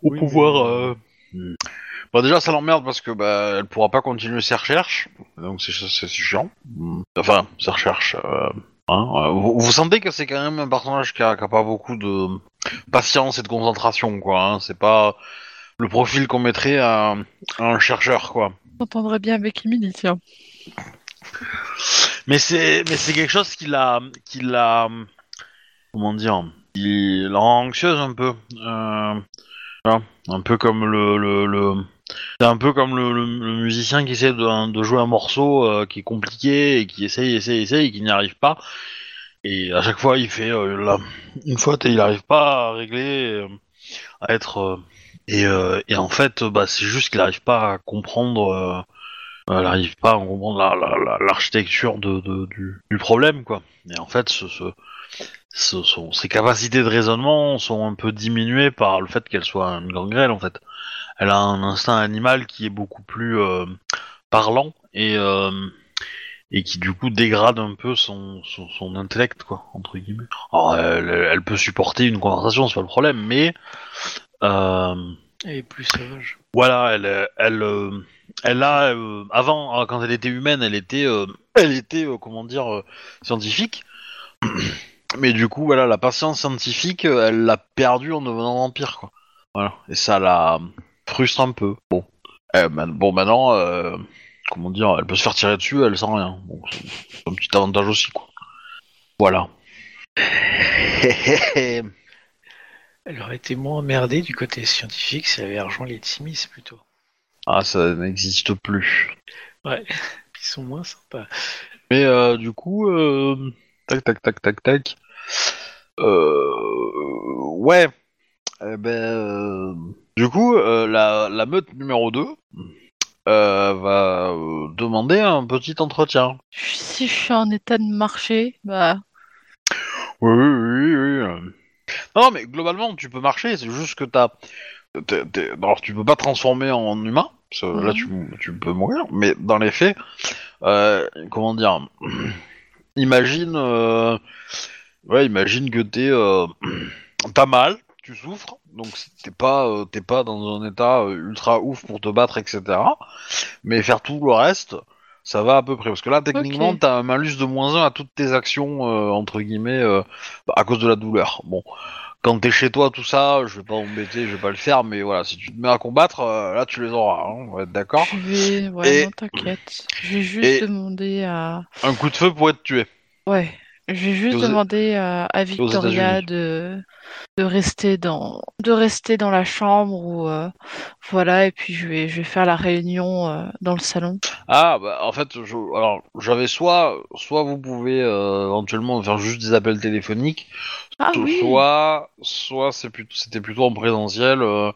Pour Oui, pouvoir. mais- Bon, déjà, ça l'emmerde parce que bah, elle pourra pas continuer ses recherches, donc c'est c'est- chiant. Mm. Enfin, ses recherches. euh, hein, euh, vous, vous sentez que c'est quand même un personnage qui a, qui a pas beaucoup de patience et de concentration, quoi. Hein. C'est pas le profil qu'on mettrait à, à un chercheur, quoi. J'entendrais bien avec Emily, tiens. Mais c'est mais c'est quelque chose qui l'a qui l'a comment dire qui la rend anxieuse un peu. Euh, voilà. un peu comme le le, le c'est un peu comme le, musicien qui essaie de, jouer un morceau euh, qui est compliqué et qui essaye, essaye, essaye et qui n'y arrive pas. Et à chaque fois, il fait euh, une faute et il n'arrive pas à régler, euh, à être. euh, et, en fait, bah, c'est juste qu'il n'arrive pas à comprendre. n'arrive pas à comprendre la- la- la- l'architecture du, problème, quoi. Et en fait, ce, ses capacités de raisonnement sont un peu diminuées par le fait qu'elle soit une gangrel, en fait. Elle a un instinct animal qui est beaucoup plus euh, parlant et, euh, et qui du coup dégrade un peu son, son, son intellect, quoi, entre guillemets. Alors, elle, elle peut supporter une conversation, c'est pas le problème, mais euh, Elle est plus sauvage. voilà, elle, elle, euh, elle a euh, avant, euh, quand elle était humaine, elle était, euh, elle était, comment dire, scientifique. Mais du coup, voilà, la patience scientifique, elle l'a perdue en devenant vampire, quoi. Voilà, et ça la frustre un peu. Bon, Euh, man- bon, maintenant, euh, comment dire, elle peut se faire tirer dessus, elle sent rien. Bon, c'est c'est un petit avantage aussi, quoi. Voilà. Elle aurait été moins emmerdée du côté scientifique si elle avait rejoint les Timis plutôt. ah, ça n'existe plus. Ouais. Ils sont moins sympas. Mais euh, du coup, euh, tac, tac, tac, tac, tac. Euh, ouais. Eh ben, euh, du coup, euh, la, la meute numéro 2 euh, va demander un petit entretien. Si je suis en état de marcher, bah. Oui, oui, oui, oui. Non, mais globalement, tu peux marcher, c'est juste que t'as. t'es- t'es- Alors, tu peux pas transformer en humain, parce que là, tu, tu peux mourir, mais dans les faits, euh, comment dire. Imagine. euh, Ouais, imagine que t'es. euh, T'as mal, tu souffres, donc t'es pas, euh, t'es pas dans un état euh, ultra ouf pour te battre, etc. Mais faire tout le reste, ça va à peu près. Parce que là, techniquement, Ok. t'as un malus de moins 1 à toutes tes actions, euh, entre guillemets, euh, à cause de la douleur. Bon, quand t'es chez toi, tout ça, je vais pas m'embêter, je vais pas le faire, mais voilà, si tu te mets à combattre, euh, là, tu les auras, hein, on va être d'accord. Je vais, ouais, Et- non, t'inquiète. Je vais juste demander à, Un coup de feu pour être tué. ouais, je vais juste aux- demander à, à Victoria de de rester dans de rester dans la chambre ou euh, voilà et puis je vais je vais faire la réunion euh, dans le salon. Ah, bah, en fait, je, alors, j'avais soit, soit vous pouvez euh, éventuellement faire juste des appels téléphoniques, Ah So- oui. Soit, soit c'est plutôt, c'était plutôt en présentiel, euh,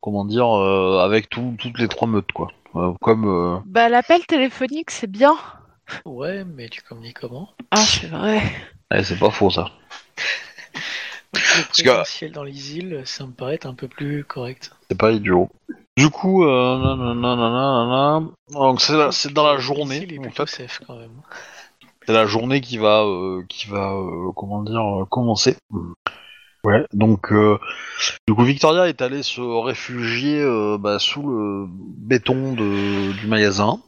comment dire, euh, avec tout- toutes les trois meutes, quoi. Euh, comme, euh, Bah l'appel téléphonique c'est bien. Ouais, mais tu communiques comment? Ah c'est vrai. eh, c'est pas faux ça. Le que- présentiel dans les îles, ça me paraît être un peu plus correct. C'est pas idiot. Du coup, euh, nanana, nanana, donc c'est, la- c'est dans la journée, îles est en plutôt fait. safe quand même. C'est la journée qui va, euh, qui va, euh, comment dire, euh, commencer. Ouais, donc, euh, du coup, Victoria est allée se réfugier euh, bah, sous le béton de, du magasin.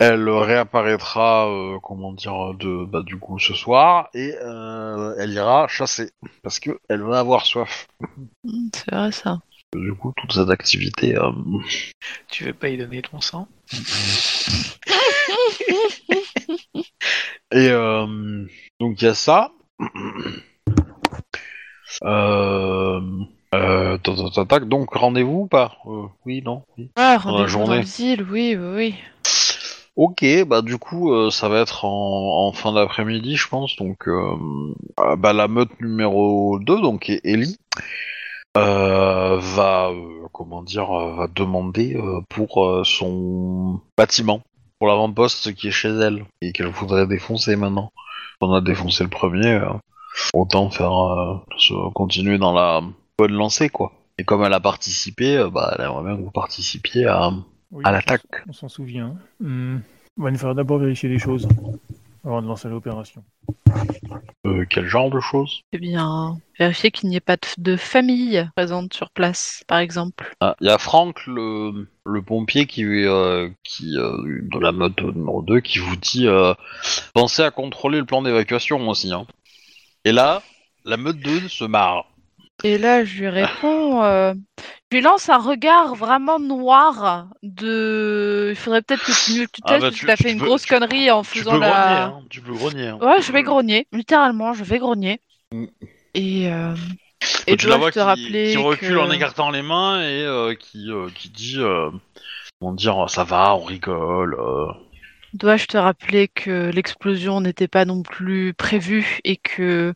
Elle réapparaîtra, euh, comment dire, de, bah, du coup, ce soir, et euh, elle ira chasser, parce que elle va avoir soif. Hmm, C'est vrai ça. Du coup, toute cette activité, euh, Tu veux pas y donner ton sang? Et euh, donc il y a ça. Euh, euh, tac, tac, tac, tac. donc rendez-vous ou pas Euh, Oui, non oui. Ouais, rendez-vous dans journée. les îles, oui, oui, oui. Ok, bah du coup euh, ça va être en, fin d'après-midi je pense, donc euh, euh, bah, la meute numéro 2, donc Ellie, euh, va, comment dire, va demander pour son bâtiment, pour l'avant-poste qui est chez elle, et qu'elle voudrait défoncer maintenant. On a défoncé le premier, autant faire continuer dans la bonne lancée quoi. Et comme elle a participé, bah elle aimerait bien que vous participiez à, Oui, à on l'attaque. s'en- On s'en souvient. On va nous faire d'abord vérifier des choses avant de lancer l'opération. Euh, quel genre de choses? Eh bien, vérifier qu'il n'y ait pas de, de famille présente sur place, par exemple. Ah, Il y a Franck, le, le pompier, qui, euh, qui euh, de la mode numéro 2, qui vous dit euh, pensez à contrôler le plan d'évacuation aussi. Hein. Et là, la meute 2 se marre. Et là, je lui réponds, euh, je lui lance un regard vraiment noir de. Il faudrait peut-être que tu, tu Ah testes bah, parce tu- tu fait une peux- grosse tu- connerie en Tu faisant peux la. grogner, hein. Tu peux grogner. Hein. Ouais, je vais grogner. Littéralement, je vais grogner. Mm. Et. Euh... Et tu la vois te qui, rappeler qui recule que- en écartant les mains et euh, qui, euh, qui dit euh, comment dire ça va, on rigole. euh. Dois-je te rappeler que l'explosion n'était pas non plus prévue et que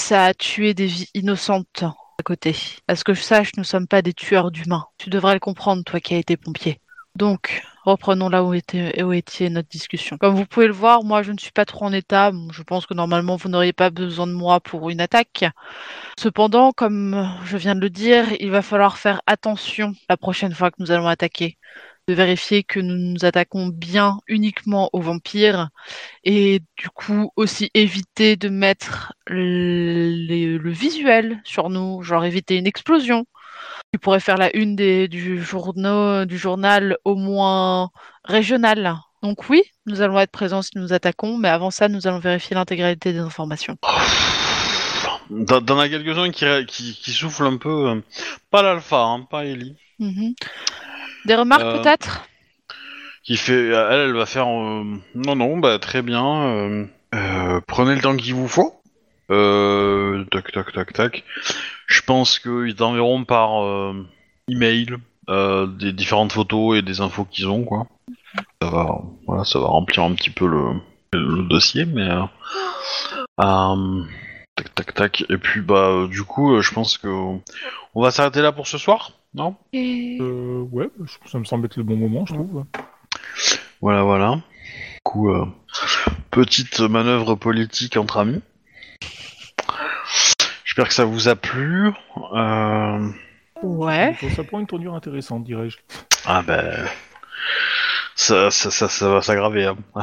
ça a tué des vies innocentes à côté. À ce que je sache, nous ne sommes pas des tueurs d'humains. Tu devrais le comprendre, toi qui as été pompier. Donc, reprenons là où était, où était notre discussion. Comme vous pouvez le voir, moi je ne suis pas trop en état. Je pense que normalement vous n'auriez pas besoin de moi pour une attaque. Cependant, comme je viens de le dire, il va falloir faire attention la prochaine fois que nous allons attaquer de vérifier que nous nous attaquons bien uniquement aux vampires et du coup aussi éviter de mettre le, le visuel sur nous, genre éviter une explosion qui pourrait faire la une des, du, journaux, du journal au moins régional. Donc oui, nous allons être présents si nous attaquons, mais avant ça, nous allons vérifier l'intégralité des informations. T'en t'en as quelques-uns qui, qui, qui soufflent un peu. euh, Pas l'alpha, hein, pas Ellie. Mhm. Des remarques Euh, peut-être? qui fait elle elle va faire euh, non non bah très bien euh, euh, prenez le temps qu'il vous faut. Euh, tac tac tac tac je pense qu'ils t'enverront par euh, email euh, des différentes photos et des infos qu'ils ont quoi. Ça va voilà ça va remplir un petit peu le, le dossier mais euh, euh, tac tac tac et puis bah euh, du coup euh, je pense que on va s'arrêter là pour ce soir non Et- Euh, ouais, je- ça me semble être le bon moment, je trouve. Voilà, voilà. Du coup, euh, petite manœuvre politique entre amis. J'espère que ça vous a plu. Euh, Ouais. Ça prend une tournure intéressante, dirais-je. Ah ben... Ça, ça, ça, ça va s'aggraver. hein.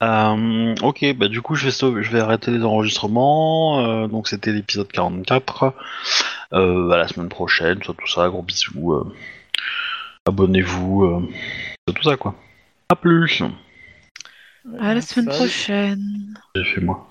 Euh, ok, bah du coup je vais, stop- je vais arrêter les enregistrements. Euh, donc c'était l'épisode 44. Euh, à la semaine prochaine, soit tout ça, gros bisous. euh, Abonnez-vous, euh, tout ça quoi. A plus. À la semaine prochaine. J'ai fait moi.